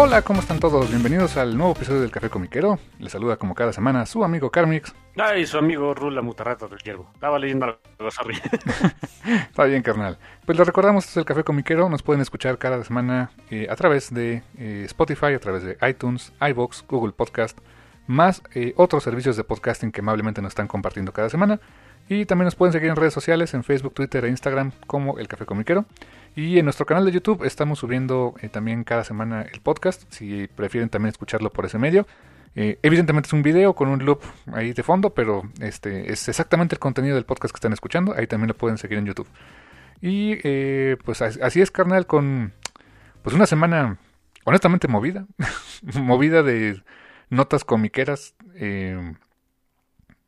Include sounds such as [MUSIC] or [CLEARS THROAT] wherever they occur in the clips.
Hola, ¿cómo están todos? Bienvenidos al nuevo episodio del Café Comiquero. Les saluda como cada semana su amigo Carmix. Ay, su amigo Rula Mutarrata del Hierbo. Estaba leyendo algo, sorry. [LAUGHS] Está bien, carnal. Pues les recordamos, este es el Café Comiquero. Nos pueden escuchar cada semana eh, a través de eh, Spotify, a través de iTunes, iBox, Google Podcast, más eh, otros servicios de podcasting que amablemente nos están compartiendo cada semana. Y también nos pueden seguir en redes sociales, en Facebook, Twitter e Instagram como El Café Comiquero. Y en nuestro canal de YouTube estamos subiendo eh, también cada semana el podcast, si prefieren también escucharlo por ese medio. Eh, evidentemente es un video con un loop ahí de fondo, pero este es exactamente el contenido del podcast que están escuchando. Ahí también lo pueden seguir en YouTube. Y eh, pues así es, carnal, con pues una semana honestamente movida. [LAUGHS] movida de notas comiqueras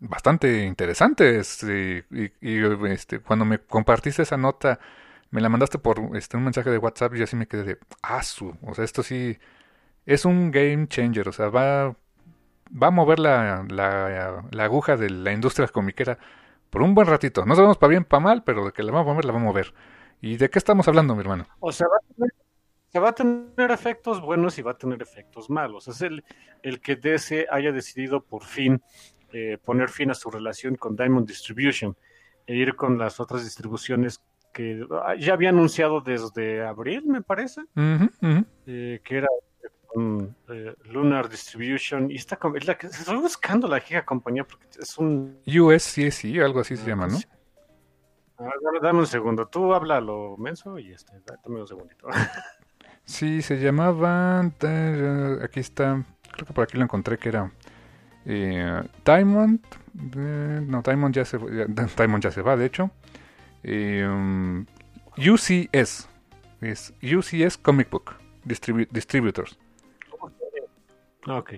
bastante interesantes. y, este, cuando me compartiste esa nota me la mandaste por este, un mensaje de WhatsApp y así me quedé de, ah, o sea, esto sí es un game changer, o sea, va, va a mover la, la, la aguja de la industria comiquera por un buen ratito. No sabemos para bien, para mal, pero de que la va a mover, la va a mover. ¿Y de qué estamos hablando, mi hermano? O sea, va a tener, se va a tener efectos buenos y va a tener efectos malos. Es el, el que DC haya decidido por fin eh, poner fin a su relación con Diamond Distribution e ir con las otras distribuciones que ah, ya había anunciado desde abril, me parece, eh, que era eh, Lunar Distribution. Y esta es la que estoy buscando la giga compañía porque es un USCSI, algo así se llama, ¿no? Ah, dame, un segundo, tú habla lo menso y este, dame un segundito. [LAUGHS] sí, se llamaba, aquí está, creo que por aquí lo encontré que era eh, Diamond, no, Diamond ya se, [LAUGHS] Diamond ya se va, de hecho. Um, UCS. Es UCS Comic Book Distributors. Ok.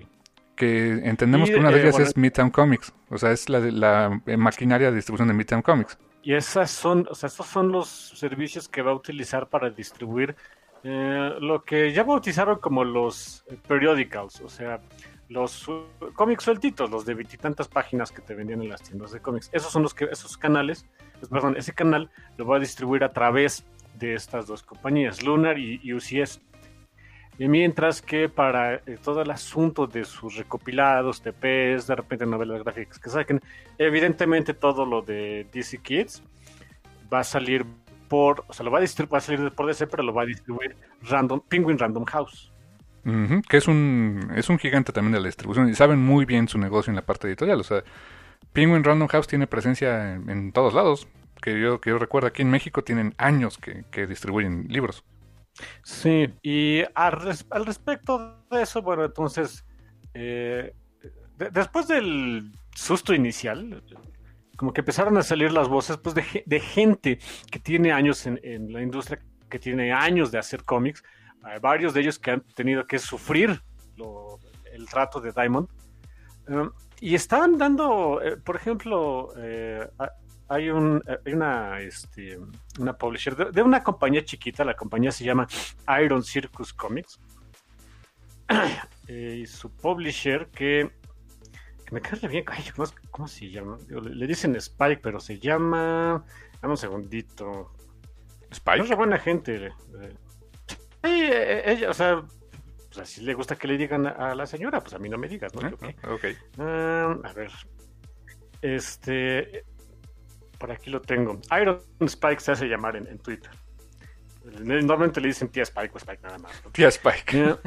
Que entendemos que una de ellas es Midtown Comics. O sea, es la, la eh, maquinaria de distribución de Midtown Comics. Y esas son, o sea, estos son los servicios que va a utilizar para distribuir eh, lo que ya bautizaron como los periodicals, o sea, los cómics sueltitos, los de veintitantas páginas que te vendían en las tiendas de cómics. Esos son los que, esos canales pues, perdón, ese canal lo va a distribuir a través de estas dos compañías, Lunar y UCS. Y mientras que para eh, todo el asunto de sus recopilados, TPs, de repente novelas gráficas que saquen, evidentemente todo lo de DC Kids va a salir por, o sea, lo va a va a salir por DC, pero lo va a distribuir Random, Penguin Random House. Que es un, es un gigante también de la distribución y saben muy bien su negocio en la parte editorial. O sea, Penguin Random House tiene presencia en, todos lados. Que yo, que yo recuerdo, aquí en México tienen años que, distribuyen libros. Sí, y al, respecto de eso, bueno, entonces, eh, después del susto inicial, como que empezaron a salir las voces pues, de, gente que tiene años en, la industria, que tiene años de hacer cómics, varios de ellos que han tenido que sufrir trato de Diamond. Um, y estaban dando, eh, por ejemplo, eh, hay, un, hay una, este, una publisher de, una compañía chiquita, la compañía se llama Iron Circus Comics. [CLEARS THROAT] y su publisher que, me cae bien, ¿cómo, se llama? Le, dicen Spike, pero se llama... Dame un segundito. Spike. Es buena gente. Ella, o sea, pues así le gusta que le digan a, la señora, pues a mí no me digas, ¿no? ok. Ah, a ver. Este. Por aquí lo tengo. Iron Spike se hace llamar en, Twitter. Normalmente le dicen tía Spike o Spike nada más. Tía Spike.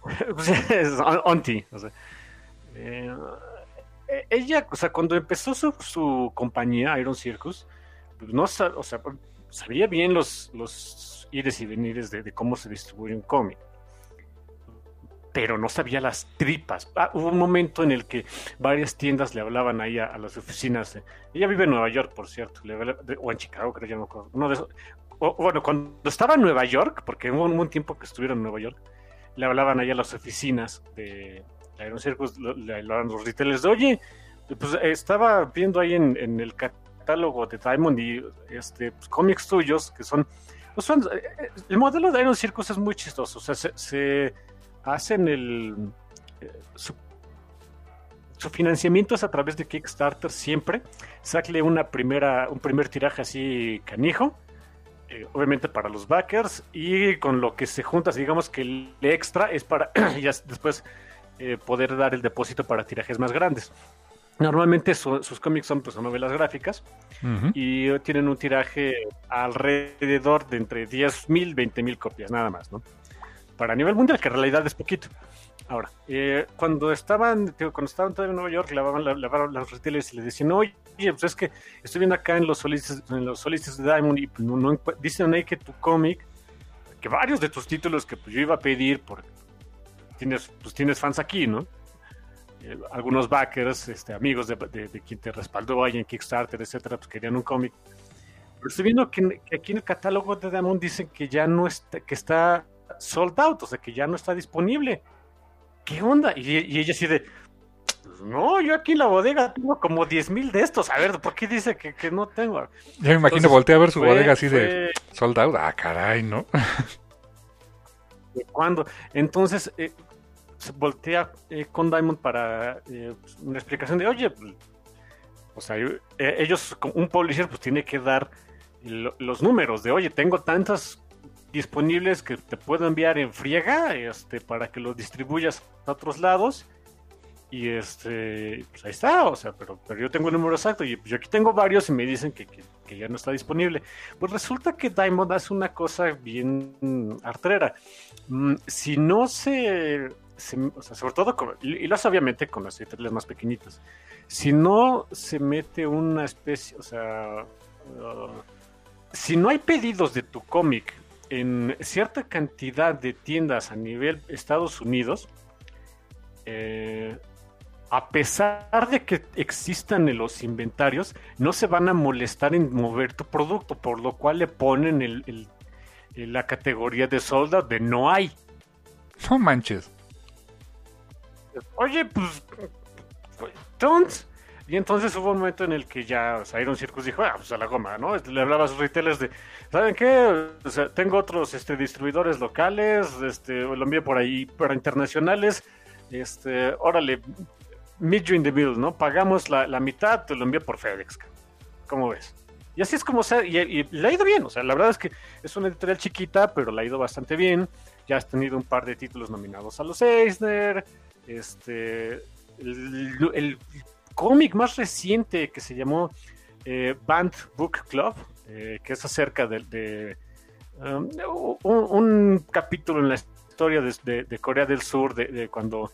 [LAUGHS] pues es Auntie. O sea, eh, ella, o sea, cuando empezó su, compañía, Iron Circus, pues no o sea, sabía bien los, los ires y venires de cómo se distribuye un cómic pero no sabía las tripas. Ah, hubo un momento en el que varias tiendas le hablaban ahí a, las oficinas. ella vive en Nueva York, por cierto, o en Chicago, creo, ya no me acuerdo. Esos, bueno, cuando estaba en Nueva York, porque hubo un, tiempo que estuvieron en Nueva York, le hablaban ahí a las oficinas de, Iron Circus, le hablaban los retailers de, oye, pues estaba viendo ahí en, el de Diamond y este, pues, cómics tuyos que son, pues eh, el modelo de Iron Circus es muy chistoso, o sea, se hacen el... Eh, su, financiamiento es a través de Kickstarter siempre. Sacle una primera, un primer tiraje así canijo, eh, obviamente para los backers, y con lo que se junta, digamos que el extra es para [CLEARS THROAT] ya después poder dar el depósito para tirajes más grandes. Normalmente sus cómics son, pues, novelas gráficas y tienen un tiraje alrededor de entre 10.000 20.000 copias, nada más, ¿no? para nivel mundial, que en realidad es poquito. Ahora, eh, cuando estaban, cuando estaban todavía en Nueva York, lavaban, lavaban los retailers y le decían, oye, pues es que estoy viendo acá en los solistas, en los solistas de Diamond y pues, no, dicen ahí que tu cómic, que varios de tus títulos que pues, yo iba a pedir, porque tienes, pues tienes fans aquí, ¿no? Eh, algunos backers, este, amigos de, quien te respaldó ahí en Kickstarter, etcétera, pues querían un cómic. Pero estoy viendo que, que, aquí en el catálogo de Diamond dicen que ya no está, que está sold out, o sea que ya no está disponible. ¿Qué onda? Y, ella así de, pues no, yo aquí en la bodega tengo como 10 mil de estos. A ver, ¿por qué dice que, no tengo? Ya me imagino, volteé a ver su bodega así de sold out. Ah, caray, ¿no? ¿De [LAUGHS] cuándo? Entonces, eh, voltea eh, con Diamond para eh, pues, una explicación de, oye, pues, o sea, ellos, un publisher, pues tiene que dar los números de, oye, tengo tantas disponibles que te puedo enviar en friega este, para que lo distribuyas a otros lados. Y este, pues ahí está, o sea, pero, pero yo tengo el número exacto y yo aquí tengo varios y me dicen que, ya no está disponible. Pues resulta que Diamond hace una cosa bien artrera. Mm, si no se, o sea, sobre todo, y lo hace obviamente con las editoriales más pequeñitas, si no se mete una especie, o sea, uh, si no hay pedidos de tu cómic en cierta cantidad de tiendas a nivel Estados Unidos, eh, a pesar de que existan en los inventarios, no se van a molestar en mover tu producto, por lo cual le ponen el, la categoría de solda de no hay. No manches. Oye, pues, don't. Y entonces hubo un momento en el que ya Iron Circus dijo, ah, pues a la goma, ¿no? Le hablaba a sus retailers de, ¿saben qué? O sea, tengo otros este, distribuidores locales, este, lo envío por ahí para internacionales, este, órale, meet you in the middle, ¿no? Pagamos la, mitad, te lo envío por FedEx. ¿Cómo ves? Y así es como se, y, y, le ha ido bien, o sea, la verdad es que es una editorial chiquita, pero le ha ido bastante bien. Ya has tenido un par de títulos nominados a los Eisner, este, el cómic más reciente que se llamó eh, Band Book Club, eh, que es acerca de, um, un, capítulo en la historia de, Corea del Sur, de, cuando...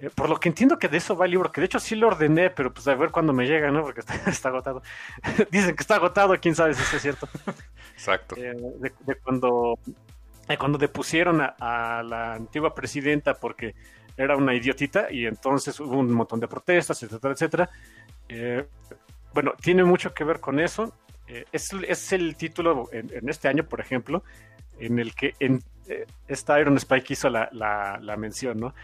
Eh, por lo que entiendo que de eso va el libro, que de hecho sí lo ordené, pero pues a ver cuándo me llega, ¿no? Porque [LAUGHS] está, agotado. [LAUGHS] Dicen que está agotado, quién sabe si es cierto. [LAUGHS] Exacto. de, cuando, cuando depusieron a la antigua presidenta porque era una idiotita y entonces hubo un montón de protestas, etcétera, etcétera. Eh, bueno, tiene mucho que ver con eso. Eh, es, el título en, este año, por ejemplo, en el que en, eh, esta Iron Spike hizo la, mención, ¿no?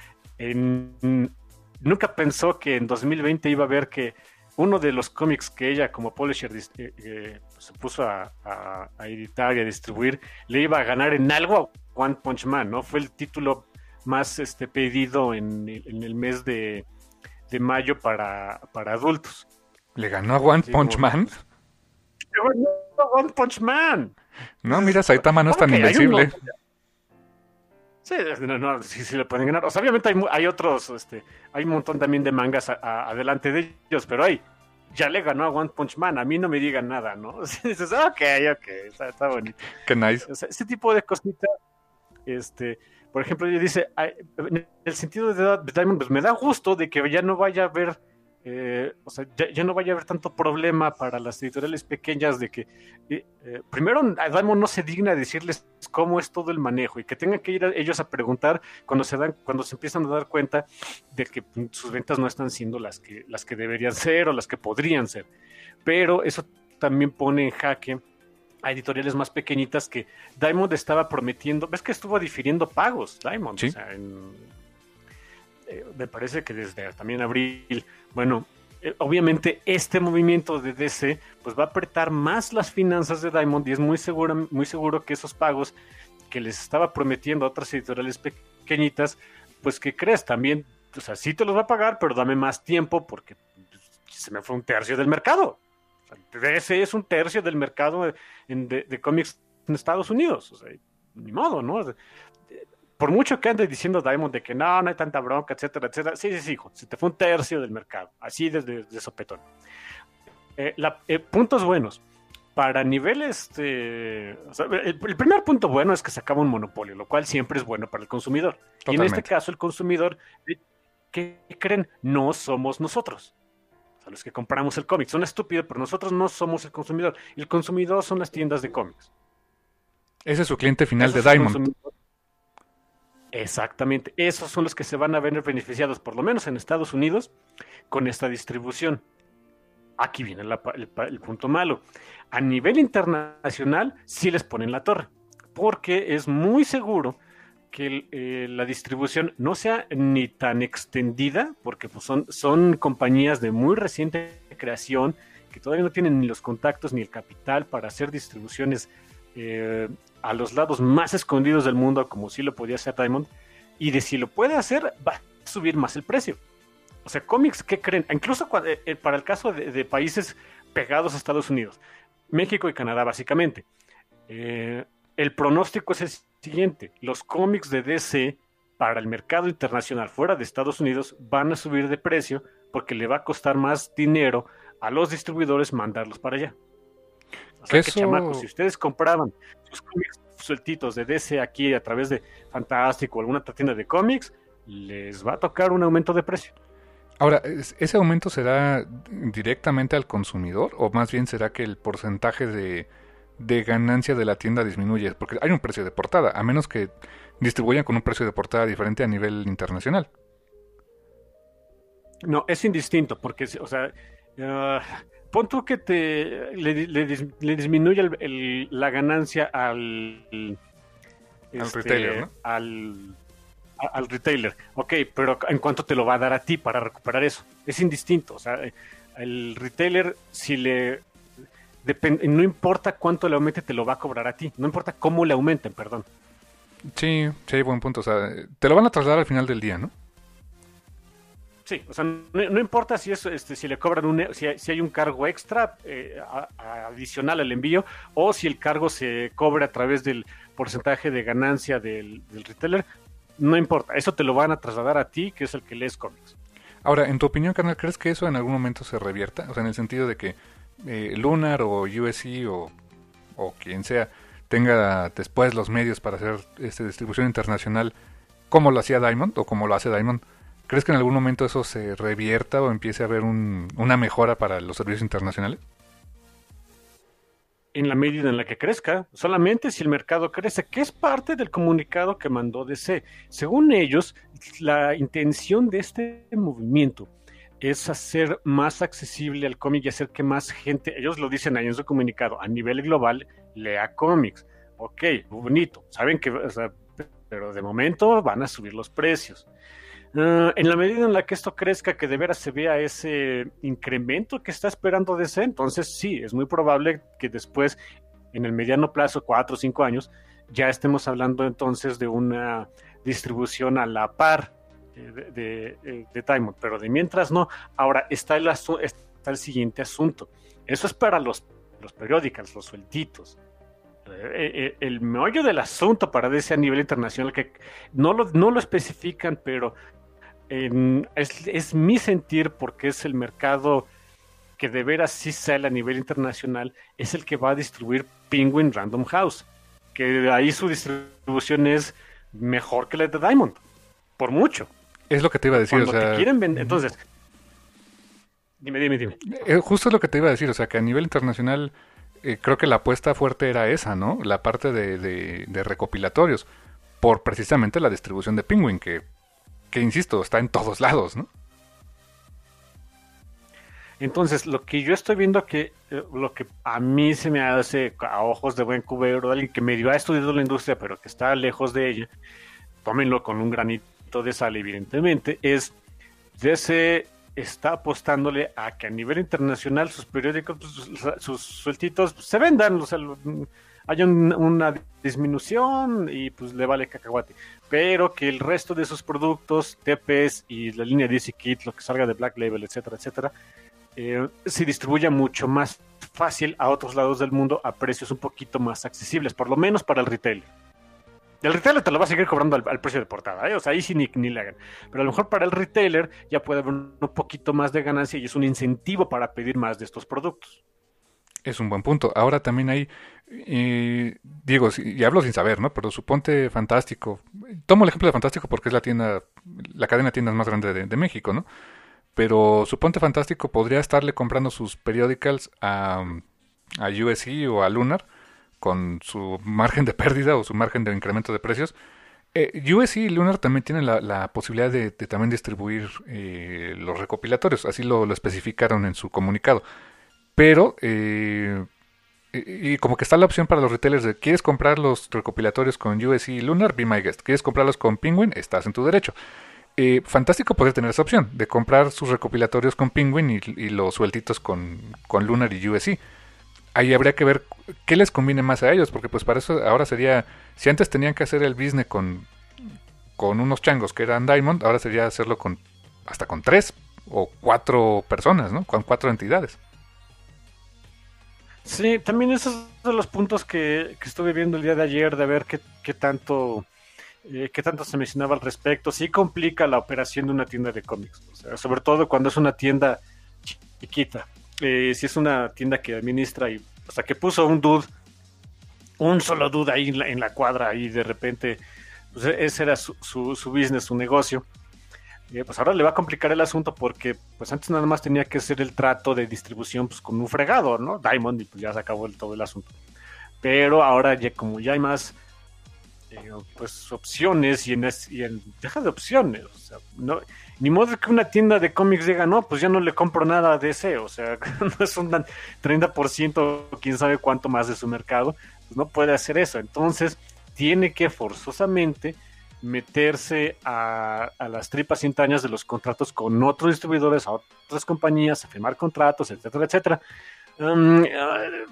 nunca pensó que en 2020 iba a ver que uno de los cómics que ella como publisher se puso a, editar y a distribuir le iba a ganar en algo a One Punch Man, ¿no? Fue el título más este, pedido en, el mes de, mayo para, adultos. ¿Le ganó a One Punch Man? Le ganó a One Punch Man. No, mira, Saitama no es tan invencible. Sí, no, no, sí, le pueden ganar. O sea, obviamente hay, hay otros, este, hay un montón también de mangas adelante de ellos, pero hay, ya le ganó a One Punch Man, a mí no me digan nada, ¿no? [LAUGHS] dices, ok, ok, está, bonito. Qué nice. O sea, ese tipo de cositas, este, por ejemplo, ella dice, en el sentido de Diamond, pues me da gusto de que ya no vaya a haber eh, o sea, ya, no vaya a haber tanto problema para las editoriales pequeñas de que, eh, eh, primero, Diamond no se digna a decirles cómo es todo el manejo y que tengan que ir ellos a preguntar cuando se dan, cuando se empiezan a dar cuenta de que sus ventas no están siendo las que, las que deberían ser o las que podrían ser. Pero eso también pone en jaque a editoriales más pequeñitas que Diamond estaba prometiendo, ves que estuvo difiriendo pagos, Diamond, o sea, en, eh, me parece que desde también abril, bueno, eh, obviamente este movimiento de DC pues va a apretar más las finanzas de Diamond y es muy seguro, muy seguro que esos pagos que les estaba prometiendo a otras editoriales pequeñitas, pues que crees también, o sea, sí te los va a pagar, pero dame más tiempo porque pues, se me fue un tercio del mercado. DC es un tercio del mercado de, de cómics en Estados Unidos, o sea, ni modo, ¿no? por mucho que andes diciendo Diamond de que no, no hay tanta bronca, etcétera, etcétera, sí, sí, sí, hijo, se te fue un tercio del mercado, así desde de sopetón. Eh, eh, puntos buenos. Para niveles, este, el, primer punto bueno es que se acaba un monopolio, lo cual siempre es bueno para el consumidor. Y en este caso, el consumidor, eh, ¿qué creen? No somos nosotros. Sea, los que compramos el cómic. Son estúpidos, pero nosotros no somos el consumidor. El consumidor son las tiendas de cómics. Ese es su cliente final de Diamond. Exactamente, esos son los que se van a ver beneficiados, por lo menos en Estados Unidos, con esta distribución. Aquí viene el, punto malo. A nivel internacional, sí les ponen la torre, porque es muy seguro que eh, la distribución no sea ni tan extendida, porque pues, son, son compañías de muy reciente creación que todavía no tienen ni los contactos ni el capital para hacer distribuciones eh, a los lados más escondidos del mundo, como si lo podía hacer Diamond, y de si lo puede hacer, va a subir más el precio. O sea, cómics, ¿qué creen? Incluso eh, para el caso de, países pegados a Estados Unidos, México y Canadá, básicamente. El pronóstico es el siguiente: los cómics de DC para el mercado internacional fuera de Estados Unidos van a subir de precio porque le va a costar más dinero a los distribuidores mandarlos para allá. O sea, que chamacos, si ustedes compraban sus cómics sueltitos de DC aquí a través de Fantástico o alguna tienda de cómics, les va a tocar un aumento de precio. Ahora, ¿ese aumento será directamente al consumidor o más bien será que el porcentaje de, de ganancia de la tienda disminuye? Porque hay un precio de portada, a menos que distribuyan con un precio de portada diferente a nivel internacional. No, es indistinto, porque, o sea, uh, pon tú que te le, disminuye la ganancia al, al este, retailer, ¿no? Al, retailer. Ok, pero ¿en cuánto te lo va a dar a ti para recuperar eso? Es indistinto. O sea, el retailer, si le. No importa cuánto le aumente, te lo va a cobrar a ti. No importa cómo le aumenten, perdón. Sí, sí, buen punto. O sea, te lo van a trasladar al final del día, ¿no? Sí, o sea, no, importa si es, este, si le cobran un, si hay, si hay un cargo extra eh, adicional al envío o si el cargo se cobre a través del porcentaje de ganancia del, retailer, no importa, eso te lo van a trasladar a ti, que es el que lees cómics. Ahora, en tu opinión, carnal, ¿crees que eso en algún momento se revierta? O sea, en el sentido de que eh, Lunar o USC o, o quien sea tenga después los medios para hacer esta distribución internacional como lo hacía Diamond o como lo hace Diamond ¿Crees que en algún momento eso se revierta o empiece a haber una mejora para los servicios internacionales? En la medida en la que crezca, solamente si el mercado crece, que es parte del comunicado que mandó DC. Según ellos, la intención de este movimiento es hacer más accesible al cómic y hacer que más gente, ellos lo dicen ahí en su comunicado, a nivel global, lea cómics. Ok, bonito, saben que, pero de momento van a subir los precios. Uh, en la medida en la que esto crezca, que de veras se vea ese incremento que está esperando DC, entonces sí, es muy probable que después, en el mediano plazo, cuatro o cinco años, ya estemos hablando entonces de una distribución a la par de, de, eh, de Diamond, pero de mientras no. Ahora está el, está el siguiente asunto. Eso es para los, los periódicos, los sueltitos. Eh, eh, el meollo del asunto para DC a nivel internacional, que no lo, no lo especifican, pero es, es, mi sentir porque es el mercado que de veras sí sale a nivel internacional, es el que va a distribuir Penguin Random House, que ahí su distribución es mejor que la de Diamond, por mucho. Es lo que te iba a decir. o sea, quieren vender, entonces, dime, dime, dime. Eh, justo es lo que te iba a decir, o sea, que a nivel internacional eh, creo que la apuesta fuerte era esa, ¿no? La parte de, de, de recopilatorios, por precisamente la distribución de Penguin, que que insisto, está en todos lados, ¿no? Entonces, lo que yo estoy viendo que eh, lo que a mí se me hace a ojos de buen cubero, alguien que medio ha estudiado la industria, pero que está lejos de ella, tómenlo con un granito de sal, evidentemente, es DC está apostándole a que a nivel internacional sus periódicos, pues, sus, sueltitos pues, se vendan, o sea, hay una disminución y pues le vale cacahuate. Pero que el resto de sus productos, TPS y la línea DC Kit, lo que salga de Black Label, etcétera, etcétera, eh, se distribuya mucho más fácil a otros lados del mundo a precios un poquito más accesibles, por lo menos para el retail. El retailer te lo va a seguir cobrando al, precio de portada, ¿eh? o sea, ahí sí ni, ni, le hagan. Pero a lo mejor para el retailer ya puede haber un poquito más de ganancia y es un incentivo para pedir más de estos productos. Es un buen punto. Ahora también hay, eh, digo, y hablo sin saber, ¿no? Pero suponte Fantástico. Tomo el ejemplo de Fantástico porque es la tienda, la cadena de tiendas más grande de, México, ¿no? Pero suponte Fantástico podría estarle comprando sus periodicals a, a USC o a Lunar con su margen de pérdida o su margen de incremento de precios. Eh, y Lunar también tienen la, posibilidad de, también distribuir eh, los recopilatorios, así lo, lo especificaron en su comunicado. Pero, eh, y, como que está la opción para los retailers de, ¿quieres comprar los recopilatorios con USC y Lunar? Be my guest. ¿Quieres comprarlos con Penguin? Estás en tu derecho. Eh, fantástico poder tener esa opción de comprar sus recopilatorios con Penguin y, los sueltitos con, con, Lunar y USC. Ahí habría que ver qué les conviene más a ellos, porque pues para eso ahora sería, si antes tenían que hacer el business con, con unos changos que eran Diamond, ahora sería hacerlo con hasta con tres o cuatro personas, ¿no? Con cuatro entidades. Sí, también esos son los puntos que, estuve viendo el día de ayer, de ver qué, qué tanto eh, qué tanto se mencionaba al respecto. Sí complica la operación de una tienda de cómics, sobre todo cuando es una tienda chiquita. Eh, si es una tienda que administra y sea, que puso un dude, un solo dude ahí en la, cuadra y de repente, pues ese era su, su, su business, su negocio pues ahora le va a complicar el asunto porque pues antes nada más tenía que hacer el trato de distribución pues con un fregado, ¿no? Diamond y pues ya se acabó todo el asunto. Pero ahora como ya hay más eh, pues opciones y en, deja de opciones, o sea, no, ni modo que una tienda de cómics diga, no, pues ya no le compro nada de ese, o sea, [LAUGHS] no es un 30% quién sabe cuánto más de su mercado, pues no puede hacer eso, entonces tiene que forzosamente meterse a, las tripas cintañas de los contratos con otros distribuidores, a otras compañías, a firmar contratos, etcétera, etcétera. Um, eh,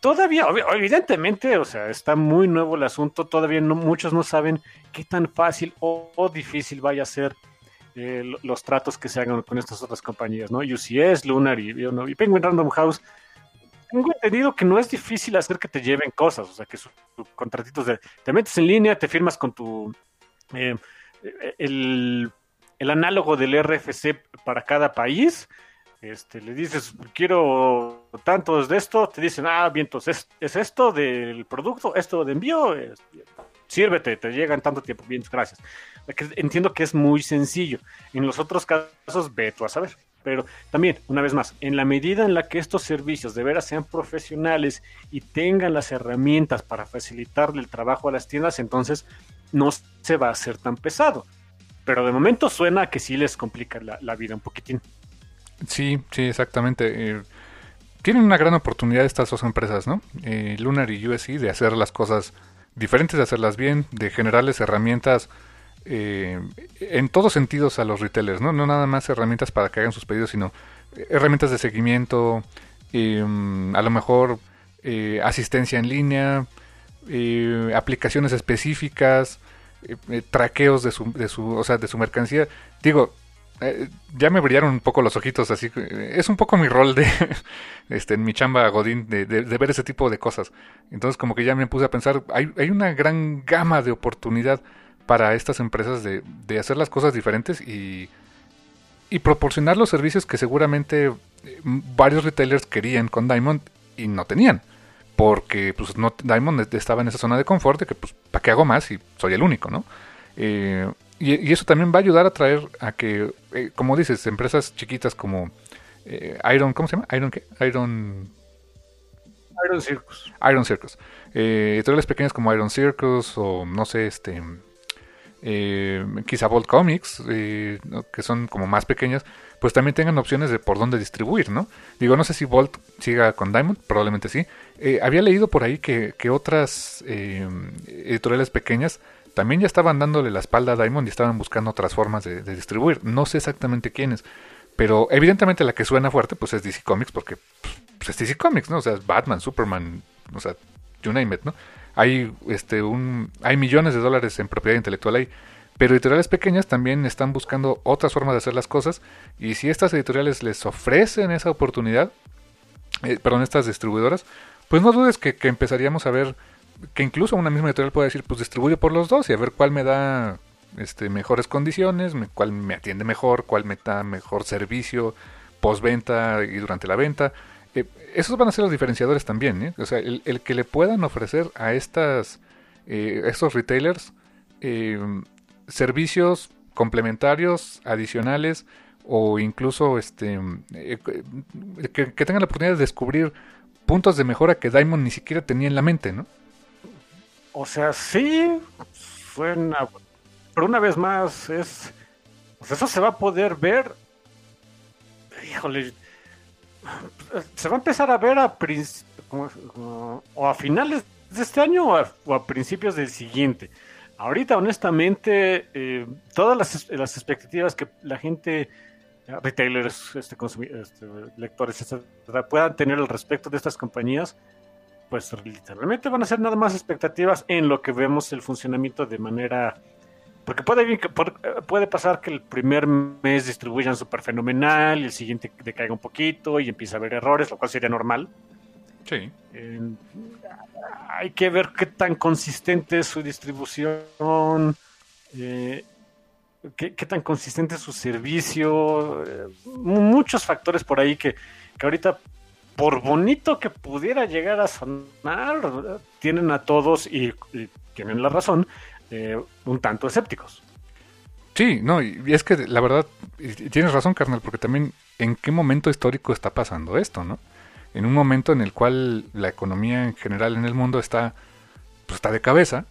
todavía, evidentemente, o sea, está muy nuevo el asunto, todavía no, muchos no saben qué tan fácil o, difícil vaya a ser eh, los tratos que se hagan con estas otras compañías, ¿no? UCS, Lunar y, y Penguin Random House tengo entendido que no es difícil hacer que te lleven cosas, o sea, que sus contratitos de te metes en línea, te firmas con tu eh, el, análogo del RFC para cada país. Este, le dices, quiero tantos de esto, te dicen, ah, bien, entonces es, esto del producto, esto de envío, sírvete, te llegan tanto tiempo, bien, gracias. Entiendo que es muy sencillo. En los otros casos, ve tú a saber. Pero también, una vez más, en la medida en la que estos servicios de veras sean profesionales y tengan las herramientas para facilitarle el trabajo a las tiendas, entonces no se va a hacer tan pesado. Pero de momento suena que sí les complica la, vida un poquitín. Sí, sí, exactamente. Eh, tienen una gran oportunidad estas dos empresas, ¿no? Eh, Lunar y USC de hacer las cosas diferentes, de hacerlas bien, de generarles herramientas eh, en todos sentidos a los retailers, ¿no? No nada más herramientas para que hagan sus pedidos, sino herramientas de seguimiento, mm, a lo mejor eh, asistencia en línea, eh, aplicaciones específicas, traqueos de su, de su, o sea, de su mercancía. Digo, ya me brillaron un poco los ojitos, así es un poco mi rol de, [LAUGHS] este, en mi chamba Godín, de, ver ese tipo de cosas. Entonces como que ya me puse a pensar, hay, una gran gama de oportunidad para estas empresas de, hacer las cosas diferentes y, y proporcionar los servicios que seguramente eh, varios retailers querían con Diamond y no tenían. Porque pues, no, Diamond estaba en esa zona de confort de que, pues, ¿para qué hago más si soy el único, no? Eh, y, eso también va a ayudar a traer a que, eh, como dices, empresas chiquitas como Iron, ¿cómo se llama? Iron, ¿qué? Iron... Iron Circus. Iron Circus. editoriales pequeñas como Iron Circus o no sé, este eh, quizá Bolt Comics, eh, que son como más pequeñas, pues también tengan opciones de por dónde distribuir, ¿no? Digo, no sé si Bolt siga con Diamond, probablemente sí. Eh, había leído por ahí que, otras eh, editoriales pequeñas también ya estaban dándole la espalda a Diamond y estaban buscando otras formas de, distribuir. No sé exactamente quiénes, pero evidentemente la que suena fuerte pues es DC Comics porque pues, es DC Comics, ¿no? O sea, Batman, Superman, o sea, you name it, ¿no? hay, este, un, hay millones de dólares en propiedad intelectual ahí. Pero editoriales pequeñas también están buscando otras formas de hacer las cosas. Y si estas editoriales les ofrecen esa oportunidad, eh, perdón, estas distribuidoras, pues no dudes que, empezaríamos a ver que incluso una misma editorial puede decir, pues distribuyo por los dos y a ver cuál me da este, mejores condiciones, cuál me atiende mejor, cuál me da mejor servicio postventa y durante la venta. Eh, esos van a ser los diferenciadores también, ¿eh? O sea, el, que le puedan ofrecer a estas, eh, estos retailers eh, servicios complementarios, adicionales, o incluso este que, tengan la oportunidad de descubrir puntos de mejora que Diamond ni siquiera tenía en la mente, ¿no? O sea, sí, suena, pero una vez más es, pues eso se va a poder ver, híjole, se va a empezar a ver a o a finales de este año o a, principios del siguiente. Ahorita, honestamente, eh, todas las, expectativas que la gente, retailers, este, este, lectores, etcétera, puedan tener al respecto de estas compañías, pues literalmente van a ser nada más expectativas en lo que vemos el funcionamiento de manera porque puede, puede pasar que el primer mes distribuyan súper fenomenal y el siguiente decaiga un poquito y empieza a haber errores, lo cual sería normal. Sí. hay que ver qué tan consistente es su distribución, eh, qué, tan consistente es su servicio, eh, muchos factores por ahí que, que ahorita por bonito que pudiera llegar a sonar, tienen a todos y, tienen la razón eh, un tanto escépticos. Sí, no, y es que la verdad, tienes razón, carnal, porque también en qué momento histórico está pasando esto, ¿no? En un momento en el cual la economía en general en el mundo está, pues está de cabeza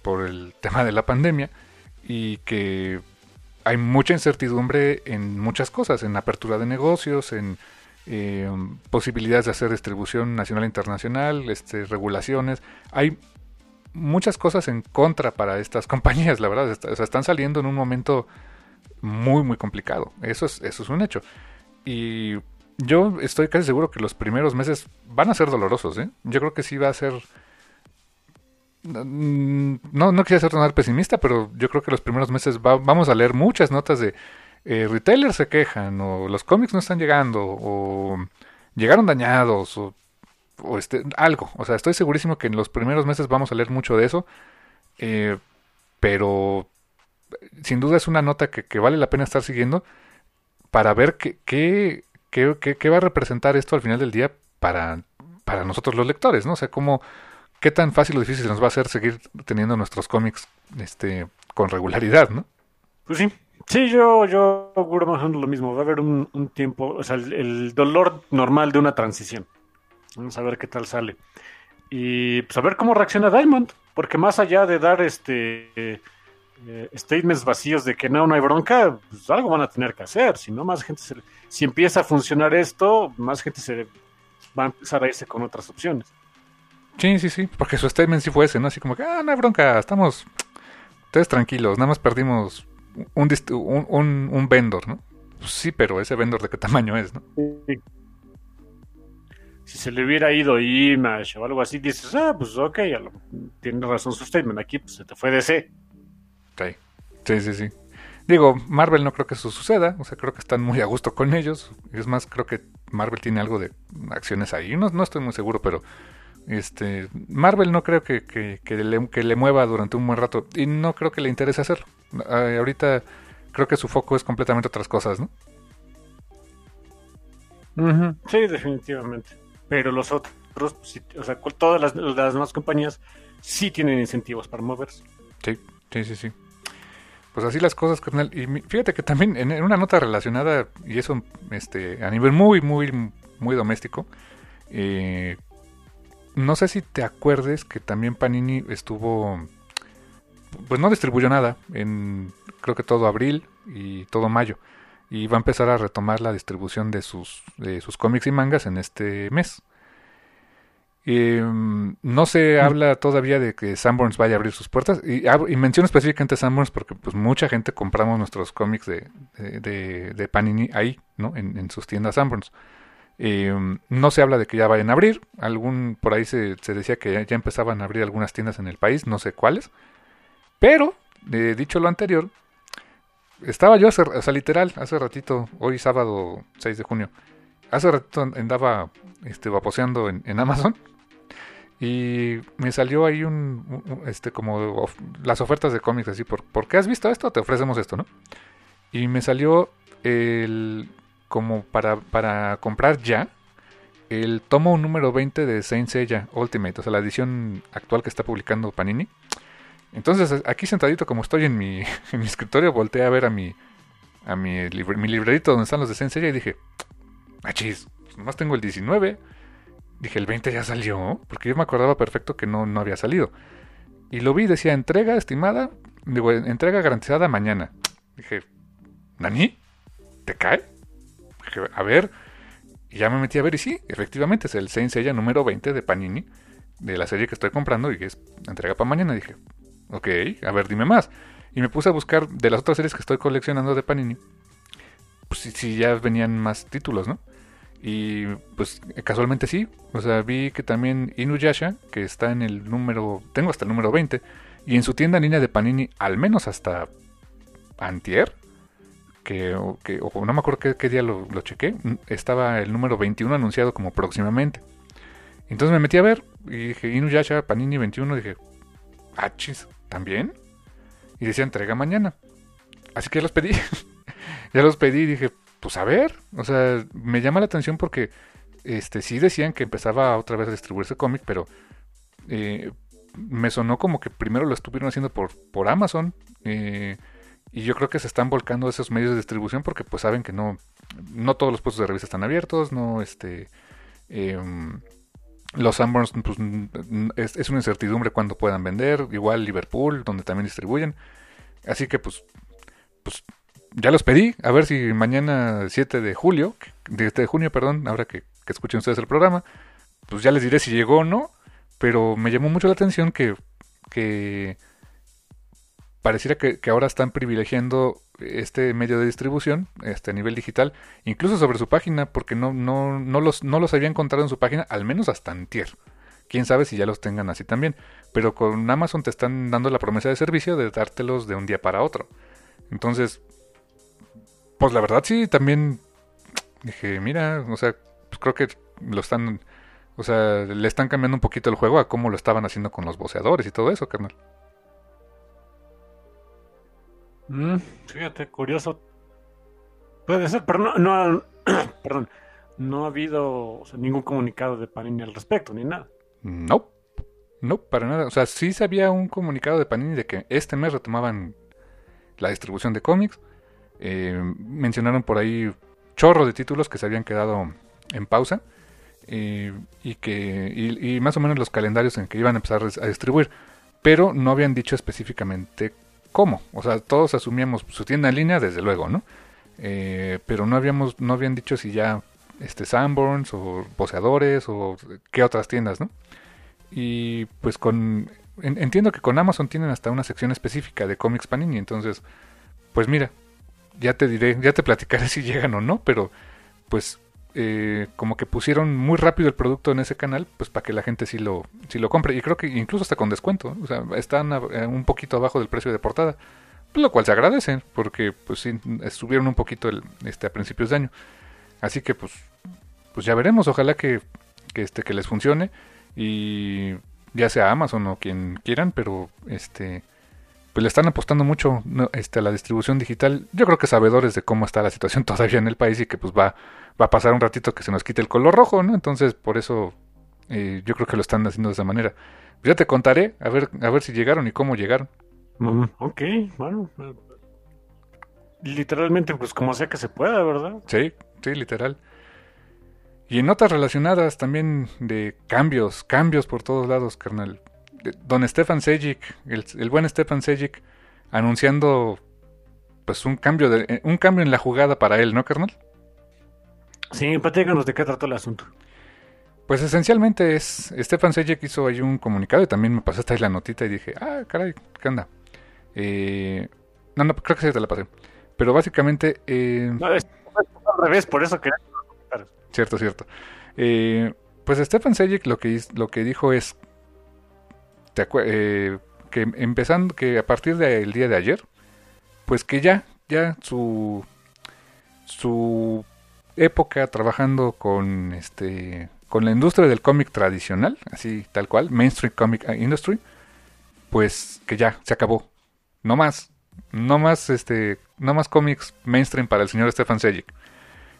por el tema de la pandemia y que hay mucha incertidumbre en muchas cosas, en apertura de negocios, en eh, posibilidades de hacer distribución nacional e internacional, este, regulaciones. Hay muchas cosas en contra para estas [LAUGHS] compañías, la verdad. o sea, están saliendo en un momento muy, muy complicado. Eso es, un hecho. Y yo estoy casi seguro que los primeros meses van a ser dolorosos. ¿eh? Yo creo que sí va a ser... Mm, no, no quisiera ser tan pesimista, pero yo creo que los primeros meses vamos a leer muchas notas de eh, retailers se quejan, o los cómics no están llegando, o llegaron dañados, o este, algo. O sea, estoy segurísimo que en los primeros meses vamos a leer mucho de eso. Eh, pero sin duda es una nota que, vale la pena estar siguiendo para ver qué, qué, qué, va a representar esto al final del día para, para nosotros los lectores, ¿no? O sea, cómo, qué tan fácil o difícil nos va a hacer seguir teniendo nuestros cómics este, con regularidad, ¿no? Pues sí, Sí, yo, yo auguro más lo mismo. Va a haber un, tiempo, o sea, el, dolor normal de una transición. Vamos a ver qué tal sale. Y pues a ver cómo reacciona Diamond, porque más allá de dar este eh, statements vacíos de que no, no hay bronca, pues algo van a tener que hacer. Si no, más gente se, si empieza a funcionar esto, más gente se va a empezar a irse con otras opciones. Sí, sí, sí, porque su statement sí fue ese, ¿no? Así como que, ah, no hay bronca, estamos ustedes tranquilos, nada más perdimos un, un, un, vendor, ¿no? Pues sí, pero ese vendor de qué tamaño es, ¿no? Si se le hubiera ido Image o algo así, dices, ah, pues ok, tiene razón su statement, aquí pues se te fue DC. Sí, sí, sí, sí. Digo, Marvel no creo que eso suceda, o sea, creo que están muy a gusto con ellos. Es más, creo que Marvel tiene algo de acciones ahí. No, no estoy muy seguro, pero este Marvel no creo que, que, le, mueva durante un buen rato y no creo que le interese hacerlo. Ahorita creo que su foco es completamente otras cosas, ¿no? Sí, definitivamente. Pero los otros, o sea, todas las, las demás compañías sí tienen incentivos para moverse. Sí, sí, sí, sí. Pues así las cosas, carnal. Y fíjate que también en, una nota relacionada, y eso este, a nivel muy, muy, muy doméstico, eh, no sé si te acuerdes que también Panini estuvo, pues no distribuyó nada en creo que todo abril y todo mayo. Y va a empezar a retomar la distribución de sus, de sus cómics y mangas en este mes. Em, no se habla todavía de que Sanborns vaya a abrir sus puertas. Y, y menciono específicamente Sanborns porque pues mucha gente compramos nuestros cómics de, de, Panini ahí, ¿no? En, sus tiendas Sanborns. Em, no se habla de que ya vayan a abrir. Algún, por ahí se, decía que ya, empezaban a abrir algunas tiendas en el país, no sé cuáles. Pero, de dicho lo anterior, estaba yo, o sea, literal, hace ratito, hoy sábado 6 de junio, hace ratito andaba este, vaposeando en, en Amazon y me salió ahí un, este, como las ofertas de cómics, así, por, ¿por qué has visto esto? Te ofrecemos esto, ¿no? Y me salió el, como para, para comprar ya, el tomo número 20 de Saint Seiya Ultimate, o sea, la edición actual que está publicando Panini. Entonces, aquí sentadito como estoy [LAUGHS] en mi, escritorio, volteé a ver a mi, a mi, librerito donde están los de Saint Seiya y dije, ah, chis, pues nomás tengo el 19 Dije, el 20 ya salió, porque yo me acordaba perfecto que no, no había salido. Y lo vi, decía, entrega estimada, digo, entrega garantizada mañana. Dije, ¿Nani? ¿Te cae? Dije, a ver, y ya me metí a ver y sí, efectivamente es el Saint número 20 de Panini, de la serie que estoy comprando y es entrega para mañana. Dije, ok, a ver, dime más. Y me puse a buscar de las otras series que estoy coleccionando de Panini, pues si ya venían más títulos, ¿no? Y pues casualmente sí, o sea, vi que también Inuyasha, que está en el número, tengo hasta el número 20, y en su tienda en línea de Panini, al menos hasta Antier, que, no me acuerdo qué, día lo, lo, chequé, estaba el número 21 anunciado como próximamente. Entonces me metí a ver y dije, Inuyasha, Panini 21, dije, achis, ¿también? Y decía entrega mañana. Así que los pedí. [LAUGHS] ya los pedí y dije, pues a ver, o sea, me llama la atención porque este sí decían que empezaba otra vez a distribuirse cómic, pero eh, me sonó como que primero lo estuvieron haciendo por, por Amazon eh, y yo creo que se están volcando esos medios de distribución porque pues saben que no, no todos los puestos de revista están abiertos, no este em, los Sanborns pues, es, una incertidumbre cuando puedan vender, igual Liverpool, donde también distribuyen. Así que pues, pues ya los pedí, a ver si mañana 7 de julio, de, junio, perdón, ahora que, escuchen ustedes el programa, pues ya les diré si llegó o no, pero me llamó mucho la atención que, que pareciera que, ahora están privilegiando este medio de distribución este, a nivel digital, incluso sobre su página, porque no, no, no, los, no los había encontrado en su página, al menos hasta antier. Quién sabe si ya los tengan así también. Pero con Amazon te están dando la promesa de servicio de dártelos de un día para otro. Entonces, pues la verdad sí, también dije, mira, o sea, pues creo que lo están, o sea, le están cambiando un poquito el juego a cómo lo estaban haciendo con los boceadores y todo eso, carnal. Mm, fíjate, curioso. Puede ser, pero no, no [CLEARS THROAT] perdón, no ha habido ningún comunicado de Panini al respecto, ni nada. No, no, para nada. O sea, sí se había un comunicado de Panini de que este mes retomaban la distribución de cómics eh, mencionaron por ahí chorro de títulos que se habían quedado en pausa eh, y que y, más o menos los calendarios en que iban a empezar a distribuir, pero no habían dicho específicamente cómo. O sea, todos asumíamos su tienda en línea, desde luego, ¿no? Eh, pero no habíamos no habían dicho si ya este Sanborns o poseadores o qué otras tiendas, ¿no? Y pues con entiendo que con Amazon tienen hasta una sección específica de cómics Panini, entonces, pues mira, ya te diré, ya te platicaré [LAUGHS] si llegan o no, pero pues eh, como que pusieron muy rápido el producto en ese canal, pues para que la gente sí lo, sí lo compre. Y creo que incluso hasta con descuento. O sea, están un poquito abajo del precio de portada. lo cual se agradece, porque pues sí, subieron un poquito este, a principios de año. Así que pues, pues ya veremos. Ojalá que, que, este, que les funcione. Y ya sea Amazon o quien quieran, pero este pues le están apostando mucho este, a la distribución digital. Yo creo que sabedores de cómo está la situación [LAUGHS] todavía en el país y que pues va, va a pasar un ratito que se nos quite el color rojo, ¿no? Entonces por eso eh, yo creo que lo están haciendo de esa manera. ya te contaré a ver, a ver si llegaron y cómo llegaron. Mm, ok, bueno. Eh, literalmente, pues como sea que se pueda, ¿verdad? Sí, sí, literal. Y en notas relacionadas también de cambios, cambios por todos lados, carnal don Stefan Sejic, el, buen Stefan Sejic, anunciando pues un cambio de eh, un cambio en la jugada para él, ¿no, carnal? Sí, platícanos de qué trató el asunto. Pues esencialmente es, Stefan Sejic hizo ahí un comunicado y también me pasaste ahí la notita y dije, ah, caray, ¿qué onda? Eh, no, no, creo que sí te la pasé. Pero básicamente... Eh, no, es, al revés, por eso que... Cierto, cierto. Eh, pues Stefan Sejic lo que, lo que dijo es eh, que empezando, que a partir del día de ayer, pues que ya, ya su, su época trabajando con este con la industria del cómic tradicional, así tal cual, mainstream comic industry, pues que ya se acabó. No más, no más este, no más cómics mainstream para el señor Stefan Sejic.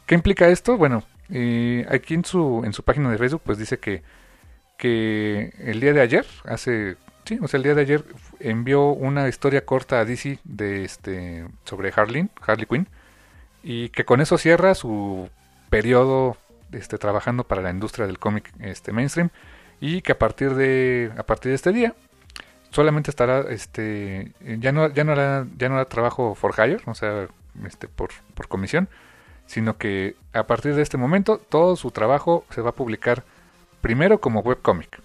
¿Qué implica esto? Bueno, eh, aquí en su en su página de Facebook pues dice que que el día de ayer, hace, sí, o sea, el día de ayer envió una historia corta a DC de este sobre Harley, Harley Quinn, y que con eso cierra su periodo este, trabajando para la industria del cómic este, mainstream y que a partir de a partir de este día solamente estará este ya no ya no hará ya no hará trabajo for hire o sea este por, por comisión sino que a partir de este momento todo su trabajo se va a publicar primero como webcomic.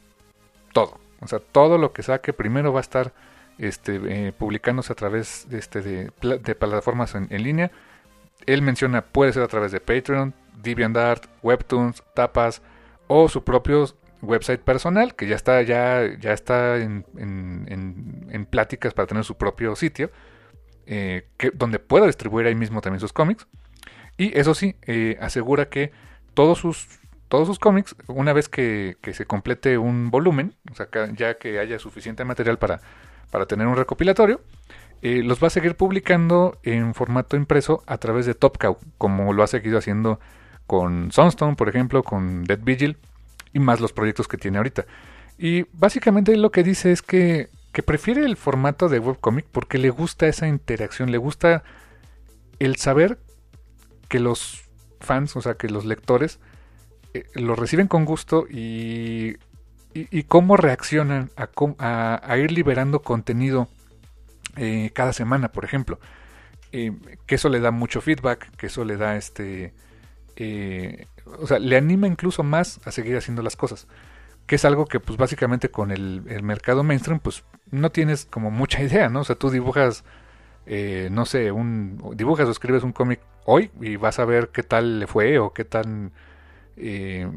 Todo. O sea, todo lo que saque primero va a estar este, eh, publicándose a través de, este, de, plataformas en, línea. Él menciona, puede ser a través de Patreon, DeviantArt, Webtoons, Tapas o su propio website personal, que ya está, ya, ya está en, pláticas para tener su propio sitio, eh, donde pueda distribuir ahí mismo también sus cómics. Y eso sí, eh, asegura que todos sus todos sus cómics, una vez que, se complete un volumen, o sea, ya que haya suficiente material para, para tener un recopilatorio, eh, los va a seguir publicando en formato impreso a través de Top Cow, como lo ha seguido haciendo con Sunstone, por ejemplo, con Dead Vigil y más los proyectos que tiene ahorita. Y básicamente lo que dice es que, que prefiere el formato de webcomic porque le gusta esa interacción, le gusta el saber que los fans, o sea, que los lectores, eh, lo reciben con gusto y, y, cómo reaccionan a, ir liberando contenido eh, cada semana, por ejemplo. Eh, que eso le da mucho feedback, que eso le da este... o sea, le anima incluso más a seguir haciendo las cosas. Que es algo que pues básicamente con el, el mercado mainstream pues no tienes como mucha [LAUGHS] idea, ¿no? O sea, tú dibujas... no sé, un, dibujas o escribes un cómic hoy y vas a ver qué tal le fue o qué tan eh,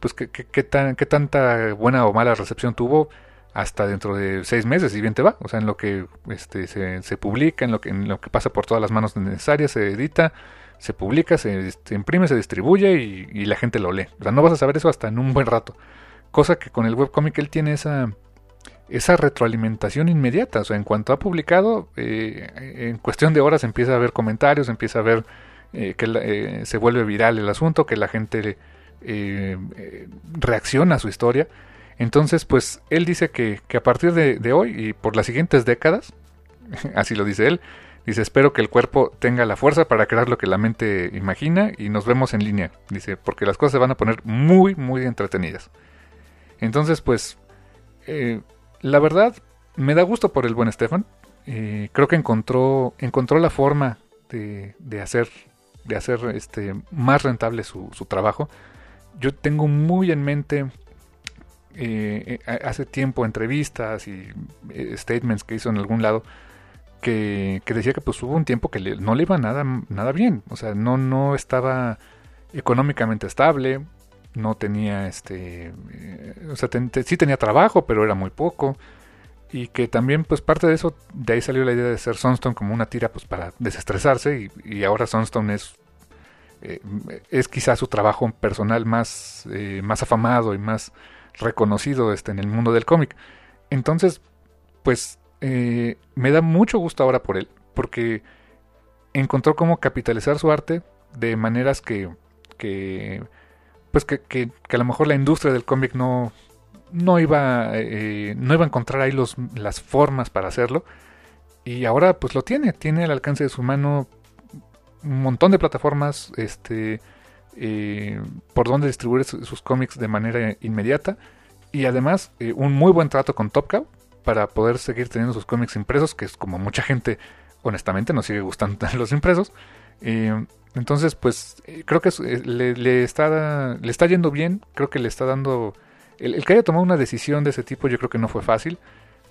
pues qué, qué, tan, qué tanta buena o mala recepción tuvo hasta dentro de seis meses y bien te va, o sea, en lo que este, se, se, publica, en lo que, en lo que pasa por todas las manos necesarias, se edita, se publica, se, imprime, se distribuye y, la gente lo lee. O sea, no vas a saber eso hasta en un buen rato. Cosa que con el webcomic él tiene esa, esa retroalimentación inmediata. O sea, en cuanto ha publicado, eh, en cuestión de horas empieza a haber comentarios, empieza a ver eh, que se vuelve viral el asunto, que la gente eh, eh, reacciona a su historia. Entonces, pues él dice que, a partir de, hoy y por las siguientes décadas, [LAUGHS] así lo dice él, dice, espero que el cuerpo tenga la fuerza para crear lo que la mente imagina y nos vemos en línea. Dice, porque las cosas se van a poner muy, muy entretenidas. Entonces, pues, eh, la verdad, me da gusto por el buen Stefan. creo que encontró, encontró la forma de, de hacer, de hacer este, más rentable su, su trabajo yo tengo muy en mente eh, hace tiempo entrevistas y statements que hizo en algún lado que, decía que pues hubo un tiempo que no le iba nada, nada bien, o sea, no, no estaba económicamente estable, no tenía este, o sea, sí tenía trabajo, pero era muy poco. Y que también pues parte de eso de ahí salió la idea de hacer Sunstone como una tira pues para desestresarse y, ahora Sunstone es eh, es quizás su trabajo personal más eh, más afamado y más reconocido este en el mundo del cómic entonces pues eh, me da mucho gusto ahora por él porque encontró cómo capitalizar su arte de maneras que pues que, que a lo mejor la industria del cómic no no iba, no iba a encontrar ahí los, las formas para hacerlo. Y ahora pues lo tiene, tiene al alcance de su mano un montón de plataformas este, eh, por donde distribuir sus cómics de manera inmediata. Y además eh, un muy buen trato con Top Cow para poder seguir teniendo sus cómics impresos, que es como mucha gente honestamente nos sigue gustando [LAUGHS] los impresos. entonces pues creo que le, está, le está yendo bien, creo que le está dando el, que haya tomado una decisión de ese tipo yo creo que no fue fácil,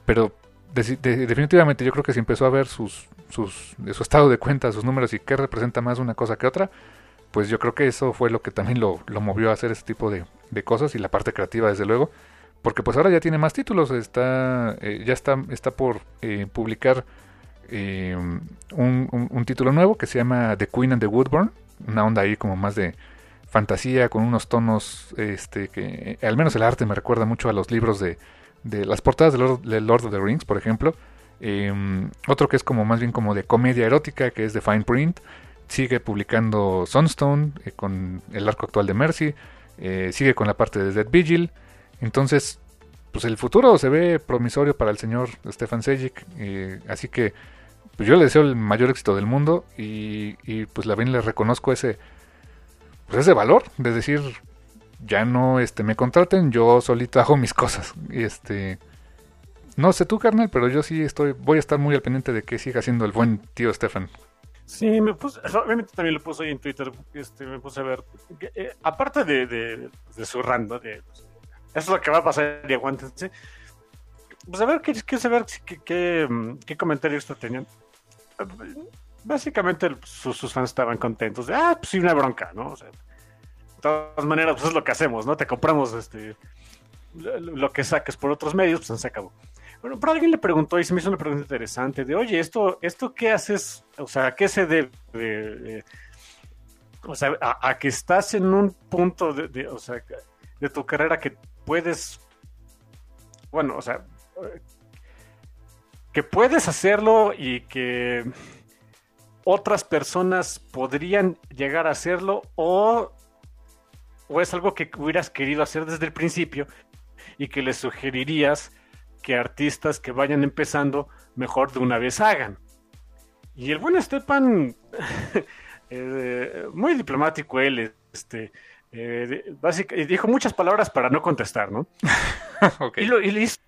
pero definitivamente yo creo que si empezó a ver sus, sus, su estado de cuenta, sus números y qué representa más una cosa que otra, pues yo creo que eso fue lo que también lo, movió a hacer ese tipo de, cosas y la parte creativa desde luego, porque pues ahora ya tiene más títulos, está eh, ya está, está por eh, publicar eh, un, un, título nuevo que se llama The Queen and the Woodburn, una onda ahí como más de fantasía con unos tonos este que al menos el arte me recuerda mucho a los libros de, de las portadas de Lord, of the Rings por ejemplo em, otro que es como más bien como de comedia erótica que es de Fine Print sigue publicando Sunstone eh, con el arco actual de Mercy eh, sigue con la parte de Dead Vigil. Entonces pues el futuro se ve promisorio para el señor Stefan Sejic eh, así que pues yo le deseo el mayor éxito del mundo y, y pues la bien le reconozco ese pues ese valor de decir ya no este me contraten, yo solito hago mis cosas. Este no sé tú, carnal, pero yo sí estoy voy a estar muy al pendiente de que siga siendo el buen tío Stefan. Sí, me puse, [LAUGHS] obviamente también lo puse ahí en Twitter, este, me puse a ver, eh, aparte de, de, de su rando, de, pues, eso es lo que va a pasar y aguántense, pues a ver, qué saber qué, qué, qué comentarios tenían básicamente sus, fans estaban contentos de, ah, pues sí, una bronca, ¿no? O sea, todas maneras, pues es lo que hacemos, ¿no? Te compramos este lo que saques por otros medios, pues se acabó. Bueno, pero alguien le preguntó y se me hizo una pregunta interesante de, oye, esto, esto qué haces, o sea, ¿qué se debe? o sea, a, que estás en un punto de, o sea, de tu carrera que puedes, bueno, o sea, que puedes hacerlo y que otras personas podrían llegar a hacerlo o, o es algo que hubieras querido hacer desde el principio y que le sugerirías que artistas que vayan empezando mejor de una vez hagan. Y el buen Stepan, [LAUGHS] eh, muy diplomático él, este, eh, dijo muchas palabras para no contestar, ¿no? [LAUGHS] y, lo, y, le hizo,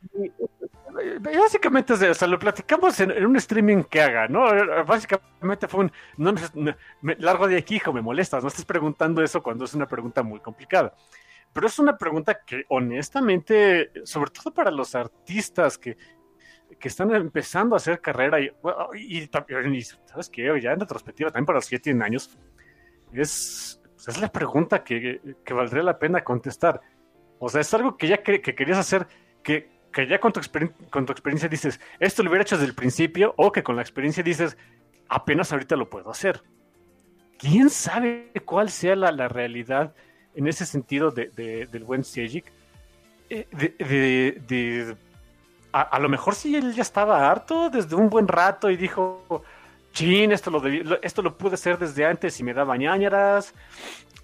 básicamente, o sea, lo platicamos en, un streaming que haga, ¿no? Básicamente fue un, no, largo de aquí, hijo, me molestas, no estés preguntando eso cuando es una pregunta muy complicada. Pero es una pregunta que honestamente, sobre todo para los artistas que, que están empezando a hacer carrera y, y, ¿sabes qué? Ya en retrospectiva, también para los que tienen años, es, pues, es la pregunta que, que, valdría la pena contestar. O sea, es algo que ya que querías hacer, que, que ya con tu, con tu experiencia dices, esto lo hubiera hecho desde el principio, o que con la experiencia dices, apenas ahorita lo puedo hacer. ¿Quién sabe cuál sea la, la realidad en ese sentido de, del buen Sejic? Eh, de, a, lo mejor si él ya estaba harto desde un buen rato y dijo, chin, esto lo, esto lo pude hacer desde antes y me daba ñañaras,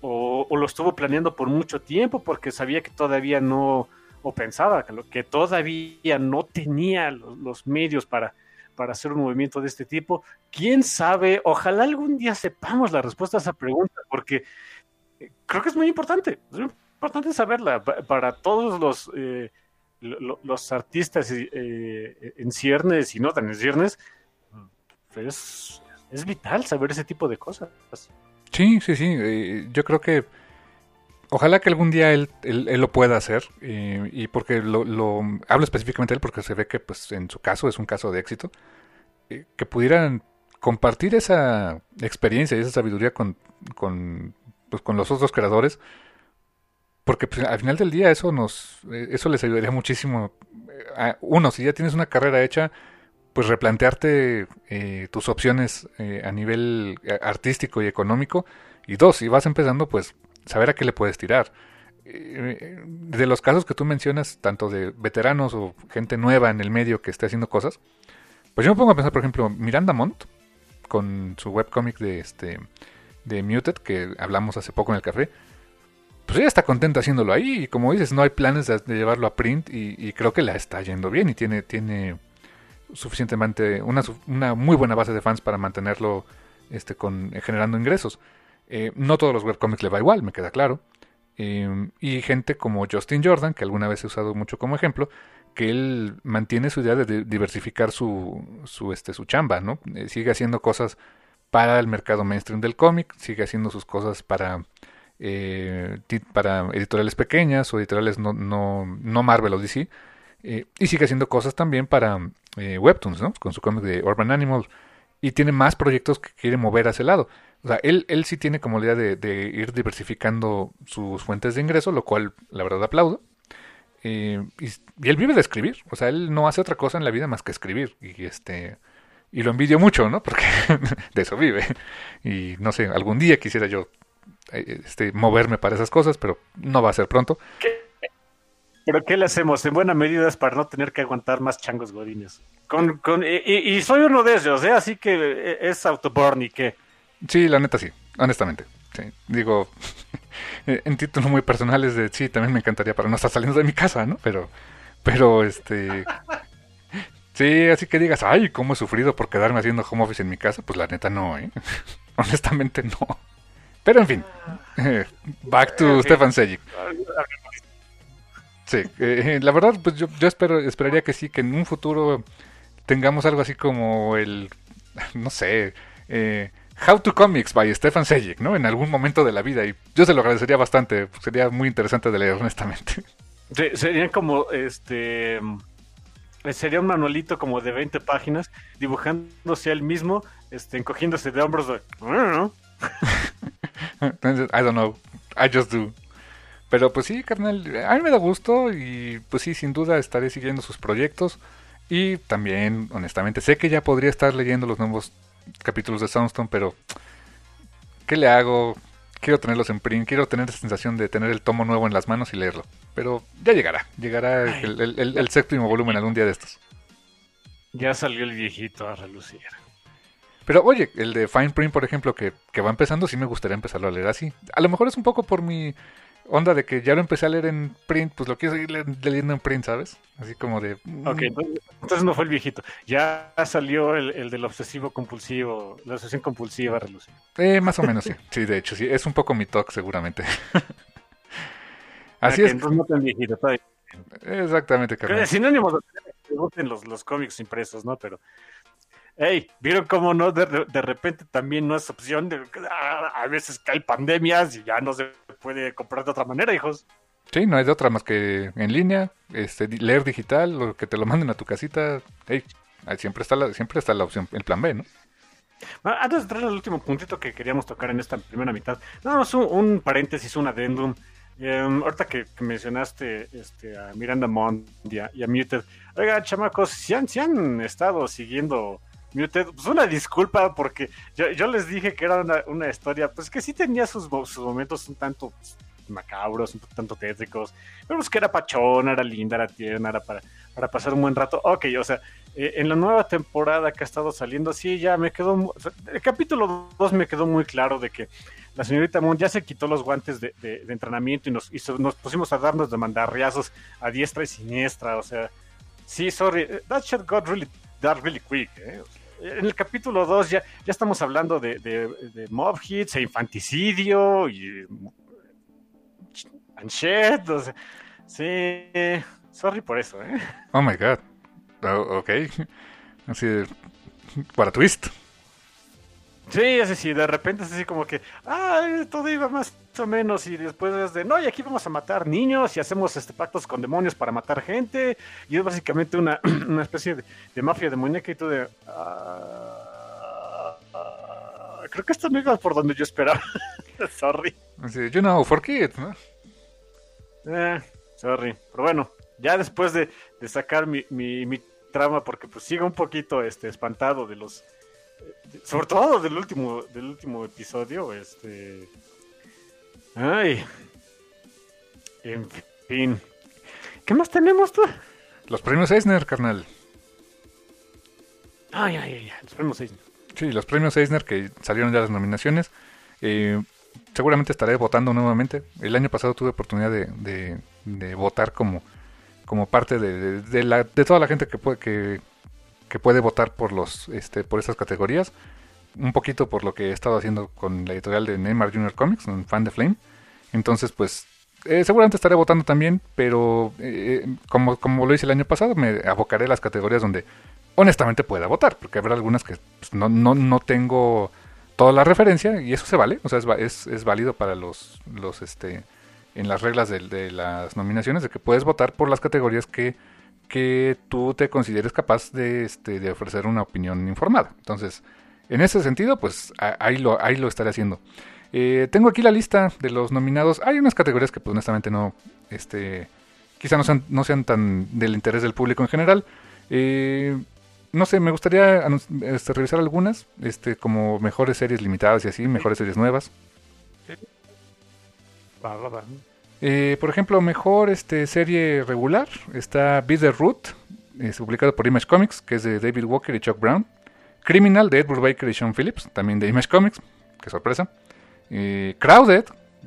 o, o, lo estuvo planeando por mucho tiempo porque sabía que todavía no, o pensaba que, que todavía no tenía los, medios para, para hacer un movimiento de este tipo. ¿Quién sabe? Ojalá algún día sepamos la respuesta a esa pregunta, porque eh, creo que es muy importante. Es muy importante saberla para todos los, eh, los artistas eh, en ciernes y no tan en ciernes. Es, es vital saber ese tipo de cosas. Sí, sí, sí. yo creo que ojalá que algún día él, él, lo pueda hacer. y porque lo, lo, hablo específicamente de él porque se ve que pues en su caso es un caso de éxito. que pudieran compartir esa experiencia y esa sabiduría con, con, pues, con los otros creadores. Porque pues, al final del día eso nos eh, eso les ayudaría muchísimo. Eh, uno, si ya tienes una carrera hecha, pues replantearte eh, tus opciones a nivel artístico y económico. Y dos, si vas empezando, pues saber a qué le puedes tirar. de los casos que tú mencionas, tanto de veteranos o gente nueva en el medio que esté haciendo cosas, pues yo me pongo a pensar, por ejemplo, Miranda Montt, con su webcomic de este de Muted, que hablamos hace poco en el café, pues ella está contenta haciéndolo ahí. Y como dices, no hay planes de, llevarlo a print y, creo que la está yendo bien y tiene, tiene suficientemente, una, una muy buena base de fans para mantenerlo este, con, eh, generando ingresos. Eh, no todos los webcomics le va igual, me queda claro. Em, y gente como Justin Jordan, que alguna vez he usado mucho como ejemplo, que él mantiene su idea de diversificar su, su, este, su chamba, ¿no? Eh, sigue haciendo cosas para el mercado mainstream del cómic, sigue haciendo sus cosas para, eh, para editoriales pequeñas o editoriales no, no, no Marvel o DC, eh, y sigue haciendo cosas también para Webtoons, ¿no? Con su cómic de Urban Animal, y tiene más proyectos que quiere mover a ese lado. O sea, él, él sí tiene como la idea de, ir diversificando sus fuentes de ingreso, lo cual la verdad aplaudo. Eh, y, él vive de escribir, o sea, él no hace otra cosa en la vida más que escribir. Y este y lo envidio mucho, ¿no? [LAUGHS] Porque de eso vive. Y no sé, algún día quisiera yo eh, este, moverme para esas cosas, pero no va a ser pronto. ¿Pero qué le hacemos? En buena medida es para no tener que aguantar más changos godines. Con, con, y, soy uno de ellos, ¿eh? Así que eh, es autoborn y que... Sí, la neta sí, honestamente. Sí. Digo, [LAUGHS] Eh, en títulos muy personales de sí, también me encantaría para no estar saliendo de mi casa, ¿no? Pero, pero este... [LAUGHS] Sí, así que digas, ay, cómo he sufrido por quedarme haciendo home office en mi casa, pues la neta no, ¿eh? [LAUGHS] Honestamente no. Pero en fin, back to Stefan Sejic. Sí, eh, la verdad, pues yo, yo espero, esperaría que sí, que en un futuro tengamos algo así como el, no sé, eh, How to Comics by Stefan Sejic, ¿no? En algún momento de la vida. Y yo se lo agradecería bastante. Sería muy interesante de leer, honestamente. Sí, sería como este. Sería un manualito como de 20 páginas, dibujándose él mismo, este, encogiéndose de hombros. De... I don't know. I just do. Pero pues sí, carnal, a mí me da gusto y pues sí, sin duda estaré siguiendo sus proyectos. Y también, honestamente, sé que ya podría estar leyendo los nuevos capítulos de Soundstone, pero ¿qué le hago? Quiero tenerlos en print, quiero tener la sensación de tener el tomo nuevo en las manos y leerlo. Pero ya llegará, llegará el, séptimo volumen algún día de estos. Ya salió el viejito a relucir. Pero oye, el de Fine Print, por ejemplo, que, que va empezando, sí me gustaría empezarlo a leer así. A lo mejor es un poco por mi onda de que ya lo empecé a leer en print, pues lo quiero seguir leyendo en print, ¿sabes? Así como de... Mm. Ok, entonces no fue el viejito. Ya salió el, del obsesivo compulsivo, la obsesión compulsiva, relucir. Eh, más o menos, sí. [LAUGHS] Sí, de hecho, sí. Es un poco mi talk, seguramente. [LAUGHS] Así es. Entonces no tan viejito, está Exactamente, Carlos. Sinónimo de que gusten los, los cómics impresos, ¿no? Pero Hey, ¿vieron cómo no? De, repente también no es opción. De, ah, a veces cae pandemias y ya no se puede comprar de otra manera, hijos. Sí, no hay de otra más que en línea, este, leer digital, o que te lo manden a tu casita. Hey, siempre está la, siempre está la opción, el plan B, ¿no? Antes de entrar al último puntito que queríamos tocar en esta primera mitad, nada más un, paréntesis, un adendum. Em, ahorita que, mencionaste este, a Miranda Mond y a, Muted, oiga, chamacos, si han, si han estado siguiendo pues una disculpa porque yo, les dije que era una, historia, pues que sí tenía sus, momentos un tanto pues, macabros, un tanto tétricos, pero pues que era pachona, era linda, era tierna, era para, para pasar un buen rato. Ok, o sea, eh, en la nueva temporada que ha estado saliendo, sí, ya me quedó, el capítulo 2 me quedó muy claro de que la señorita Moon ya se quitó los guantes de, entrenamiento y nos, nos pusimos a darnos de mandarriazos a diestra y siniestra, o sea, sí, sorry, that shit got really dark really quick, ¿eh? En el capítulo 2 ya, ya estamos hablando de, mob hits e infanticidio y. And sí. Sorry por eso, ¿eh? Oh my god. Oh, ok. Así de. Para twist. Sí, es sí, de repente es así como que, ah, todo iba más o menos y después es de, no, y aquí vamos a matar niños y hacemos este pactos con demonios para matar gente y es básicamente una, [CLEARS THROAT] una especie de, de, mafia demoníaca y todo de, ah, ah, creo que esto no iba por donde yo esperaba, [LAUGHS] sorry. Sí, you know, for kids, ¿no? Eh, sorry, pero bueno, ya después de, de sacar mi, mi, mi trama porque pues sigo un poquito este espantado de los sobre todo del último, del último episodio, este. Ay. En fin. ¿Qué más tenemos tú? Los premios Eisner, carnal. Ay, ay, ay, los premios Eisner. Sí, los premios Eisner que salieron ya las nominaciones. Eh, seguramente estaré votando nuevamente. El año pasado tuve oportunidad de, de, votar como, como parte de, de, la, de toda la gente que, puede, que, que puede votar por los este, por estas categorías. Un poquito por lo que he estado haciendo con la editorial de Neymar Junior Comics, un fan de Flame. Entonces, pues, eh, seguramente estaré votando también, pero eh, como, como lo hice el año pasado, me abocaré a las categorías donde honestamente pueda votar, porque habrá algunas que pues, no, no, no tengo toda la referencia y eso se vale, o sea, es, es, válido para los, los este, en las reglas de, las nominaciones de que puedes votar por las categorías que que tú te consideres capaz de, este, de ofrecer una opinión informada. Entonces, en ese sentido, pues ahí lo, ahí lo estaré haciendo. Eh, tengo aquí la lista de los nominados. Hay unas categorías que pues honestamente no, este, quizá no sean, no sean tan del interés del público en general. Eh, no sé, me gustaría este, revisar algunas, este, como mejores series limitadas y así, mejores series nuevas. Eh, por ejemplo, mejor este, serie regular está Be the Root, es publicado por Image Comics, que es de David Walker y Chuck Brown. Criminal de Edward Baker y Sean Phillips, también de Image Comics, qué sorpresa. Eh, Crowded,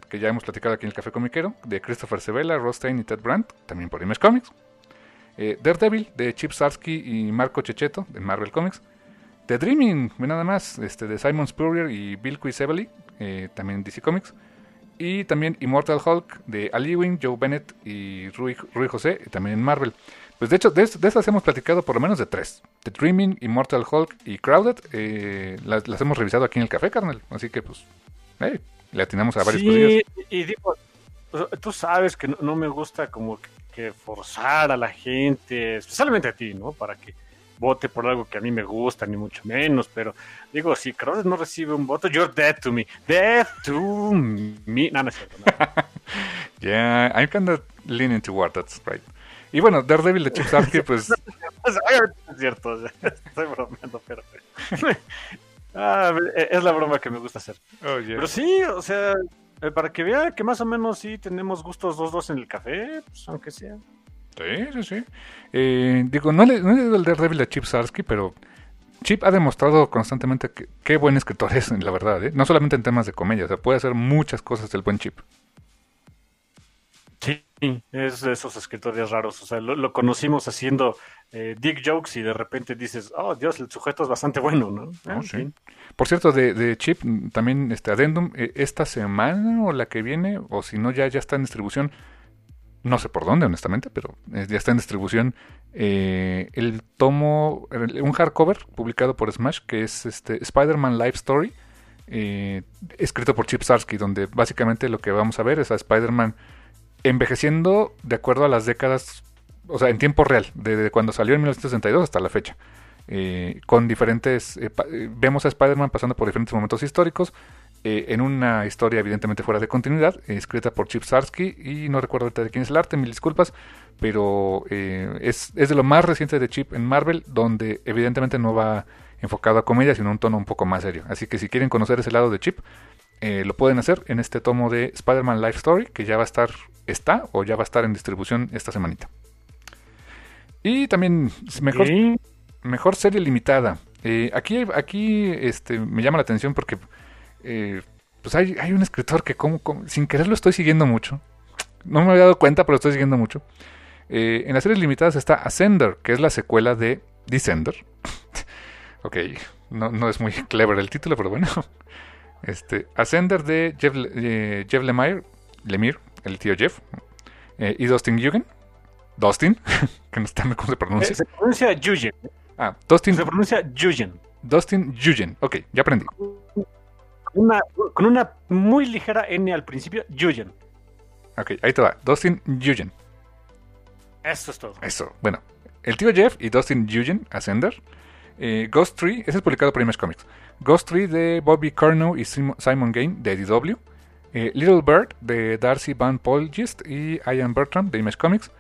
que ya hemos platicado aquí en el Café Comiquero, de Christopher Sebela, Ross Stein y Ted Brandt, también por Image Comics. Eh, Daredevil de Chip Sarsky y Marco Checheto, de Marvel Comics. The Dreaming, nada más, este, de Simon Spurrier y Bill Quisevely, eh, también DC Comics. Y también Immortal Hulk de Ali Wing, Joe Bennett y Rui, Rui José, también en Marvel. Pues de hecho, de, de, estas hemos platicado por lo menos de tres. The Dreaming, Immortal Hulk y Crowded. Eh, las, las, hemos revisado aquí en el café, carnal. Así que pues, hey, le atinamos a varios sí, y digo, tú sabes que no, no me gusta como que, que forzar a la gente, especialmente a ti, ¿no? Para que vote por algo que a mí me gusta, ni mucho menos, pero digo, si Crowder no recibe un voto, you're dead to me. Dead to me. No, no es cierto. No. [LAUGHS] yeah, I'm kind of leaning toward that's right. Y bueno, Daredevil de Chip Zdarsky, [LAUGHS] pues... es cierto, [LAUGHS] estoy bromeando, pero... ah, es la broma que me gusta hacer. Oh, yeah. Pero sí, o sea, eh, para que vea que más o menos sí tenemos gustos dos dos en el café, pues aunque sea. Sí, sí, sí. Eh, digo, no le, no le digo el Daredevil de Chip Sarsky, pero Chip ha demostrado constantemente que, qué buen escritor es, la verdad. ¿eh? No solamente en temas de comedia, o sea, puede hacer muchas cosas el buen Chip. Sí, es de esos escritores raros. O sea, lo, lo conocimos haciendo eh, dick jokes y de repente dices, oh Dios, el sujeto es bastante bueno, ¿no? Ah, sí. sí. Por cierto, de, de, Chip, también este Addendum, eh, esta semana o la que viene, o si no, ya, ya está en distribución no sé por dónde, honestamente, pero ya está en distribución eh, el tomo, un hardcover publicado por Smash, que es este Spider-Man Life Story, eh, escrito por Chip Sarsky, donde básicamente lo que vamos a ver es a Spider-Man envejeciendo de acuerdo a las décadas, o sea, en tiempo real, desde cuando salió en 1962 hasta la fecha. Eh, con diferentes, eh, vemos a Spider-Man pasando por diferentes momentos históricos, eh, en una historia evidentemente fuera de continuidad, escrita por Chip Sarsky y no recuerdo de quién es el arte, mil disculpas, pero eh, es, es, de lo más reciente de Chip en Marvel, donde evidentemente no va enfocado a comedia, sino un tono un poco más serio. Así que si quieren conocer ese lado de Chip, eh, lo pueden hacer en este tomo de Spider-Man Life Story, que ya va a estar, está o ya va a estar en distribución esta semanita. Y también mejor, ¿Sí? mejor serie limitada. aquí aquí este, me llama la atención porque eh, pues hay, hay, un escritor que como, como, sin querer lo estoy siguiendo mucho. No me había dado cuenta, pero lo estoy siguiendo mucho. Eh, en las series limitadas está Ascender, que es la secuela de Descender. [LAUGHS] ok, no, no, es muy [LAUGHS] clever el título, pero bueno. [LAUGHS] Este, Ascender de Jeff, eh, Jeff Lemire, Lemire, el tío Jeff, eh, y Dustin Yugen. Dustin, que no está cómo se pronuncia. Se pronuncia Yugen. Ah, Dustin. Se pronuncia Yugen. Dustin Yugen. Ok, ya aprendí. Una, con una muy ligera N al principio, Yugen. Ok, ahí te va. Dustin Yugen. Eso es todo. Eso, bueno. El tío Jeff y Dustin Yugen, Ascender. Eh, Ghost Tree, ese es publicado por Image Comics. Ghost Tree de Bobby Carno y Simon Gain de DW. Eh, Little Bird de Darcy Van Polgist y Ian Bertram de Image Comics.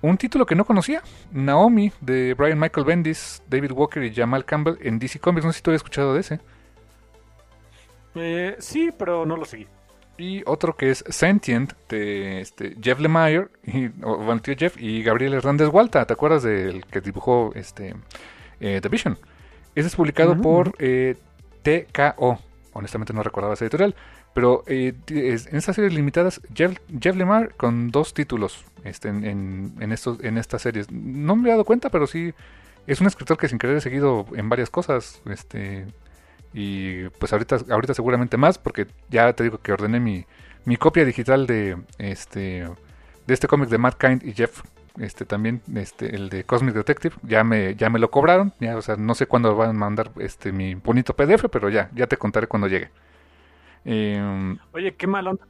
Un título que no conocía, Naomi de Brian Michael Bendis, David Walker y Jamal Campbell en DC Comics. No sé si tú habías escuchado de ese. Eh, sí, pero no lo seguí. Y otro que es Sentient de este, Jeff Lemire, y, o, tío Jeff, y Gabriel Hernández Walta. ¿Te acuerdas del que dibujó este, eh, The Vision? Ese es publicado por eh, TKO. Honestamente no recordaba esa editorial. Pero eh, en estas series limitadas, Jeff, Jeff Lemire con dos títulos este, en, en, estos, en estas series. No me he dado cuenta, pero sí es un escritor que sin querer he seguido en varias cosas. Este, y pues ahorita, ahorita seguramente más, porque ya te digo que ordené mi, mi copia digital de este de este cómic de Matt Kind y Jeff este también este el de Cosmic Detective. Ya me ya me lo cobraron ya o sea no sé cuándo van a mandar este mi bonito PDF pero ya ya te contaré cuando llegue. Em, oye qué mal onda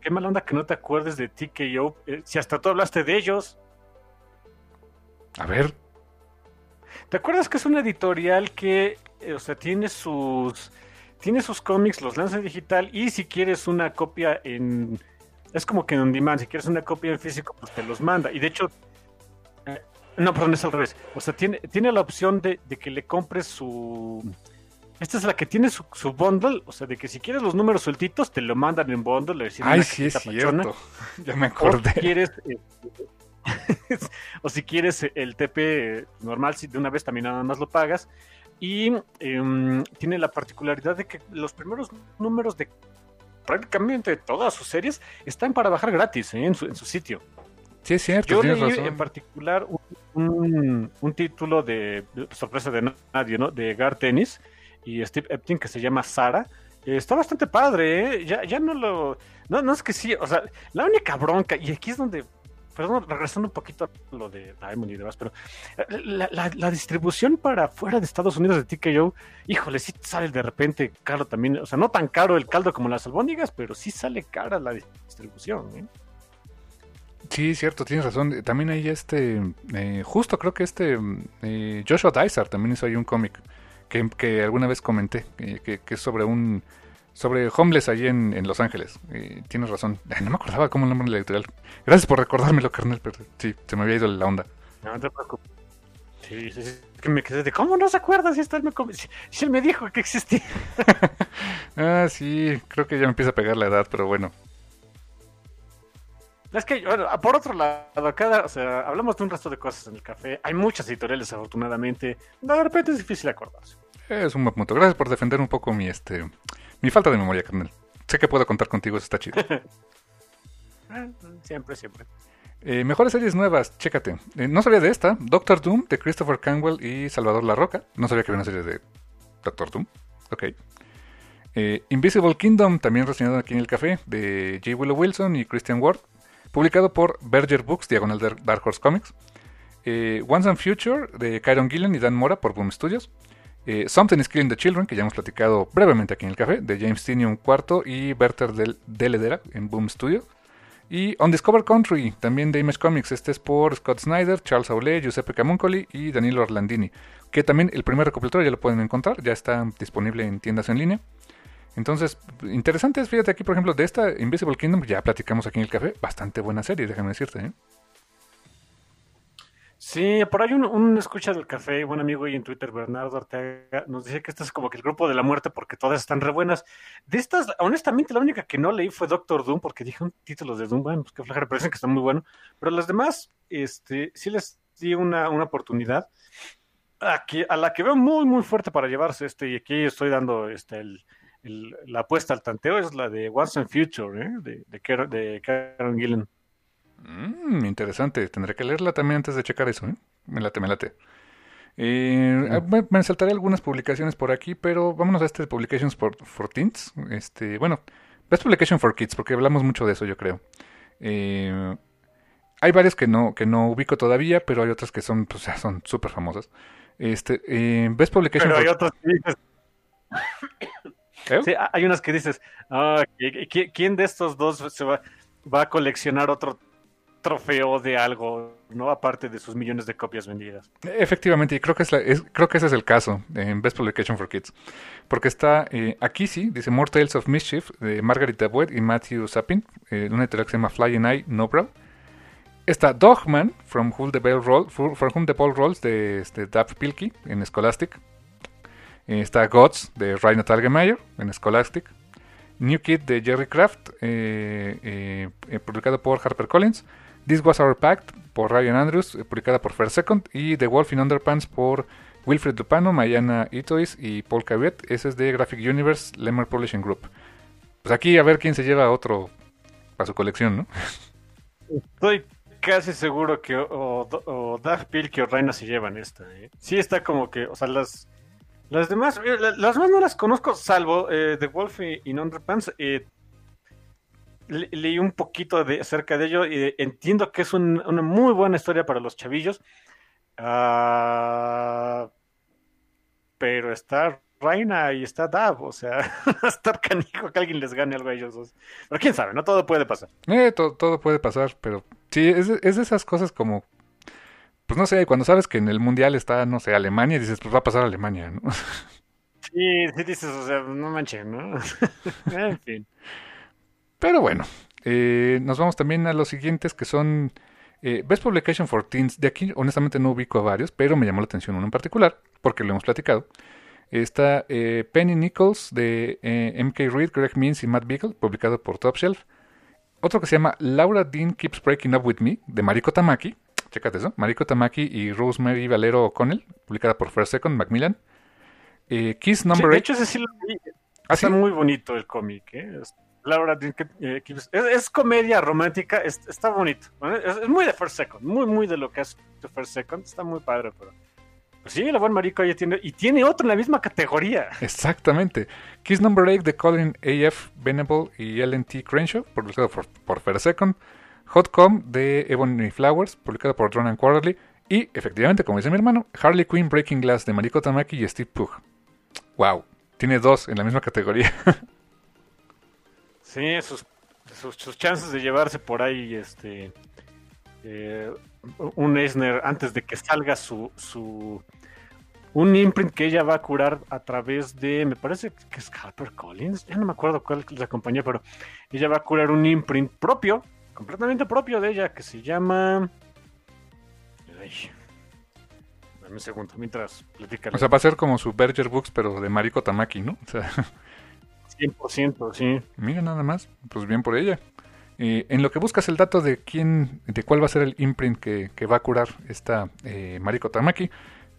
qué mal onda que no te acuerdes de TKO eh, si hasta tú hablaste de ellos. A ver. ¿Te acuerdas que es una editorial que, o sea, tiene sus, tiene sus cómics, los lanza en digital y si quieres una copia en, es como que en on demand, si quieres una copia en físico, pues te los manda. Y de hecho, eh, no, perdón, es al revés. O sea, tiene, tiene la opción de, que le compres su, esta es la que tiene su, su, bundle, o sea, de que si quieres los números sueltitos, te lo mandan en bundle. Ay, sí, es cierto. [LAUGHS] Ya me acordé. si quieres, eh, [LAUGHS] o si quieres el TP normal, si de una vez también nada más lo pagas. Y em, tiene la particularidad de que los primeros números de prácticamente todas sus series están para bajar gratis ¿eh? en, su, sitio. Sí, es cierto. Yo leí en particular un, título de, sorpresa de nadie, ¿no? De Gar Tennis y Steve Epting que se llama Sara. está bastante padre, ¿eh? Ya, ya no lo. No, no es que sí, o sea, la única bronca, y aquí es donde perdón, regresando un poquito a lo de Diamond y demás, pero eh, la, distribución para fuera de Estados Unidos de TKO, híjole, sí sale de repente caro también, o sea, no tan caro el caldo como las albóndigas, pero sí sale cara la distribución. ¿eh? Sí, cierto, tienes razón. También hay este, eh, justo creo que este Joshua Dysart también hizo ahí un cómic que, alguna vez comenté, que, que es sobre un sobre Homeless allí en, Los Ángeles. tienes razón. no me acordaba cómo el nombre de la editorial. Gracias por recordármelo, carnal, pero sí, se me había ido la onda. No te preocupes. Sí, sí, sí. Que me quedé de cómo no se acuerda si, está, si, si él me dijo que existía. [LAUGHS] ah, sí, creo que ya me empieza a pegar la edad, pero bueno. Es que, bueno, por otro lado, cada, o sea, hablamos de un resto de cosas en el café. Hay muchas editoriales, afortunadamente. De repente es difícil acordarse. Es un buen punto. Gracias por defender un poco mi, este, mi falta de memoria, carnal. Sé que puedo contar contigo, eso está chido. [LAUGHS] siempre, siempre. Eh, mejores series nuevas, chécate. Eh, no sabía de esta. Doctor Doom de Christopher Canwell y Salvador La Roca. No sabía que había una serie de Doctor Doom. Ok. Eh, Invisible Kingdom, también reseñado aquí en el café, de J. Willow Wilson y Christian Ward. Publicado por Berger Books, diagonal de Dark Horse Comics. Once and Future de Kyron Gillen y Dan Mora por Boom Studios. Eh, Something is Killing the Children, que ya hemos platicado brevemente aquí en el café, de James Tinion cuarto y Berter del, de en Boom Studio. Y Undiscovered Country, también de Image Comics. Este es por Scott Snyder, Charles Aulé, Giuseppe Camuncoli y Danilo Orlandini. Que también el primer recopilatorio ya lo pueden encontrar, ya está disponible en tiendas en línea. Entonces, interesante es, fíjate aquí, por ejemplo, de esta Invisible Kingdom, ya platicamos aquí en el café. Bastante buena serie, déjame decirte. ¿eh? Sí, por ahí un, escucha del café, buen amigo y en Twitter, Bernardo Ortega, nos dice que esta es como que el grupo de la muerte porque todas están re buenas. De estas, honestamente, la única que no leí fue Doctor Doom porque dije un título de Doom, bueno, pues que flojera, parecen que está muy bueno. Pero las demás, este, sí les di una, una oportunidad. Aquí, a la que veo muy, muy fuerte para llevarse este, y aquí estoy dando este, el, la apuesta al tanteo, es la de Once and Future, ¿eh? de, de, de Karen Gillen. Mm, interesante. Tendré que leerla también antes de checar eso. ¿eh? Me late, me late. Eh, ah, me, saltaré algunas publicaciones por aquí, pero vámonos a este de Publications for, Teens. Este, bueno, Best Publication for Kids, porque hablamos mucho de eso, yo creo. Eh, hay varias que no, que no ubico todavía, pero hay otras que son, pues, [LAUGHS] son súper famosas. Este, eh, Best Publication. Pero hay for- otros que dices. ¿Eh? Sí, hay unas que dices, ah, ¿qui- qui- ¿quién de estos dos se va, va a coleccionar otro trofeo de algo, no aparte de sus millones de copias vendidas? Efectivamente, y creo que, es creo que ese es el caso en Best Publication for Kids. Porque está eh, aquí sí, dice More Tales of Mischief de Margaret Atwood y Matthew Sapin, eh, una editorial que se llama Fly and I, No Brow. Está Dogman, from whom the bell roll, for, for whom the ball rolls, de este, Dav Pilkey en Scholastic. Eh, está Gods, de Raina Talgemeyer en Scholastic. New Kid, de Jerry Kraft, eh, eh, eh, publicado por HarperCollins. This Was Our Pact, por Ryan Andrews, publicada por Fair Second. Y The Wolf in Underpants, por Wilfred Lupano, Mayana Itois y Paul Caviet. Ese es de Graphic Universe, Lemmer Publishing Group. Pues aquí a ver quién se lleva otro para su colección, ¿no? Estoy casi seguro que o, o, Dav Pilkey o Reina se llevan esta. ¿eh? Sí está como que, o sea, las, las demás, la- las demás no las conozco, salvo eh, The Wolf in Underpants. Eh, le- leí un poquito de, acerca de ello y entiendo que es un- una muy buena historia para los chavillos. Ah, pero está Reina y está Dav, o sea, [LAUGHS] estar canijo que alguien les gane algo a ellos dos. Pero quién sabe, no todo puede pasar. Eh, to- todo puede pasar, pero sí, es es de esas cosas como... Pues no sé, cuando sabes que en el mundial está, no sé, Alemania, dices, pues va a pasar Alemania, ¿no? [LAUGHS] Sí, sí dices, o sea, no manches, ¿no? [LAUGHS] en fin. Pero bueno, eh, nos vamos también a los siguientes que son eh, Best Publication for Teens. De aquí, honestamente, no ubico a varios, pero me llamó la atención uno en particular, porque lo hemos platicado. Está eh, Penny Nichols de MK Reed, Greg Means y Matt Beagle, publicado por Top Shelf. Otro que se llama Laura Dean Keeps Breaking Up With Me, de Mariko Tamaki. Chécate eso. Mariko Tamaki y Rosemary Valero O'Connell, publicada por First Second, Macmillan. Kiss Sí, Number de 8. hecho, ese sí lo vi. ¿Ah, Está sí? muy bonito el cómic, ¿eh? Laura eh, es, comedia romántica, es- está bonito. Es, muy de First Second, muy, muy de lo que es de First Second. Está muy padre, pero. Pues sí, la buen marico. Y tiene otro en la misma categoría. Exactamente. Kiss Number 8 de Colin A.F. Venable y Ellen T. Crenshaw, publicado por, por Fair Second. Hotcom de Ebony Flowers, publicado por Drone and Quarterly. Y, efectivamente, como dice mi hermano, Harley Quinn Breaking Glass de Mariko Tamaki y Steve Pugh. ¡Wow! Tiene dos en la misma categoría. [LAUGHS] Sí, sus, sus, sus chances de llevarse por ahí este eh, un Eisner antes de que salga su, su un imprint que ella va a curar a través de, me parece que es Harper Collins, ya no me acuerdo cuál la compañía, pero ella va a curar un imprint propio, completamente propio de ella, que se llama... Ay, dame un segundo, mientras platica. o sea, va a ser como su Berger Books, pero de Mariko Tamaki, ¿no? O sea, [LAUGHS] 100%, sí. mira nada más. Pues bien por ella. Eh, en lo que buscas el dato de quién, de cuál va a ser el imprint que, que va a curar esta eh, Mariko Tamaki,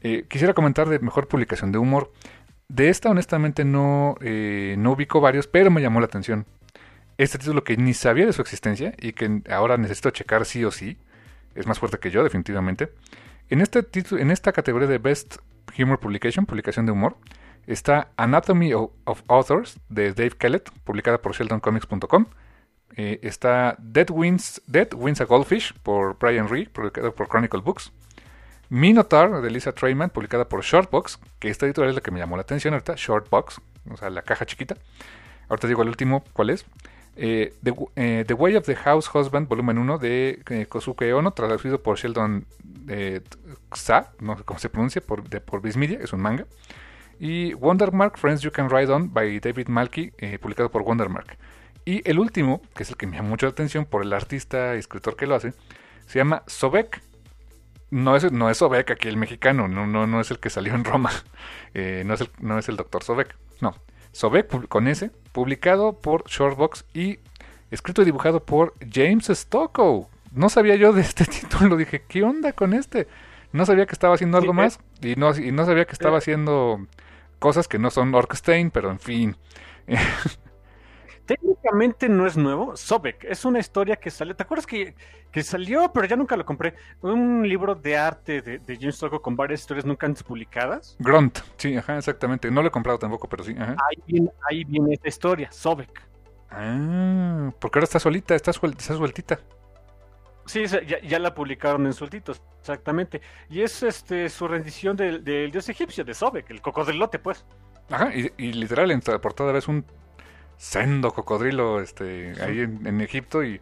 eh, quisiera comentar de mejor publicación de humor. De esta, honestamente, no, eh, no ubico varios, pero me llamó la atención. Este título que ni sabía de su existencia y que ahora necesito checar sí o sí. Es más fuerte que yo, definitivamente. En, este título, en esta categoría de Best Humor Publication, publicación de humor, está Anatomy of, Authors de Dave Kellett, publicada por SheldonComics.com. Eh, está Dead Wins, Dead Wins a Goldfish por Brian Ree, publicado por Chronicle Books. Minotaur de Lisa Treyman, publicada por Shortbox, que esta editorial es la que me llamó la atención ahorita, Shortbox, o sea, la caja chiquita. Ahorita digo el último, ¿cuál es? Eh, The, eh, The Way of the House Husband, volumen 1 de Kosuke Ono, traducido por Sheldon Xa, no sé cómo se pronuncia, por, de, por Viz Media, es un manga. Y Wondermark, Friends You Can Ride On, by David Malky, eh, publicado por Wondermark. Y el último, que es el que me llama mucho la atención por el artista y escritor que lo hace, se llama Sobek. No es, no es Sobek aquí el mexicano, no, no, no es el que salió en Roma, [LAUGHS] eh, no, es el, no es el doctor Sobek, no. Sobek con ese, publicado por Shortbox y escrito y dibujado por James Stockow. No sabía yo de este [LAUGHS] título, dije, ¿qué onda con este? No sabía que estaba haciendo algo Sí, más y no, y no sabía que estaba eh. haciendo cosas que no son Orkstein, pero en fin. [LAUGHS] Técnicamente no es nuevo. Sobek es una historia que salió. ¿Te acuerdas que, que salió, pero ya nunca lo compré? Un libro de arte de, de James Tocco con varias historias nunca antes publicadas. Grunt, sí, ajá, exactamente. No lo he comprado tampoco, pero sí. Ajá. Ahí viene, ahí viene esta historia, Sobek. Ah, porque ahora está solita, está, suel- está sueltita. Sí, ya, la publicaron en sueltitos, exactamente. Y es este su rendición del, dios egipcio, de Sobek, el cocodrilote, pues. Ajá, y, literal en la portada ves un sendo cocodrilo este, ahí en, Egipto y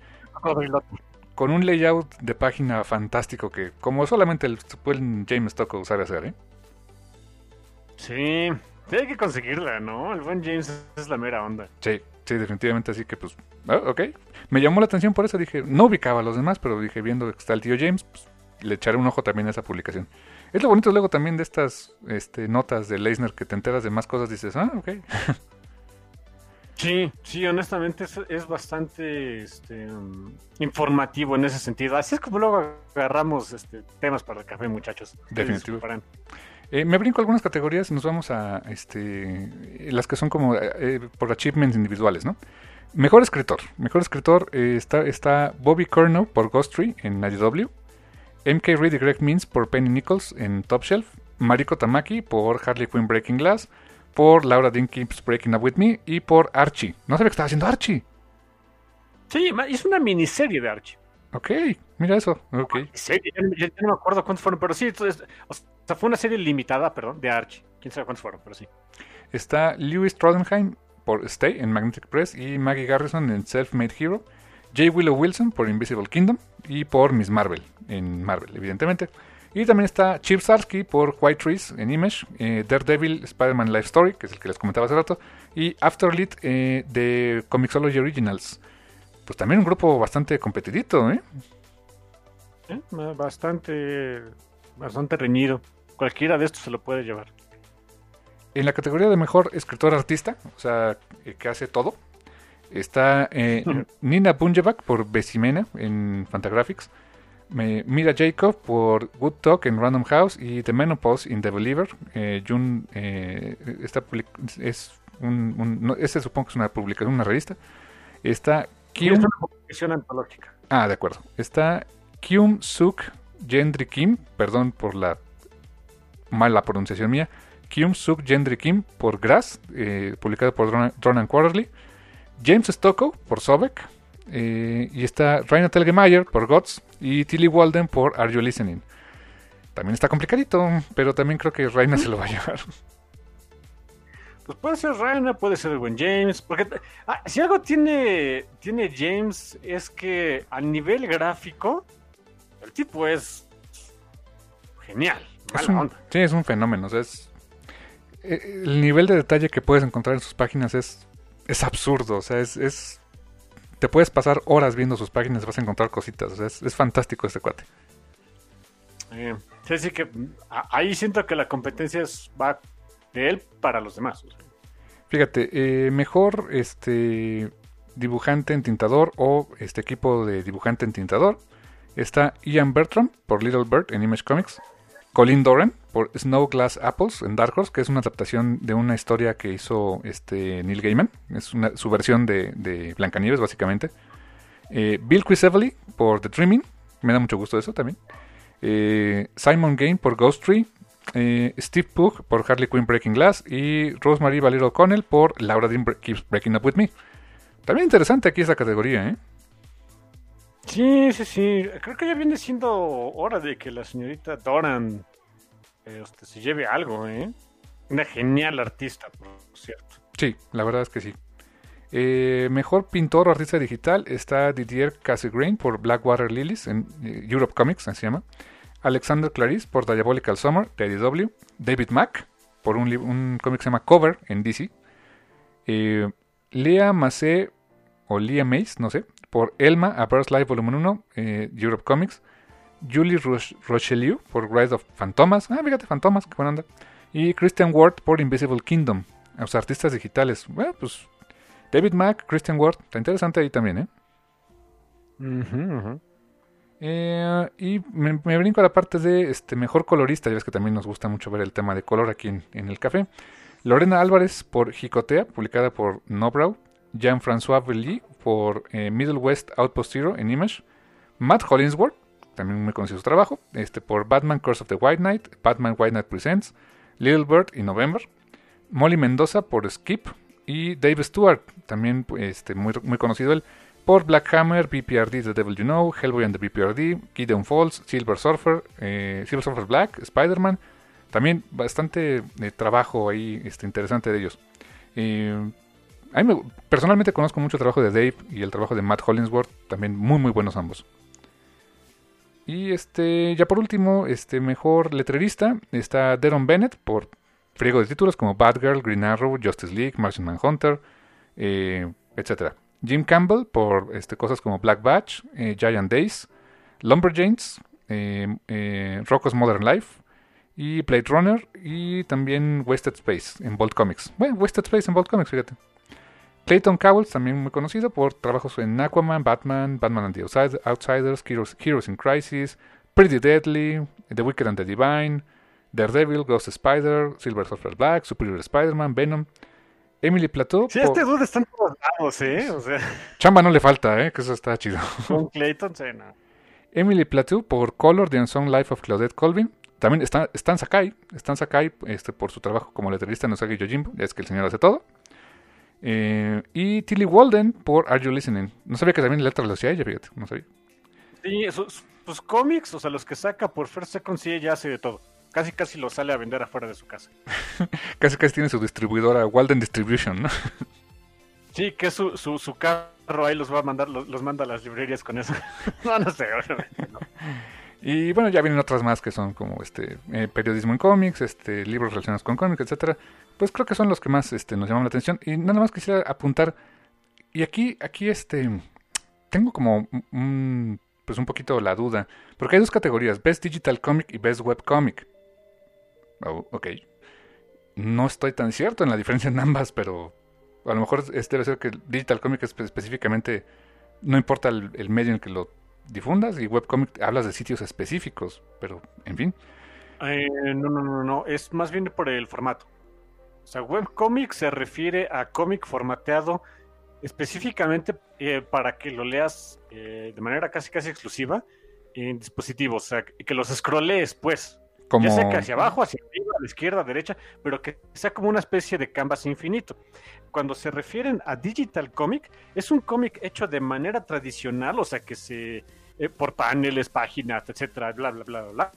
con un layout de página fantástico que como solamente el, el James Tocco sabe hacer, ¿eh? Sí, hay que conseguirla, ¿no? El buen James es la mera onda. Sí, sí, definitivamente, así que pues, ah, ok. Me llamó la atención por eso, dije, no ubicaba a los demás, pero dije, viendo que está el tío James, pues, le echaré un ojo también a esa publicación. Es lo bonito luego también de estas este, notas de Leisner que te enteras de más cosas, dices, ah, ok. [LAUGHS] Sí, sí, honestamente es, bastante este, um, informativo en ese sentido. Así es como luego agarramos este, temas para el café, muchachos. Definitivo. Eh, me brinco algunas categorías y nos vamos a este, las que son como eh, eh, por achievements individuales, ¿no? Mejor escritor. Mejor escritor está, está Bobby Curnow por Ghost en IDW. MK Reed y Greg Means por Penny Nichols en Top Shelf. Mariko Tamaki por Harley Quinn Breaking Glass. Por Laura Dean Keeps Breaking Up With Me. Y por Archie. No sabía que estaba haciendo Archie. Sí, es una miniserie de Archie. Ok, mira eso. Okay. Sí, yo, no me acuerdo cuántos fueron, pero sí, o sea, fue una serie limitada, perdón, de Archie. Quién sabe cuántos fueron, pero sí. Está Lewis Trondheim por Stay en Magnetic Press y Maggie Garrison en Self-Made Hero. J. Willow Wilson por Invisible Kingdom y por Miss Marvel en Marvel, evidentemente. Y también está Chip Sarsky por White Trees en Image, eh, Daredevil Spider-Man Life Story, que es el que les comentaba hace rato, y Afterlit eh, de Comixology Originals pues también un grupo bastante competidito, ¿eh? Bastante, bastante reñido. Cualquiera de estos se lo puede llevar. En la categoría de mejor escritor artista, o sea, eh, que hace todo, está eh, Nina Bunjevac por Besimena en Fantagraphics, Mira Jacob por Good Talk en Random House y The Menopause in The Believer. Eh, June, eh, es un, este supongo que es una publicación, una revista. Está es una antológica. Ah, de acuerdo. Está Kyum Suk Gendry Kim, perdón por la mala pronunciación mía. Kyum Suk Gendry Kim por Grass, eh, publicado por Drone Quarterly. James Stocko por Sobek. Eh, y está Raina Telgemeier por Gods. Y Tilly Walden por Are You Listening. También está complicadito, pero también creo que Raina se lo va a [LAUGHS] llevar. Pues puede ser Raina, puede ser el buen James. Porque ah, si algo tiene, tiene James es que a nivel gráfico, el tipo es genial. sí, es un fenómeno. es, eh, el nivel de detalle que puedes encontrar en sus páginas es, es absurdo. O sea, es, es te puedes pasar horas viendo sus páginas, vas a encontrar cositas. es, fantástico este cuate. Eh, sí, sí que ahí siento que la competencia es, va de él para los demás. Fíjate, eh, mejor este dibujante en tintador o este equipo de dibujante en tintador está Ian Bertram por Little Bird en Image Comics, Colin Doran por Snow Glass Apples en Dark Horse, que es una adaptación de una historia que hizo este Neil Gaiman, es su versión de, de Blancanieves básicamente. Eh, Bill Quisevely por The Dreaming, me da mucho gusto eso también. Eh, Simon Gain por Ghost Tree, eh, Steve Pugh por Harley Quinn Breaking Glass y Rosemary Valero O'Connell por Laura Dean Keeps Breaking Up With Me. También interesante aquí esa categoría, ¿eh? Sí, sí, sí. Creo que ya viene siendo hora de que la señorita Doran eh, este, se lleve algo, ¿eh? Una genial artista, por cierto. Sí, la verdad es que sí. Eh, mejor pintor o artista digital está Didier Cassegrain por Blackwater Lilies en Europe Comics, se llama. Alexander Clarice por Diabolical Summer de IDW, David Mack por un, cómic que se llama Cover en DC, eh, Lea Massé o Lea Mace, no sé, por Elma, A Burst Life Volumen 1, eh, Europe Comics, Julie Rochelieu por Rise of Fantomas, ah, fíjate, Fantomas, qué buena onda, y Christian Ward por Invisible Kingdom, los artistas digitales. Bueno, pues David Mack, Christian Ward, está interesante ahí también, ¿eh? Eh, y me, brinco a la parte de este mejor colorista, ya ves que también nos gusta mucho ver el tema de color aquí en, el café. Lorena Álvarez por Jicotea, publicada por Nobrow. Jean-François Belly por eh, Middle West Outpost Zero en Image. Matt Hollingsworth, también muy conocido su trabajo, este, por Batman Curse of the White Knight, Batman White Knight Presents, Little Bird y November. Molly Mendoza por Skip y Dave Stewart, también este, muy, muy conocido él, por Black Hammer, BPRD The Devil You Know, Hellboy and the BPRD, Gideon Falls, Silver Surfer, eh, Silver Surfer Black, Spider-Man. También bastante eh, trabajo ahí este, interesante de ellos. Eh, a mí personalmente conozco mucho el trabajo de Dave y el trabajo de Matt Hollingsworth, también muy muy buenos ambos. Y este, ya por último, este mejor letrerista está Deron Bennett por friego de títulos como Batgirl, Green Arrow, Justice League, Martian Manhunter, etc. Jim Campbell por este, cosas como Black Batch, eh, Giant Days, Lumberjanes, eh, eh, Rocco's Modern Life y Blade Runner y también Wasted Space en Bolt Comics. Bueno, Wasted Space en Bolt Comics, fíjate. Clayton Cowles, también muy conocido por trabajos en Aquaman, Batman, Batman and the Outsiders, Heroes, in Crisis, Pretty Deadly, The Wicked and the Divine, Daredevil, Ghost Spider, Silver Surfer Black, Superior Spider-Man, Venom. Emily Plateau. Sí, este dude está en todos lados, ¿eh? O sea... Chamba no le falta, ¿eh? Que eso está chido. Con Clayton, sí, Emily Plateau por Color, The Unsung Life of Claudette Colvin. También está, Stan Sakai. Stan Sakai este, por su trabajo como letrista en Usagi Yojimbo. Es que el señor hace todo. Eh, y Tilly Walden por Are You Listening. No sabía que también letras lo hacía ella, fíjate. No sabía. Sí, sus, cómics, o sea, los que saca por First Second, sí, ella hace de todo. Casi, casi lo sale a vender afuera de su casa. [LAUGHS] casi, casi tiene su distribuidora, Walden Distribution, ¿no? [LAUGHS] sí, que su, su, su carro ahí los va a mandar, los, manda a las librerías con eso. [LAUGHS] no, no sé, Y bueno, ya vienen otras más que son como este eh, periodismo en cómics, este libros relacionados con cómics, etcétera. Pues creo que son los que más este, nos llaman la atención. Y nada más quisiera apuntar. Y aquí, aquí este tengo como un, pues un poquito la duda. Porque hay dos categorías, Best Digital Comic y Best Web Comic. Oh, ok. No estoy tan cierto en la diferencia en ambas, pero a lo mejor este debe ser que Digital Comic es específicamente, no importa el medio en que lo difundas y webcomic hablas de sitios específicos, pero en fin. Eh, no, no, no, no, es más bien por el formato. O sea, webcomic se refiere a cómic formateado específicamente eh, para que lo leas eh, de manera casi casi exclusiva en dispositivos, o sea, que los scrollees pues. Como... Ya sea que hacia abajo, hacia arriba, a la izquierda, a la derecha, pero que sea como una especie de canvas infinito. Cuando se refieren a digital comic, es un cómic hecho de manera tradicional, o sea, que se eh, por paneles, páginas, etcétera, bla, bla, bla, bla,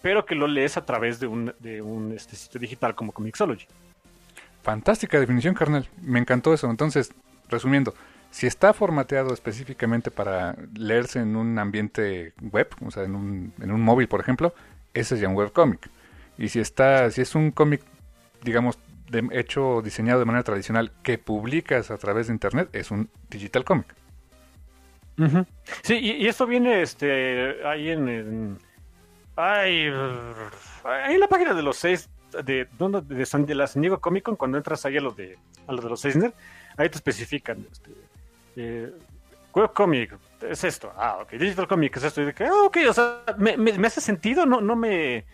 pero que lo lees a través de un, de un este, sitio digital como Comixology. Fantástica definición, carnal. Me encantó eso. Entonces, resumiendo, si está formateado específicamente para leerse en un ambiente web, o sea, en un, en un móvil, por ejemplo, ese es ya un webcomic. Y si está, si es un cómic, digamos, de, hecho, diseñado de manera tradicional, que publicas a través de internet, es un digital comic. Sí, y, esto viene este ahí en, en ahí en la página de los seis de, de, de San Diego Comic Con, cuando entras ahí a lo de a lo de los Eisner, ahí te especifican este, eh, webcomic es esto, ah, ok, digital comic es esto, y de que, ah, ok, o sea, me, me, hace sentido, no, no me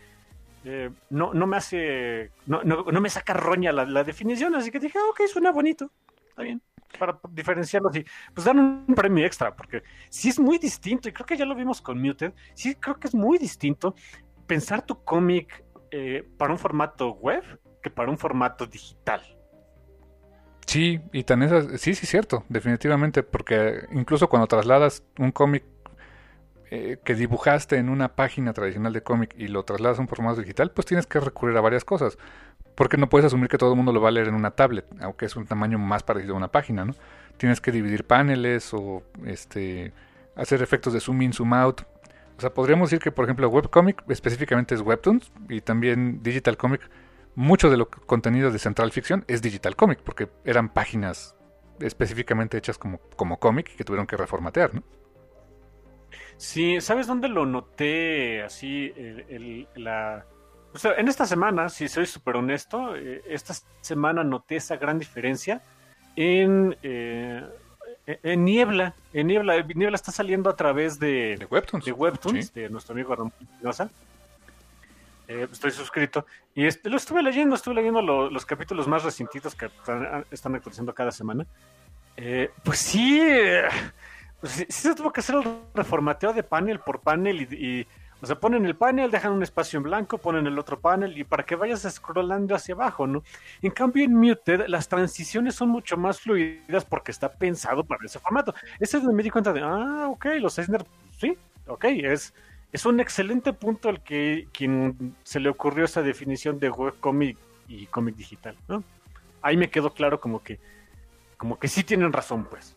eh, no, no me hace no, no, me saca roña la, la, definición, así que dije, ah, ok, suena bonito, está bien para diferenciarlos y pues dan un premio extra, porque si es muy distinto, y creo que ya lo vimos con Muted, sí creo que es muy distinto pensar tu cómic eh, para un formato web que para un formato digital. Sí, y tan es, sí, sí, cierto, definitivamente, porque incluso cuando trasladas un cómic eh, que dibujaste en una página tradicional de cómic y lo trasladas a un formato digital, pues tienes que recurrir a varias cosas porque no puedes asumir que todo el mundo lo va a leer en una tablet, aunque es un tamaño más parecido a una página, ¿no? Tienes que dividir paneles o este hacer efectos de zoom in, zoom out. O sea, podríamos decir que, por ejemplo, webcomic específicamente es Webtoons y también Digital Comic. Mucho de lo contenido de Central Fiction es Digital Comic, porque eran páginas específicamente hechas como, como cómic que tuvieron que reformatear, ¿no? Sí, ¿sabes dónde lo noté así? la, en esta semana, si soy súper honesto, eh, esta semana noté esa gran diferencia en, eh, en Niebla. En Niebla, Niebla está saliendo a través de, de Webtoons, de, Webtoons, de nuestro amigo Ramón eh, estoy suscrito y este, lo estuve leyendo, estuve leyendo los capítulos más recientitos que están, actualizando cada semana. pues sí, pues sí, se tuvo que hacer el reformateo de panel por panel y O sea, ponen el panel, dejan un espacio en blanco, ponen el otro panel y para que vayas scrollando hacia abajo, ¿no? En cambio, en Muted las transiciones son mucho más fluidas porque está pensado para ese formato. Ese es donde me di cuenta de, ah, ok, los Eisner, sí, ok, es, es un excelente punto el que quien se le ocurrió esa definición de webcomic y cómic digital, ¿no? Ahí me quedó claro como que, como que sí tienen razón, pues.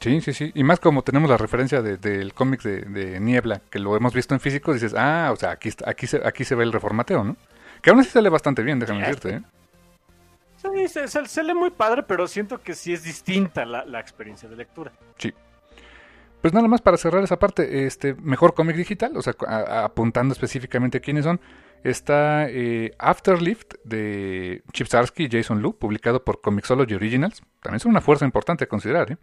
Sí, sí, sí. Y más como tenemos la referencia del cómic de, Niebla, que lo hemos visto en físico, dices, ah, o sea, aquí, aquí, se, aquí se ve el reformateo, ¿no? Que aún así sale bastante bien, déjame decirte, ¿eh? Sí, se, lee muy padre, pero siento que sí es distinta la, la experiencia de lectura. Sí. Pues nada más para cerrar esa parte, este mejor cómic digital, o sea, apuntando específicamente quiénes son, está eh, Afterlift de Chip Sarsky y Jason Lu, publicado por Comixology Originals. También es una fuerza importante a considerar. ¿eh?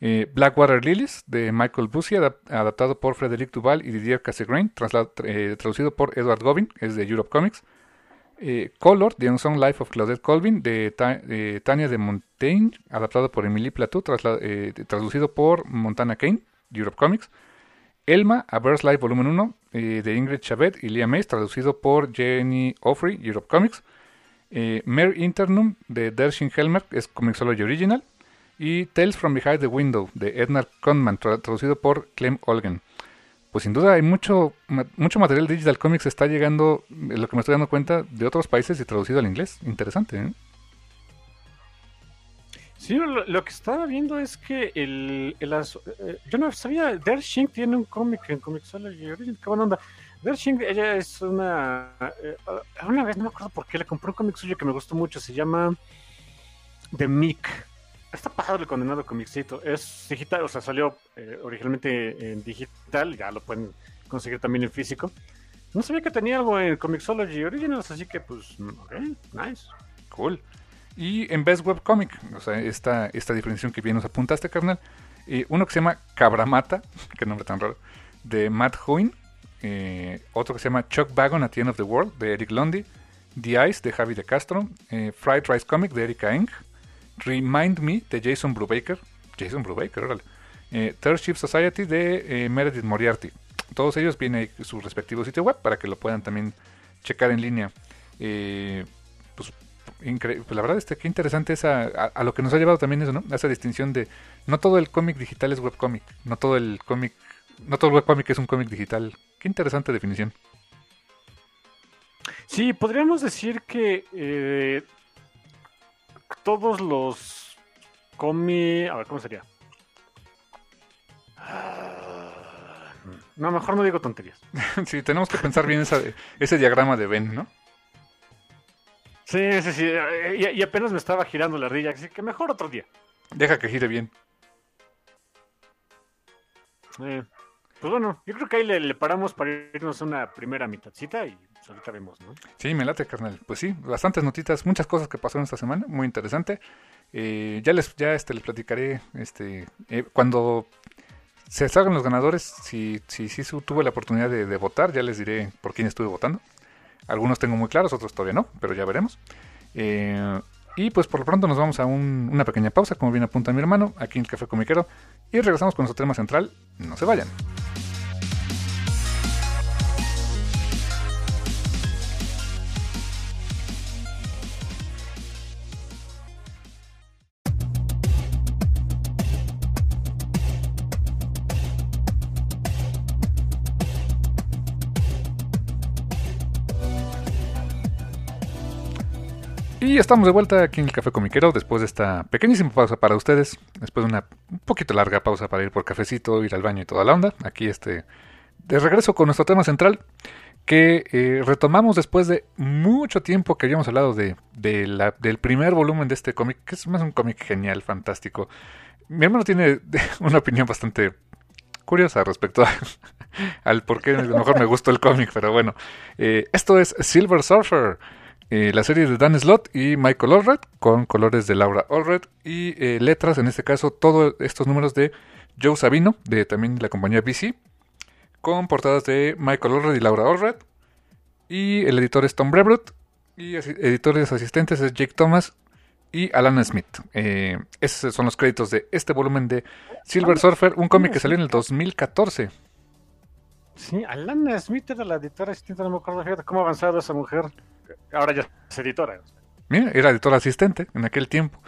Eh, Blackwater Lilies de Michael Busey, adaptado por Frederic Duval y Didier Cassegrain, traducido por Edward Gobin, es de Europe Comics. Color, The Unsung Life of Claudette Colvin, de Tania de Montaigne, adaptado por Emily Platou, traducido por Montana Kane, Europe Comics. Elma, A Bird's Life Volumen 1, de Ingrid Chabet y Liam Mace, traducido por Jenny Offrey, Europe Comics. Mare Internum, de Dershin Helmer, es Comixology Original y Tales from Behind the Window de Edna Conman, traducido por Clem Olgen. Pues sin duda hay mucho, mucho material Digital Comics está llegando, lo que me estoy dando cuenta, de otros países y traducido al inglés. Interesante, ¿eh? Sí, lo, que estaba viendo es que el, eh, yo no sabía, Der Shink tiene un cómic en Comixology Origin, qué buena onda. Der Shink, ella es una, eh, una vez no me acuerdo por qué, le compré un cómic suyo que me gustó mucho, se llama The Meek Está pasado el condenado comicito. Es digital, o sea, salió eh, originalmente en digital, ya lo pueden conseguir también en físico. No sabía que tenía algo en Comixology Originals, así que pues, ok, nice. Cool. Y en Best Web Comic, o sea, esta, esta diferenciación que bien nos apuntaste, carnal. Eh, uno que se llama Cabramata, [LAUGHS] qué nombre tan raro, de Matt Hoyne. Eh, otro que se llama Chuck Wagon at the End of the World, de Eric Lundy. The Ice, de Javi de Castro. Fried Rice Comic, de Erika Eng. Remind Me de Jason Brubaker. Jason Brubaker, órale. Eh, Third Ship Society de eh, Meredith Moriarty. Todos ellos vienen su respectivo sitio web para que lo puedan también checar en línea. Eh, pues, pues, la verdad, este, qué interesante es a, lo que nos ha llevado también eso, ¿no? esa distinción de no todo el cómic digital es webcomic, no todo el cómic, no todo el webcomic es un cómic digital. Qué interesante definición. Sí, podríamos decir que eh, todos los comi... A ver, ¿cómo sería? Ah, no, mejor no digo tonterías. [LAUGHS] sí, tenemos que pensar bien ese diagrama de Ben, ¿no? Sí, sí, sí. Y, apenas me estaba girando la rilla, así que mejor otro día. Deja que gire bien. Eh, pues bueno, yo creo que ahí le, paramos para irnos a una primera mitadcita y pues ahorita vemos, ¿no? Sí, me late, carnal. Pues sí, bastantes notitas, muchas cosas que pasaron esta semana, muy interesante. Eh, ya les, ya este, les platicaré, este, eh, cuando se salgan los ganadores, si, si, si tuve la oportunidad de, votar, ya les diré por quién estuve votando. Algunos tengo muy claros, otros todavía no, pero ya veremos. Eh, y pues por lo pronto nos vamos a una pequeña pausa, como bien apunta mi hermano, aquí en el Café Comiquero, y regresamos con nuestro tema central. No se vayan. Y estamos de vuelta aquí en el Café Comiquero después de esta pequeñísima pausa para ustedes, después de una un poquito larga pausa para ir por cafecito, ir al baño y toda la onda. Aquí este de regreso con nuestro tema central que eh, retomamos después de mucho tiempo que habíamos hablado de, del primer volumen de este cómic, que es más un cómic genial, fantástico. Mi hermano tiene [LAUGHS] una opinión bastante curiosa respecto [LAUGHS] al por qué a lo mejor me gustó el cómic, pero bueno. Eh, esto es Silver Surfer. Eh, la serie de Dan Slott y Michael Allred, con colores de Laura Allred y eh, letras, en este caso, todos estos números de Joe Sabino, de también la compañía BC, con portadas de Michael Allred y Laura Allred. Y el editor es Tom Brebrut, y editores asistentes es Jake Thomas y Alan Smith. Eh, esos son los créditos de este volumen de Silver Surfer, un cómic que salió en el 2014. Sí, Alana Smith era la editora asistente, no me acuerdo fíjate cómo ha avanzado esa mujer. Ahora ya es editora. Mira, era editora asistente en aquel tiempo.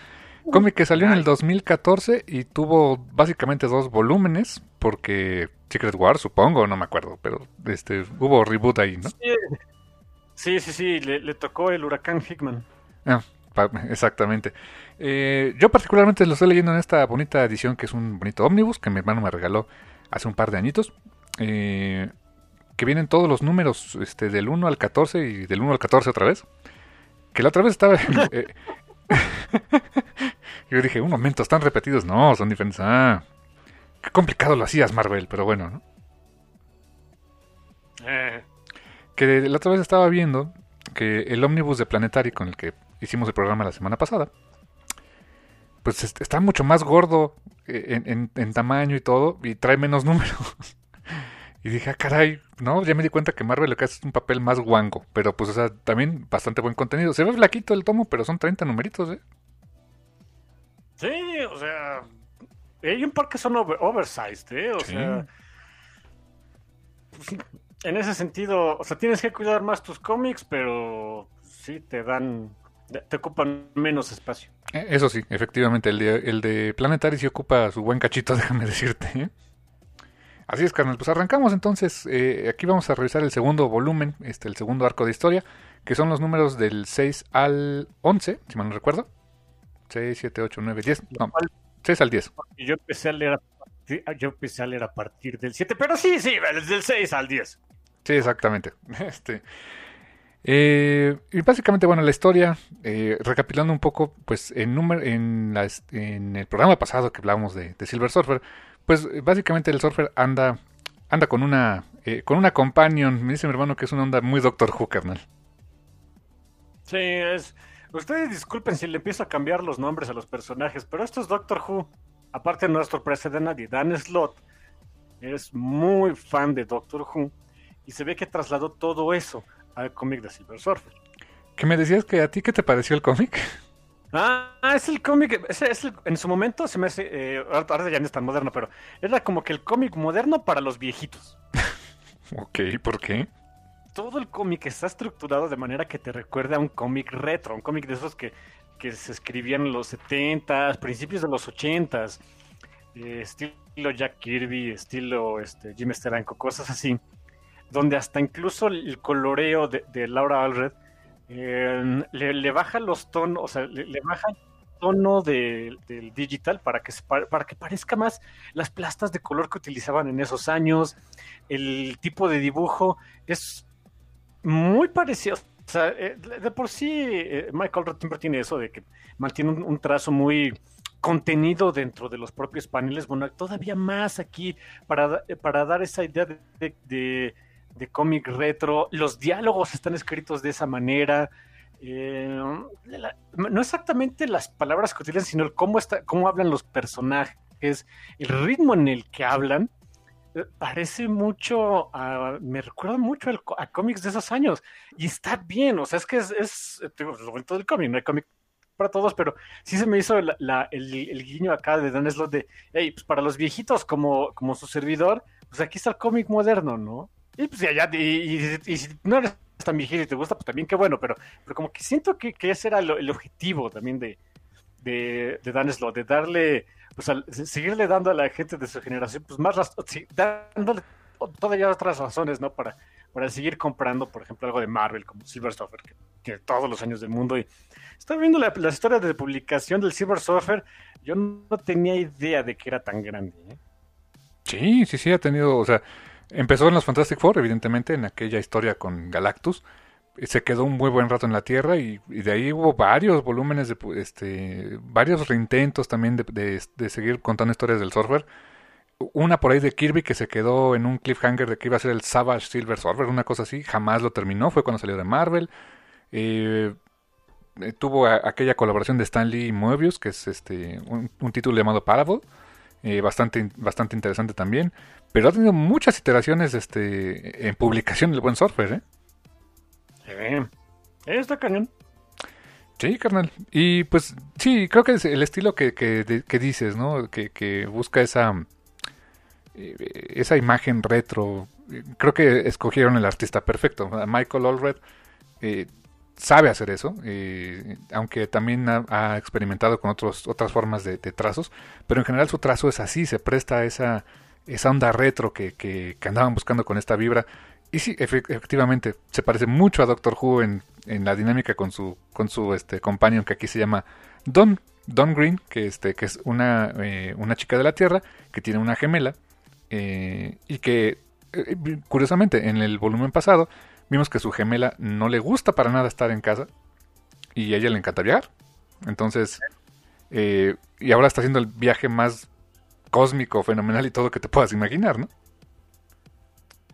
Cómic que salió en el 2014 y tuvo básicamente dos volúmenes, porque Secret War, supongo, no me acuerdo, pero este hubo reboot ahí, ¿no? Sí, sí, sí, le, tocó el huracán Hickman. Ah, exactamente. Eh, yo particularmente lo estoy leyendo en esta bonita edición que es un bonito ómnibus que mi hermano me regaló hace un par de añitos. Eh, que vienen todos los números este, del 1 al 14 y del 1 al 14 otra vez. Que la otra vez estaba... [LAUGHS] Eh, [LAUGHS] yo dije, un momento, están repetidos. No, son diferentes. Ah, qué complicado lo hacías, Marvel, pero bueno, ¿no? Eh. Que la otra vez estaba viendo que el ómnibus de Planetary con el que hicimos el programa la semana pasada, pues está mucho más gordo en, en tamaño y todo, y trae menos [LAUGHS] números. Y dije, ah, caray, no, ya me di cuenta que Marvel lo que hace es un papel más guango. Pero pues, o sea, también bastante buen contenido. Se ve flaquito el tomo, pero son 30 numeritos, ¿eh? Sí, o sea, hay un par que son oversized, ¿eh? O sea, pues, en ese sentido, o sea, tienes que cuidar más tus cómics, pero sí te dan, te ocupan menos espacio. Eh, eso sí, efectivamente, el de, el de Planetary sí ocupa su buen cachito, [LAUGHS] déjame decirte, ¿eh? Así es, carnal. Pues arrancamos entonces. Eh, aquí vamos a revisar el segundo volumen, este, el segundo arco de historia, que son los números del 6 al 11, si mal no recuerdo. 6, 7, 8, 9, 10. No, 6 al 10. Yo empecé a leer a partir, yo empecé a leer a partir del 7, pero sí, sí, desde el 6 al 10. Sí, exactamente. [LAUGHS] Este, eh, y básicamente, bueno, la historia, eh, recapitulando un poco, pues en, en, la, en, el programa pasado que hablábamos de, de Silver Surfer, pues básicamente el surfer anda anda con una eh, con una companion. Me dice mi hermano que es una onda muy Doctor Who, carnal. Sí, es. Ustedes disculpen si le empiezo a cambiar los nombres a los personajes, pero esto es Doctor Who. Aparte no es sorpresa de nadie. Dan Slot es muy fan de Doctor Who y se ve que trasladó todo eso al cómic de Silver Surfer. ¿Qué me decías que a ti qué te pareció el cómic? Ah, es el cómic, es, en su momento se me hace, eh, ahora ya no es tan moderno, pero era como que el cómic moderno para los viejitos. [LAUGHS] ok, ¿por qué? Todo el cómic está estructurado de manera que te recuerde a un cómic retro, un cómic de esos que, se escribían en los 70 principios de los 80s, eh, estilo Jack Kirby, estilo este, Jim Steranko, cosas así, donde hasta incluso el coloreo de, de Laura Alred le, baja los tonos, o sea, le, baja el tono del digital para que, para que parezca más las plastas de color que utilizaban en esos años. El tipo de dibujo es muy parecido. O sea, eh, de por sí, eh, Michael Rottenberg tiene eso de que mantiene un, trazo muy contenido dentro de los propios paneles. Bueno, todavía más aquí para, para dar esa idea de de cómic retro, los diálogos están escritos de esa manera. Eh, no exactamente las palabras que utilizan, sino el cómo, está, cómo hablan los personajes, el ritmo en el que hablan, eh, parece mucho, me recuerda mucho a, cómics de esos años. Y está bien, o sea, es que es, es lo bonito del cómic, no hay cómic para todos, pero sí se me hizo el, guiño acá de Dan Slott de, hey, pues para los viejitos como, como su servidor, pues aquí está el cómic moderno, ¿no? Y pues ya, y, si no eres tan viejito y te gusta, pues también qué bueno, pero, pero como que siento que, ese era el objetivo también de, de, de Dan Slott, de darle, pues seguirle dando a la gente de su generación, pues más, sí, dándole todavía otras razones, ¿no? Para, para seguir comprando, por ejemplo, algo de Marvel como Silver Surfer, que tiene todos los años del mundo. Y estaba viendo la, historia de publicación del Silver Surfer, yo no tenía idea de que era tan grande. ¿eh? Sí, sí, sí, ha tenido, o sea, Empezó en los Fantastic Four, evidentemente, en aquella historia con Galactus. Se quedó un muy buen rato en la Tierra y, de ahí hubo varios volúmenes, de, este, varios reintentos también de, seguir contando historias del Surfer. Una por ahí de Kirby que se quedó en un cliffhanger de que iba a ser el Savage Silver Surfer, una cosa así. Jamás lo terminó, fue cuando salió de Marvel. Eh, eh, tuvo aquella colaboración de Stanley y Moebius, que es este un, un título llamado Parable eh, bastante, bastante interesante también. Pero ha tenido muchas iteraciones este, en publicación del buen surfer, ¿eh? Sí. Está cañón. Sí, carnal. Y pues sí, creo que es el estilo que, que, dices, ¿no? Que, que, busca esa, eh, esa imagen retro. creo que escogieron el artista perfecto. Michael Allred eh, sabe hacer eso, eh, aunque también ha, experimentado con otros, otras formas de, trazos, pero en general su trazo es así, se presta a esa, esa onda retro que, que, andaban buscando con esta vibra. Y sí, efectivamente, se parece mucho a Doctor Who en, en la dinámica con su, con su este, companion que aquí se llama Don, Don Green, que, este, que es una, eh, una chica de la Tierra, que tiene una gemela, eh, y que, curiosamente, en el volumen pasado, vimos que su gemela no le gusta para nada estar en casa y a ella le encanta viajar. Entonces, eh, y ahora está haciendo el viaje más cósmico, fenomenal y todo que te puedas imaginar, ¿no?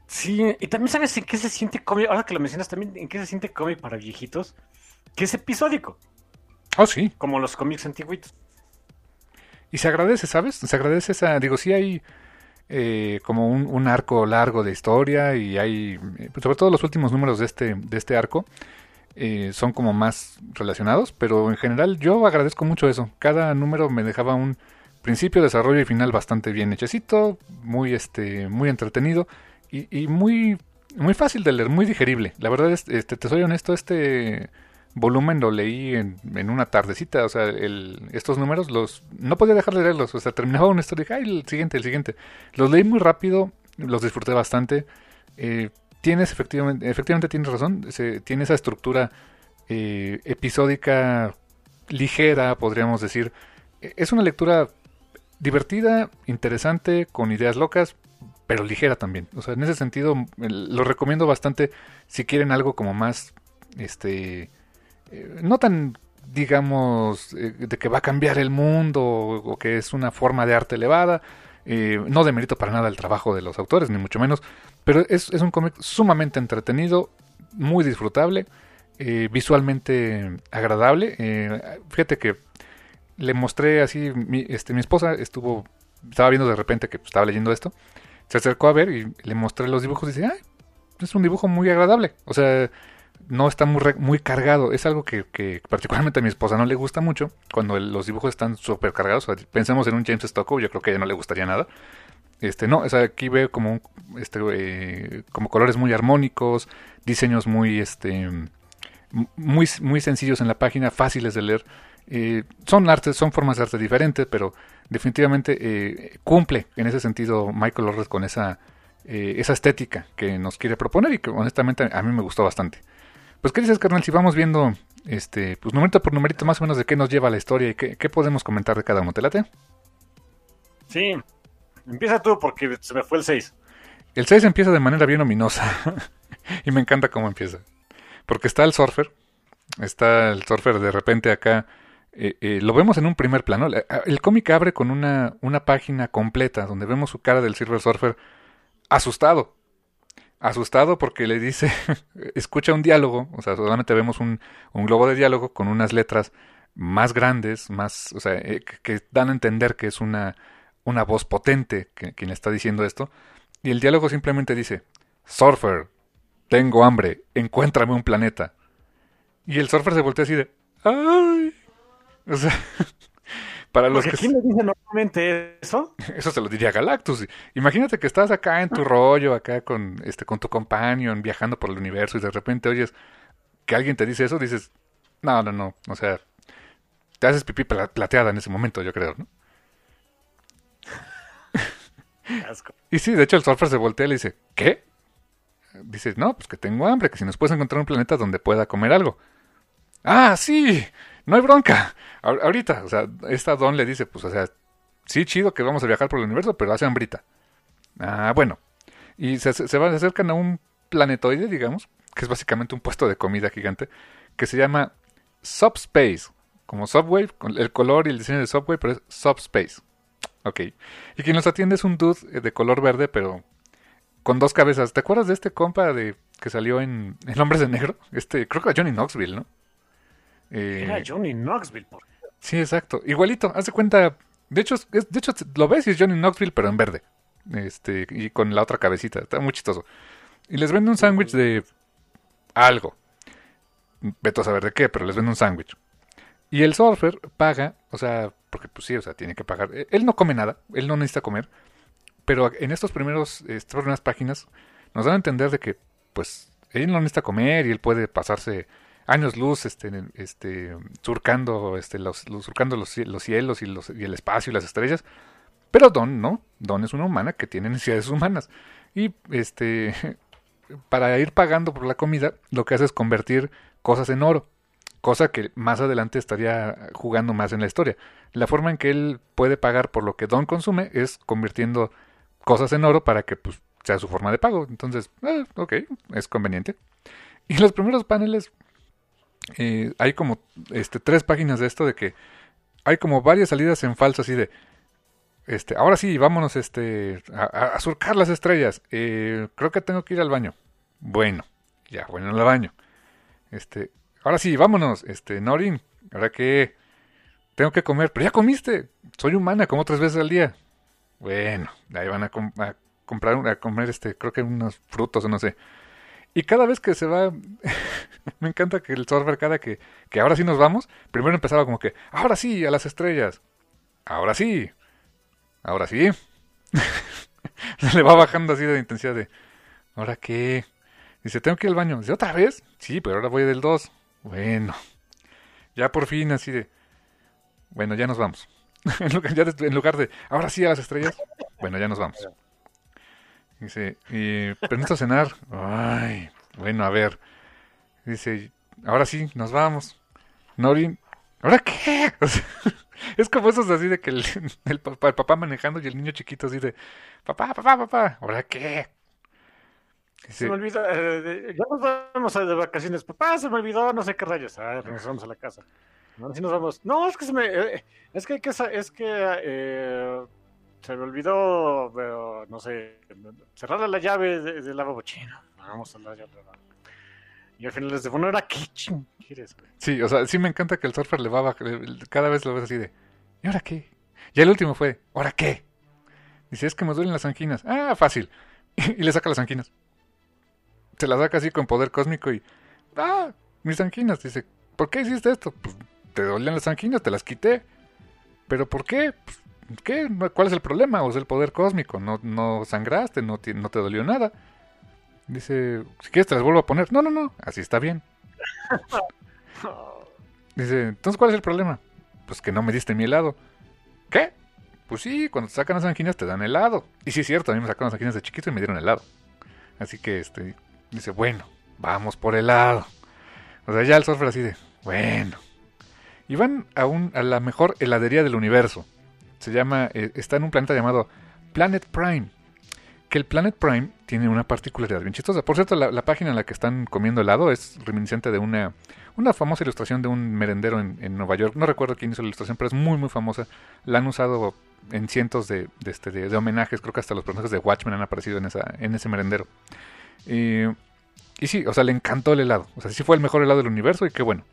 Sí, y también sabes en qué se siente cómic, ahora que lo mencionas también, en qué se siente cómic para viejitos, que es episódico. Oh, sí. Como los cómics antiguitos. Y se agradece, ¿sabes? Se agradece esa, digo, sí hay eh, como un, arco largo de historia y hay, eh, sobre todo los últimos números de este, de este arco, eh, son como más relacionados, pero en general yo agradezco mucho eso. Cada número me dejaba un principio, desarrollo y final bastante bien hechecito, muy, este, muy entretenido y, muy, muy fácil de leer, muy digerible. La verdad, es, este, te soy honesto, este volumen lo leí en, en una tardecita, o sea, el, estos números los no podía dejar de leerlos, o sea, terminaba una historia y dije, ay, el siguiente, el siguiente. Los leí muy rápido, los disfruté bastante. Eh, tienes, efectivamente, efectivamente tienes razón, tiene esa estructura eh, episódica ligera, podríamos decir. E, es una lectura divertida, interesante, con ideas locas, pero ligera también. O sea, en ese sentido, lo recomiendo bastante si quieren algo como más, este, eh, no tan digamos eh, de que va a cambiar el mundo o, que es una forma de arte elevada eh, no demerito para nada el trabajo de los autores ni mucho menos pero es, un cómic sumamente entretenido muy disfrutable visualmente agradable fíjate que le mostré así mi, este, mi esposa estuvo estaba viendo de repente que estaba leyendo esto se acercó a ver y le mostré los dibujos y dice ay es un dibujo muy agradable o sea no está muy, muy cargado. Es algo que, particularmente a mi esposa no le gusta mucho cuando los dibujos están súper cargados. pensemos en un James Stockow, yo creo que a ella no le gustaría nada. Este, no, o aquí veo como, este, eh, como colores muy armónicos, diseños muy, este, muy, muy sencillos en la página, fáciles de leer. Eh, son artes, son formas de arte diferentes, pero definitivamente eh, cumple en ese sentido Michael Orres con esa, esa estética que nos quiere proponer y que honestamente a mí me gustó bastante. Pues, ¿qué dices, carnal? Si vamos viendo, este, pues, numerito por numerito, más o menos de qué nos lleva la historia y qué, podemos comentar de cada uno. ¿Te late? Sí. Empieza tú porque se me fue el 6. El 6 empieza de manera bien ominosa. [LAUGHS] y me encanta cómo empieza. Porque está el surfer. Está el surfer de repente acá. Eh, eh, lo vemos en un primer plano. El cómic abre con una, una página completa donde vemos su cara del Silver Surfer asustado asustado porque le dice, [LAUGHS] escucha un diálogo, o sea, solamente vemos un, un, globo de diálogo con unas letras más grandes, más, o sea, eh, que, dan a entender que es una, una voz potente que, quien le está diciendo esto, y el diálogo simplemente dice, Surfer, tengo hambre, encuéntrame un planeta. Y el surfer se voltea así de, ¡ay! O sea, [LAUGHS] Para los que... ¿Quién le dice normalmente eso? [LAUGHS] Eso se lo diría Galactus. Imagínate que estás acá en tu rollo, acá con, este, con tu companion, viajando por el universo y de repente oyes que alguien te dice eso, dices, no, no, no, o sea, te haces pipí plateada en ese momento, yo creo, ¿no? [LAUGHS] y sí, de hecho el surfer se voltea y le dice, ¿qué? Dice, no, pues que tengo hambre, que si nos puedes encontrar un planeta donde pueda comer algo. Ah, sí, no hay bronca. Ahorita, o sea, esta Don le dice, pues, o sea, sí, chido que vamos a viajar por el universo, pero hace hambrita. Ah, bueno. Y se, se, acercan a un planetoide, digamos, que es básicamente un puesto de comida gigante, que se llama Subspace, como Subway, con el color y el diseño de Subway, pero es Subspace. Ok. Y quien nos atiende es un dude eh, de color verde, pero con dos cabezas. ¿Te acuerdas de este compa de que salió en, en Hombres de Negro? Este, creo que era Johnny Knoxville, ¿no? Eh, Era Johnny Knoxville. Por... Sí, exacto. Igualito, hace cuenta. De hecho, de hecho, lo ves y es Johnny Knoxville, pero en verde. Este, y con la otra cabecita. Está muy chistoso. Y les vende un sándwich de algo. Veto a saber de qué, pero les vende un sándwich. Y el surfer paga, o sea, porque pues sí, o sea, tiene que pagar. Él no come nada, él no necesita comer. Pero en estos primeros, estas primeras páginas, nos dan a entender de que, pues, él no necesita comer y él puede pasarse años luz este, este, surcando, este, los, surcando los, los cielos y, los, y el espacio y las estrellas. Pero Don no, Don es una humana que tiene necesidades humanas. Y este [LAUGHS] para ir pagando por la comida, lo que hace es convertir cosas en oro. Cosa que más adelante estaría jugando más en la historia. La forma en que él puede pagar por lo que Don consume es convirtiendo cosas en oro para que pues, sea su forma de pago. Entonces, eh, ok, es conveniente. Y los primeros paneles eh, hay como este, tres páginas de esto de que hay como varias salidas en falso así de este ahora sí vámonos este a, surcar las estrellas eh, creo que tengo que ir al baño. Bueno ya bueno al baño. Este ahora sí vámonos este Norin ahora que tengo que comer pero ya comiste soy humana como tres veces al día. Bueno ahí van a, comprar a comer este creo que unos frutos o no sé y cada vez que se va, [LAUGHS] me encanta que el surfer cada que, que ahora sí nos vamos, primero empezaba como que, ahora sí, a las estrellas, ahora sí, ahora sí. [LAUGHS] se le va bajando así de intensidad de, ¿ahora qué? Dice, tengo que ir al baño. Dice, ¿otra vez? Sí, pero ahora voy del 2. Bueno, ya por fin así de, bueno, ya nos vamos. [LAUGHS] en lugar de, ahora sí a las estrellas, bueno, ya nos vamos. Dice, y permiso cenar. Ay, bueno, a ver. Dice, ahora sí, nos vamos. Norin, ¿ahora qué? [LAUGHS] es como esos así de que el, el, papá, manejando y el niño chiquito así de, papá, papá, papá, ¿ahora qué? se me olvidó, eh, ya nos vamos de vacaciones. Papá, se me olvidó, no sé qué rayos. Ah, vamos a la casa. No, nos vamos. No, es que se me, eh, es que, es que eh, se me olvidó, pero, no sé, cerrar la llave del de lavabo chino. Vamos a la llave. Y al final les bueno, era qué quieres, Sí, o sea, sí me encanta que el surfer le va a cada vez lo ves así de, ¿y ahora qué? Y el último fue, ¿ahora qué? Dice, es que me duelen las anquinas. Ah, fácil. [LAUGHS] y le saca las anquinas. Se las saca así con poder cósmico y, ah, mis anquinas. Dice, ¿por qué hiciste esto? Pues te dolían las anquinas, te las quité. ¿Pero por qué? Pues, ¿Qué? ¿Cuál es el problema? ¿O es el poder cósmico? ¿No, no sangraste? ¿No te, ¿No te dolió nada? Dice, si quieres te las vuelvo a poner. No, no, no, así está bien. Dice, entonces ¿cuál es el problema? Pues que no me diste mi helado. ¿Qué? Pues sí, cuando te sacan las anginas te dan helado. Y sí es cierto, a mí me sacaron las anginas de chiquito y me dieron helado. Así que este dice, bueno, vamos por helado. O sea, ya el surfer así de, bueno. Y van a, un, a la mejor heladería del universo. Se llama, eh, está en un planeta llamado Planet Prime. Que el Planet Prime tiene una particularidad bien chistosa. Por cierto, la, página en la que están comiendo helado es reminiscente de una, una famosa ilustración de un merendero en, Nueva York. No recuerdo quién hizo la ilustración, pero es muy, muy famosa. La han usado en cientos de, de, este, de, homenajes. Creo que hasta los personajes de Watchmen han aparecido en, esa, en ese merendero. y sí, o sea, le encantó el helado. O sea, sí fue el mejor helado del universo y qué bueno.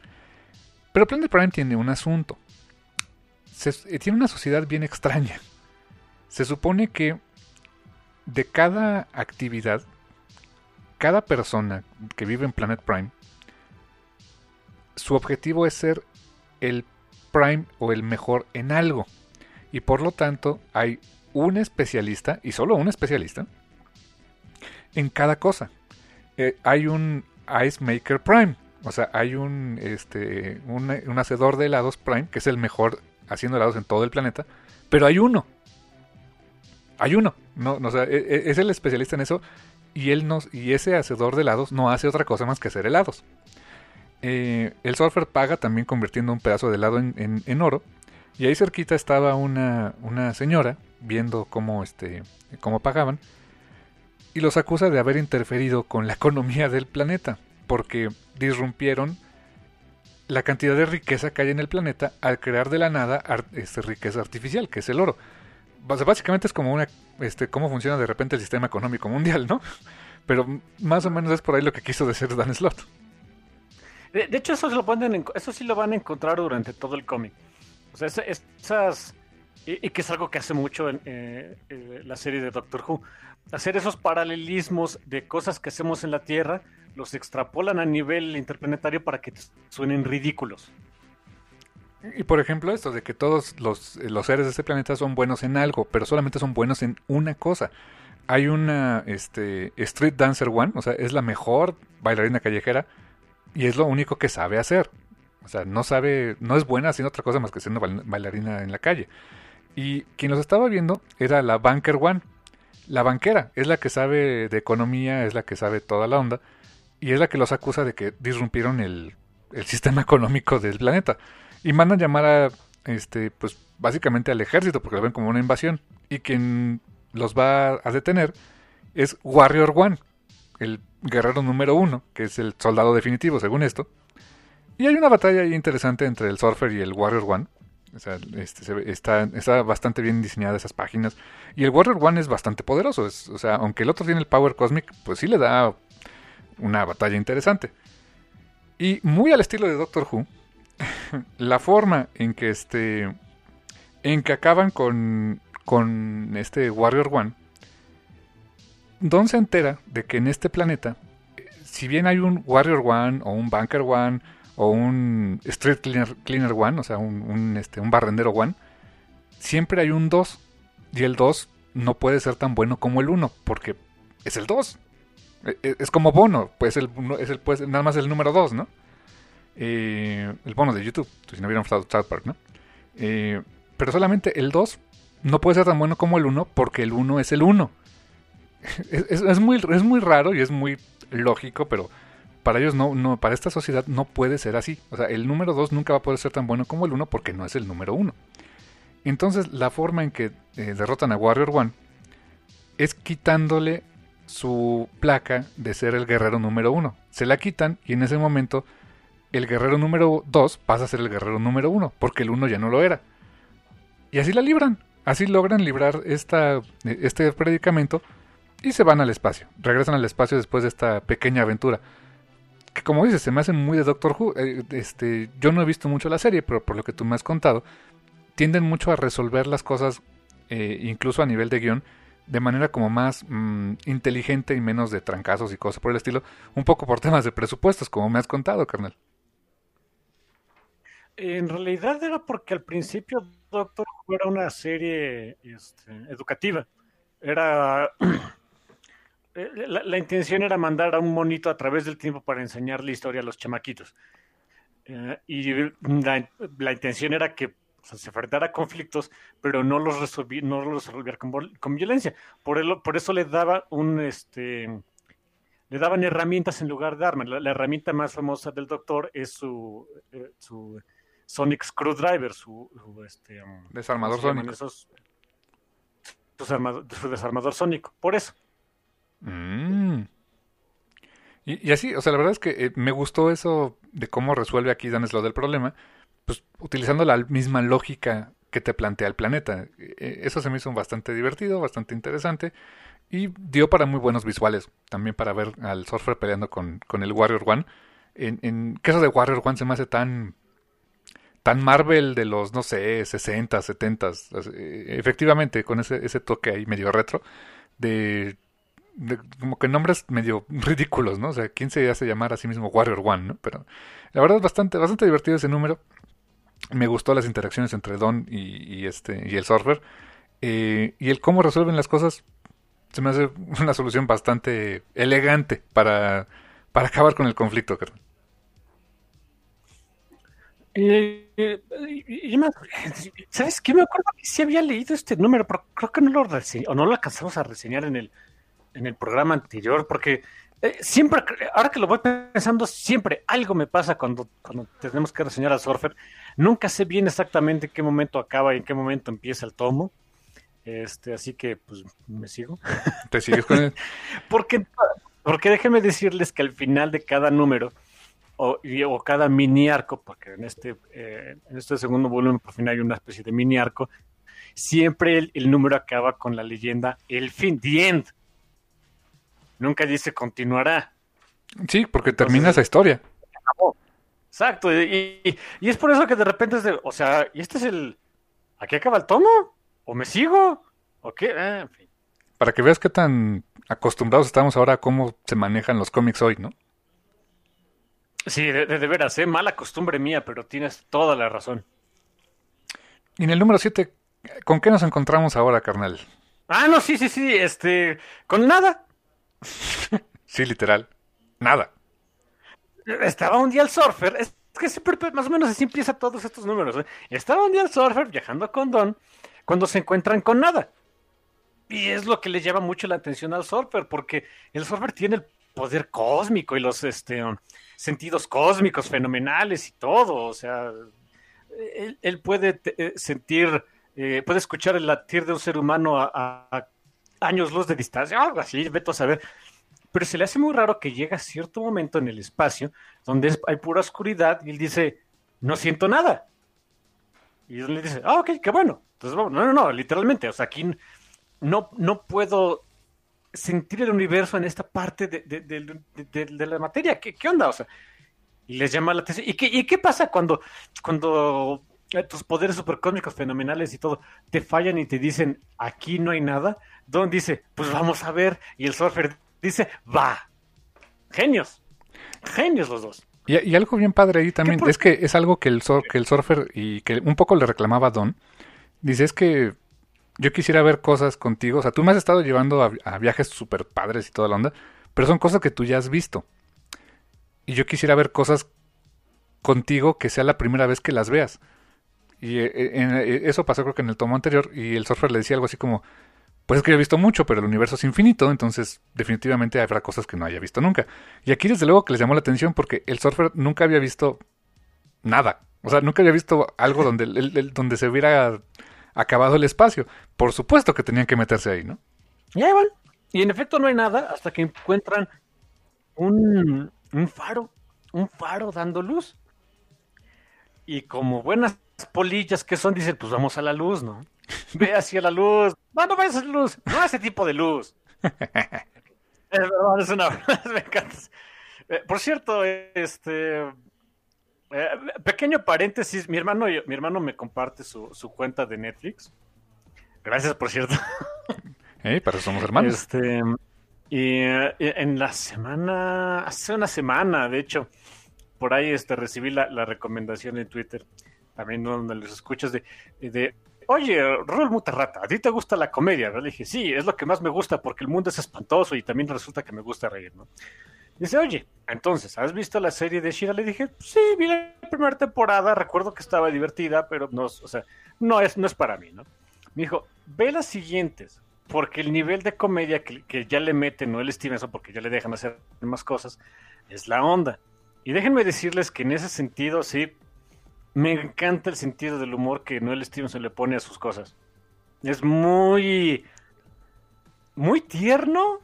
Pero Planet Prime tiene un asunto. Eh, tiene una sociedad bien extraña. Se supone que de cada actividad, cada persona que vive en Planet Prime, su objetivo es ser el Prime o el mejor en algo. Y por lo tanto hay un especialista, y solo un especialista, en cada cosa. Eh, hay un Ice Maker Prime. O sea, hay un, este, un, un, hacedor de helados Prime, que es el mejor haciendo helados en todo el planeta, pero hay uno. Hay uno. No, no, e, e, es el especialista en eso y él nos, y ese hacedor de helados no hace otra cosa más que hacer helados. Eh, el surfer paga también convirtiendo un pedazo de helado en, oro. Y ahí cerquita estaba una, una señora viendo cómo, este, cómo pagaban. Y los acusa de haber interferido con la economía del planeta. Porque disrumpieron la cantidad de riqueza que hay en el planeta al crear de la nada este, riqueza artificial, que es el oro. básicamente es como una, este, cómo funciona de repente el sistema económico mundial, ¿no? [LAUGHS] Pero más o menos es por ahí lo que quiso decir Dan Slott. De, hecho, eso, lo ponen eso sí lo van a encontrar durante todo el cómic. O sea, esas... Y, que es algo que hace mucho en eh, eh, la serie de Doctor Who. Hacer esos paralelismos de cosas que hacemos en la Tierra los extrapolan a nivel interplanetario para que suenen ridículos. Y por ejemplo esto de que todos los, los, seres de este planeta son buenos en algo, pero solamente son buenos en una cosa. hay una este, Street Dancer One, o sea, es la mejor bailarina callejera y es lo único que sabe hacer. O sea, no sabe, no es buena haciendo otra cosa más que siendo bailarina en la calle. Y quien los estaba viendo era la Banker One. La banquera es la que sabe de economía, es la que sabe toda la onda y es la que los acusa de que disrumpieron el, sistema [LAUGHS] económico del planeta. Y mandan llamar a, este, pues básicamente al ejército porque lo ven como una invasión. Y quien los va a detener es Warrior One, el guerrero número uno, que es el soldado definitivo según esto. Y hay una batalla interesante entre el Surfer y el Warrior One. O sea, este, está, bastante bien diseñada esas páginas. Y el Warrior One es bastante poderoso. o sea, aunque el otro tiene el Power Cosmic, pues sí le da una batalla interesante. Y muy al estilo de Doctor Who, [LAUGHS] la forma en que este en que acaban con con este Warrior One, Don se entera de que en este planeta, si bien hay un Warrior One o un Banker One o un Street Cleaner, One, o sea, un, este, un barrendero One, siempre hay un 2. Y el 2 no puede ser tan bueno como el 1, porque es el 2. E, e, es como bono, pues el, es el, pues, nada más el número 2, ¿no? Eh, el bono de YouTube, si no hubieran South Park, ¿no? Eh, pero solamente el 2 no puede ser tan bueno como el 1 porque el 1 es el 1. [LAUGHS] Es, muy, es muy raro y es muy lógico, pero para ellos no, no, para esta sociedad no puede ser así. O sea, el número 2 nunca va a poder ser tan bueno como el 1 porque no es el número 1. Entonces, la forma en que eh, derrotan a Warrior 1 es quitándole su placa de ser el guerrero número 1. Se la quitan y en ese momento el guerrero número 2 pasa a ser el guerrero número 1 porque el 1 ya no lo era. Y así la libran. Así logran librar esta, este predicamento y se van al espacio. Regresan al espacio después de esta pequeña aventura. Que como dices, se me hacen muy de Doctor Who. Eh, este, yo no he visto mucho la serie, pero por lo que tú me has contado, tienden mucho a resolver las cosas, eh, incluso a nivel de guion, de manera como más mm, inteligente y menos de trancazos y cosas por el estilo. Un poco por [LAUGHS] temas de presupuestos, como me has contado, carnal. En realidad era porque al principio Doctor Who era una serie este, educativa. Era [CLEARS THROAT] la, intención era mandar a un monito a través del tiempo para enseñar la historia a los chamaquitos. Eh, y la, intención era que se enfrentara a conflictos, pero no los resolviera, no los resolviera con, violencia. Por, por eso le daba un este le daban herramientas en lugar de armas. La, herramienta más famosa del doctor es su, eh, su Sonic Screwdriver, su, este, um, desarmador sónico. su desarmador sónico, por eso. Mm. Y, así, o sea, la verdad es que eh, me gustó eso de cómo resuelve aquí Dan lo del problema, pues utilizando la misma lógica que te plantea el planeta. E, eso se me hizo bastante divertido, bastante interesante y dio para muy buenos visuales, también para ver al Surfer peleando con, con el Warrior One. En, en, eso de Warrior One se me hace tan tan Marvel de los, no sé, 60, 70, efectivamente, con ese, ese toque ahí medio retro, de, como que nombres medio ridículos, ¿no? O sea, ¿quién se hace llamar a sí mismo Warrior One, ¿no? Pero la verdad es bastante, bastante divertido ese número. Me gustó las interacciones entre Don y, este, y el Surfer. Eh, y el cómo resuelven las cosas se me hace [LAUGHS] una solución bastante elegante para, para acabar con el conflicto, carnal. Y, ¿Sabes qué? Me acuerdo que sí había leído este número, pero creo que no lo o no lo alcanzamos a reseñar en el, en el programa anterior, porque eh, siempre, ahora que lo voy pensando, siempre algo me pasa cuando, cuando tenemos que reseñar a Surfer. Nunca sé bien exactamente en qué momento acaba y en qué momento empieza el tomo. Este, así que, pues, me sigo. [LAUGHS] ¿Te sigues con él? [LAUGHS] porque, porque déjenme decirles que al final de cada número, o, o, cada mini arco, porque en este, eh, en este segundo volumen por fin hay una especie de mini arco, siempre el, número acaba con la leyenda el fin, the end. Nunca dice continuará. Sí, porque termina esa historia. Exacto, y, y, es por eso que de repente es de, o sea, ¿y este es el, aquí acaba el tomo? ¿O me sigo? ¿O qué? Ah, en fin. Para que veas qué tan acostumbrados estamos ahora a cómo se manejan los cómics hoy, ¿no? Sí, de, veras, ¿eh? mala costumbre mía, pero tienes toda la razón. Y en el número 7, ¿con qué nos encontramos ahora, carnal? Ah, no, sí, sí, sí, este, con nada. Sí, literal, nada. Estaba un día el surfer, es que siempre, más o menos así empieza todos estos números. ¿eh? Estaba un día el surfer viajando con Don cuando se encuentran con nada. Y es lo que le llama mucho la atención al surfer, porque el surfer tiene el poder cósmico y los este, sentidos cósmicos fenomenales y todo. O sea, él, puede eh, sentir, eh, puede escuchar el latir de un ser humano a, años luz de distancia, algo así, veto a saber. Pero se le hace muy raro que llega a cierto momento en el espacio donde hay pura oscuridad y él dice, no siento nada. Y él le dice, ah, ok, qué bueno. Entonces, no, no, no, literalmente, o sea, aquí no, no puedo sentir el universo en esta parte de, de, la materia. ¿Qué, ¿Qué, onda? O sea, y les llama la atención. ¿Y qué, y qué pasa cuando, cuando tus poderes supercósmicos fenomenales y todo te fallan y te dicen, aquí no hay nada? Don dice, pues vamos a ver. Y el surfer dice, va. Genios. Genios los dos. Y, algo bien padre ahí también es que es algo que el, que el surfer y que un poco le reclamaba a Don. Dice, es que yo quisiera ver cosas contigo. O sea, tú me has estado llevando a, viajes super padres y toda la onda, pero son cosas que tú ya has visto. Y yo quisiera ver cosas contigo que sea la primera vez que las veas. Y eh, eh, eh, eso pasó creo que en el tomo anterior y el surfer le decía algo así como, pues es que yo he visto mucho, pero el universo es infinito, entonces definitivamente habrá cosas que no haya visto nunca. Y aquí desde luego que les llamó la atención porque el surfer nunca había visto nada. O sea, nunca había visto algo donde, donde se hubiera acabado el espacio. Por supuesto que tenían que meterse ahí, ¿no? Y ahí van. Y en efecto no hay nada hasta que encuentran un, un faro, un faro dando luz. Y como buenas polillas que son, dicen, pues vamos a la luz, ¿no? Ve hacia la luz. No, no vayas a la luz. No a ese tipo de luz. [LAUGHS] es una... me encanta. Eh, por cierto, este... Eh, pequeño paréntesis, mi hermano, mi hermano me comparte su, su cuenta de Netflix. Gracias, por cierto. [LAUGHS] Hey, para eso somos hermanos. Este, y, en la semana, hace una semana, de hecho, por ahí este, recibí la, la recomendación en Twitter, también donde los escuchas de, de oye, Rol Mutarrata, ¿a ti te gusta la comedia? Le dije, sí, es lo que más me gusta porque el mundo es espantoso y también resulta que me gusta reír, ¿no? Dice, oye, entonces, ¿has visto la serie de Shira? Le dije, sí, vi la primera temporada, recuerdo que estaba divertida, pero no, o sea, no es, no es para mí, ¿no? Me dijo, ve las siguientes, porque el nivel de comedia que, ya le mete Noel Stevenson, porque ya le dejan hacer más cosas, es la onda. Y déjenme decirles que en ese sentido, sí, me encanta el sentido del humor que Noel Stevenson le pone a sus cosas. Es muy, muy tierno,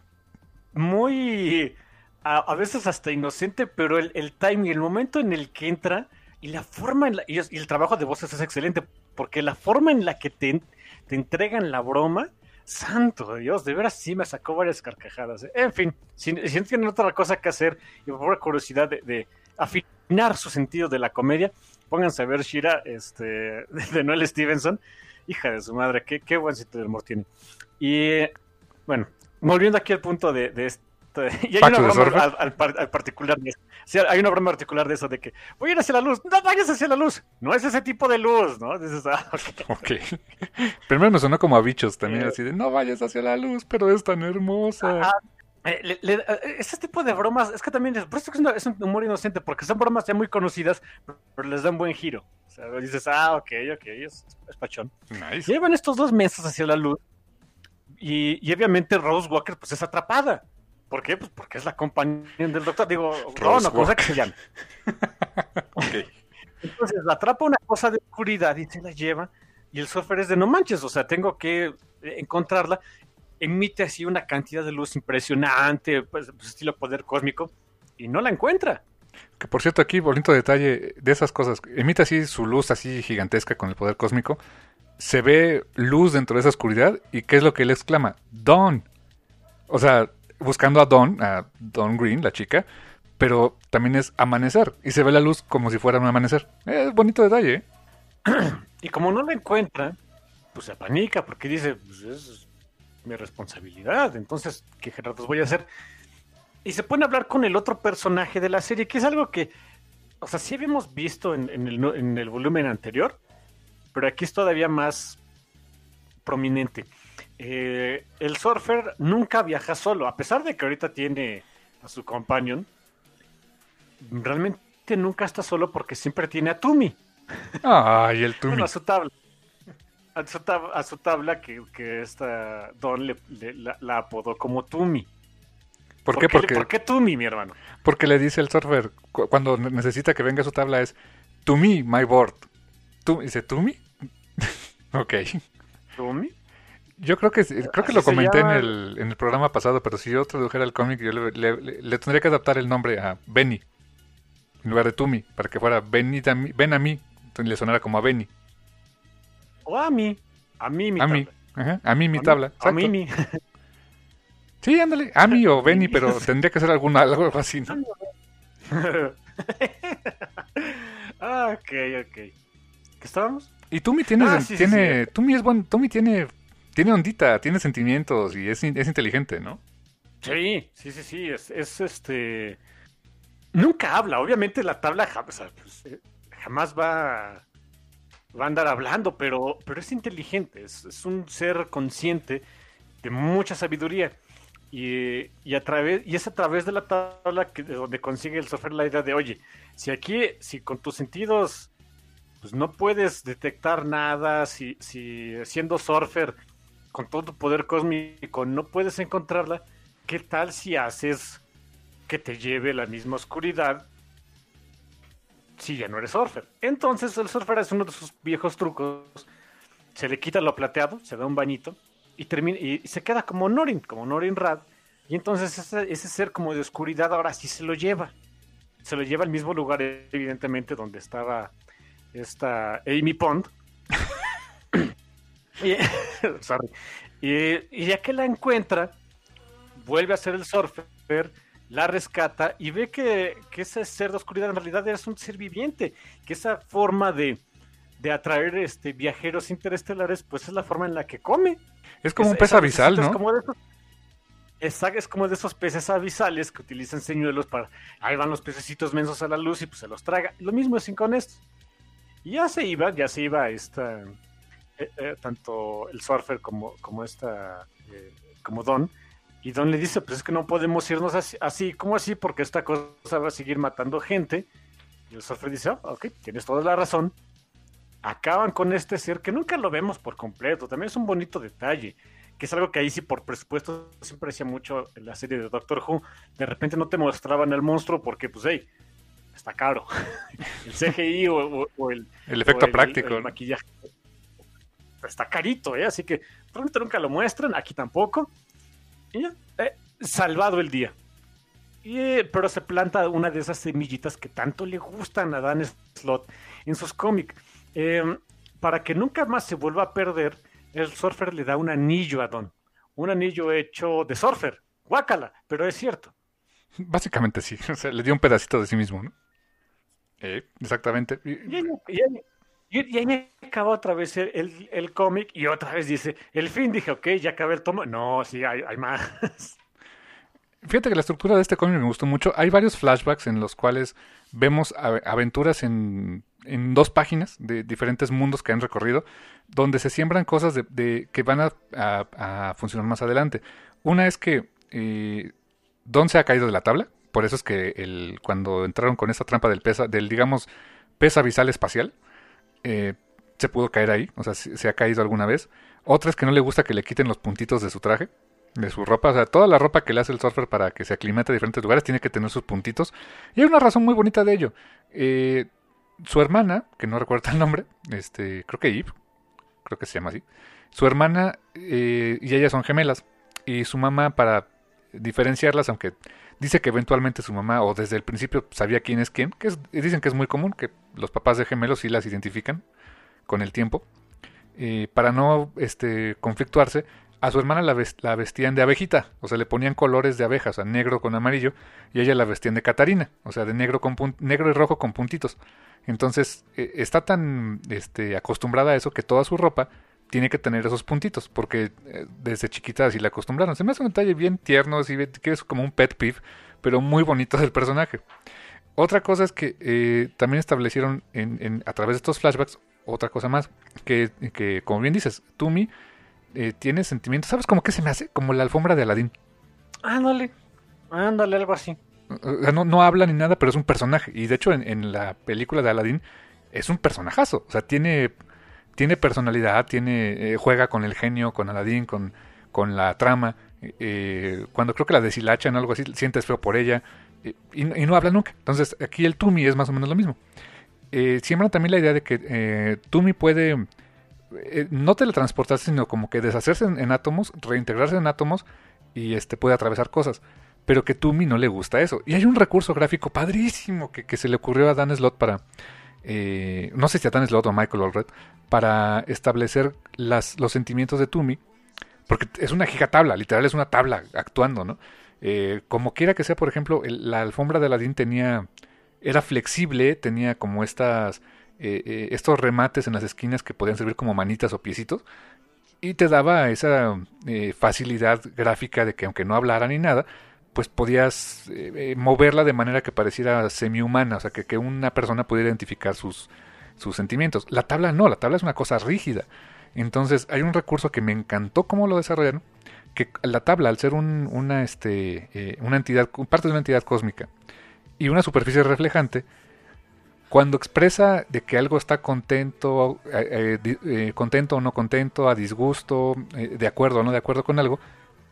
muy a, veces hasta inocente, pero el, timing, el momento en el que entra y la forma en la, y, el trabajo de voces es excelente, porque la forma en la que te, entregan la broma, santo Dios, de veras sí me sacó varias carcajadas. ¿eh? En fin, si, si, no tienen otra cosa que hacer y por curiosidad de, afinar su sentido de la comedia, pónganse a ver Shira este, [LAUGHS] de Noel Stevenson. Hija de su madre, qué, qué buen sentido del humor tiene. Y bueno, volviendo aquí al punto de, de, [LAUGHS] y hay una broma al, particular de eso. hay una broma particular de eso de que voy a ir hacia la luz. No vayas hacia la luz. No es ese tipo de luz, ¿no? Dices, ah, [LAUGHS] okay. Primero me sonó como a bichos también, eh. así de no vayas hacia la luz, pero es tan hermosa. Eh, eh, ese tipo de bromas, es que también es, por eso es, un humor inocente, porque son bromas ya muy conocidas, pero les dan buen giro. O sea, dices, ah, ok, ok, es, pachón. Nice. Llevan estos dos meses hacia la luz, y, y obviamente Rose Walker, pues es atrapada. ¿Por qué? Pues porque es la compañía del doctor. Digo, no, no, cosa que se llama. Entonces la atrapa una cosa de oscuridad y se la lleva. Y el software es de no manches, o sea, tengo que encontrarla. Emite así una cantidad de luz impresionante, pues, pues, estilo poder cósmico, y no la encuentra. Que por cierto, aquí, bonito detalle de esas cosas. Emite así su luz así gigantesca con el poder cósmico. Se ve luz dentro de esa oscuridad. ¿Y qué es lo que él exclama? Don. O sea, buscando a Don, a Don Green, la chica, pero también es amanecer y se ve la luz como si fuera un amanecer. Es bonito detalle. ¿eh? [CLEARS THROAT] Y como no la encuentra, pues se panica porque dice, pues es mi responsabilidad, entonces, ¿qué gerardos voy a hacer? Y se pone a hablar con el otro personaje de la serie, que es algo que, o sea, sí habíamos visto en, el, en el volumen anterior, pero aquí es todavía más prominente. eh, el surfer nunca viaja solo, a pesar de que ahorita tiene a su companion, realmente nunca está solo porque siempre tiene a Tumi. Ay, el Tumi. Bueno, a su tabla. A su, tab- a su tabla que, que esta Don le, le- la, la apodó como Tumi. ¿Por qué? le- Porque, ¿Por qué Tumi, mi hermano? porque le dice el surfer cu- cuando ne- necesita que venga su tabla es To me, my board. Tu- dice, ¿To me? [LAUGHS] ok. ¿Tumi? Yo creo que creo que lo comenté en el, en el programa pasado, pero si yo tradujera el cómic, yo le, le- le- le tendría que adaptar el nombre a Benny en lugar de Tumi, para que fuera Benny, a mí- ven a mí, le sonara como a Benny. O a mí. A mí, mi A mí, tabla. ajá, a mí mi A mí- tabla. A mí, mi. Sí, ándale, a mí o Benny, mí. pero [LAUGHS] tendría que ser algún algo así, ¿no? [LAUGHS] ok, ok. ¿Qué estábamos? Y Tumi tiene, Ah, sí, sí, tiene, Tumi es buen, Tumi tiene, tiene ondita, tiene sentimientos y es, es inteligente, ¿no? Sí, sí, sí, sí. Es, es este. Nunca habla. Obviamente la tabla pues, eh, jamás va, va a andar hablando, pero, pero es inteligente. Es, un ser consciente de mucha sabiduría. Y, y, a través, y es a través de la tabla que, de donde consigue el software la idea de, oye, si aquí, si con tus sentidos pues no puedes detectar nada, si, si siendo surfer con todo tu poder cósmico no puedes encontrarla, ¿qué tal si haces que te lleve la misma oscuridad si ya no eres surfer? Entonces el surfer es uno de sus viejos trucos, se le quita lo plateado, se da un bañito y, termina, y se queda como Norin, como Norin Rad, y entonces ese, ese ser como de oscuridad ahora sí se lo lleva. Se lo lleva al mismo lugar, evidentemente, donde estaba esta Amy Pond. [LAUGHS] y, [LAUGHS] sorry. Y, y ya que la encuentra, vuelve a ser el surfer, la rescata y ve que, que ese ser de oscuridad en realidad es un ser viviente, que esa forma de, de atraer este, viajeros interestelares, pues es la forma en la que come. Es como un Es- pez abisal, ¿no? Es como, de esos, Exacto, es como de esos peces abisales que utilizan señuelos para... Ahí van los pececitos mensos a la luz y pues se los traga. Lo mismo es con esto. Y ya se iba, ya se iba esta... eh, eh, tanto el surfer como, como esta... eh, como Don. Y Don le dice, pues es que no podemos irnos así, así como así, porque esta cosa va a seguir matando gente. Y el surfer dice, "Ah, ok, tienes toda la razón. Acaban con este ser que nunca lo vemos por completo. También es un bonito detalle que es algo que ahí sí por presupuesto siempre decía mucho en la serie de Doctor Who. De repente no te mostraban el monstruo porque, pues, hey, está caro. [LAUGHS] el CGI o, o- o el, El efecto o el- práctico. el ¿no? maquillaje está carito, ¿eh? Así que probablemente nunca lo muestran, aquí tampoco. Y ya, eh, salvado el día. Y, eh, pero se planta una de esas semillitas que tanto le gustan a Dan Slot en sus cómics. Eh, para que nunca más se vuelva a perder, el surfer le da un anillo a Don. Un anillo hecho de surfer. Guácala, pero es cierto. [LAUGHS] Básicamente sí. [LAUGHS] O sea, le dio un pedacito de sí mismo, ¿no? Eh, exactamente. Y- y- y ahí acaba otra vez el, el- cómic y otra vez dice, el fin, dije, ok, ya acabé el tomo. No, sí, hay, hay más. [LAUGHS] Fíjate que la estructura de este cómic me gustó mucho. Hay varios flashbacks en los cuales vemos aventuras en, en dos páginas de diferentes mundos que han recorrido, donde se siembran cosas de, que van a, a- funcionar más adelante. Una es que eh, Don se ha caído de la tabla, por eso es que el, cuando entraron con esta trampa del pesa, del digamos pesa abisal espacial, eh, se pudo caer ahí, o sea, se, ha caído alguna vez. Otra es que no le gusta que le quiten los puntitos de su traje de su ropa, o sea, toda la ropa que le hace el surfer para que se aclimate a diferentes lugares tiene que tener sus puntitos. Y hay una razón muy bonita de ello. Eh, su hermana, que no recuerdo el nombre, este, creo que Eve, creo que se llama así. Su hermana eh, y ella son gemelas. Y su mamá, para diferenciarlas, aunque dice que eventualmente su mamá, o desde el principio sabía quién es quién, que dicen que es muy común, que los papás de gemelos sí las identifican con el tiempo. Eh, para no este, conflictuarse, a su hermana la, ves- la vestían de abejita, o sea, le ponían colores de abeja, o sea, negro con amarillo, y ella la vestían de Catarina, o sea, de negro, con negro y rojo con puntitos. Entonces, eh, está tan este, acostumbrada a eso que toda su ropa tiene que tener esos puntitos, porque eh, desde chiquita así la acostumbraron. Se me hace un detalle bien tierno, así que es como un pet peeve, pero muy bonito del personaje. Otra cosa es que eh, también establecieron en, en- a través de estos flashbacks otra cosa más, que, que como bien dices, Tumi eh, tiene sentimientos. ¿Sabes cómo que se me hace? Como la alfombra de Aladdin. Ándale, ándale, algo así. No, no habla ni nada, pero es un personaje. Y de hecho, en, la película de Aladdin es un personajazo. O sea, tiene, tiene personalidad, tiene, eh, juega con el genio, con Aladdin, con, con la trama. Eh, cuando creo que la deshilachan o algo así, sientes feo por ella. y, no habla nunca. Entonces, aquí el Tumi es más o menos lo mismo. siembra también la idea de que Tumi puede eh, no teletransportarse, sino como que deshacerse en, átomos, reintegrarse en átomos y este puede atravesar cosas. Pero que Tumi no le gusta eso. Y hay un recurso gráfico padrísimo que, se le ocurrió a Dan Slott para. Eh, no sé si a Dan Slott o Michael Allred. Para establecer las, los sentimientos de Tumi. Porque es una gigatabla, literal es una tabla actuando, ¿no? Eh, como quiera que sea, por ejemplo, la alfombra de Aladdin tenía. Era flexible, tenía como estas eh, eh, estos remates en las esquinas que podían servir como manitas o piecitos y te daba esa facilidad gráfica de que aunque no hablara ni nada, pues podías moverla de manera que pareciera semi-humana, o sea, que, que, una persona pudiera identificar sus, sus sentimientos. La tabla no, la tabla es una cosa rígida. Entonces hay un recurso que me encantó cómo lo desarrollaron, que la tabla, al ser un, una, este, una entidad, parte de una entidad cósmica y una superficie reflejante, cuando expresa de que algo está contento, eh, eh, eh, contento o no contento, a disgusto, de acuerdo o no de acuerdo con algo,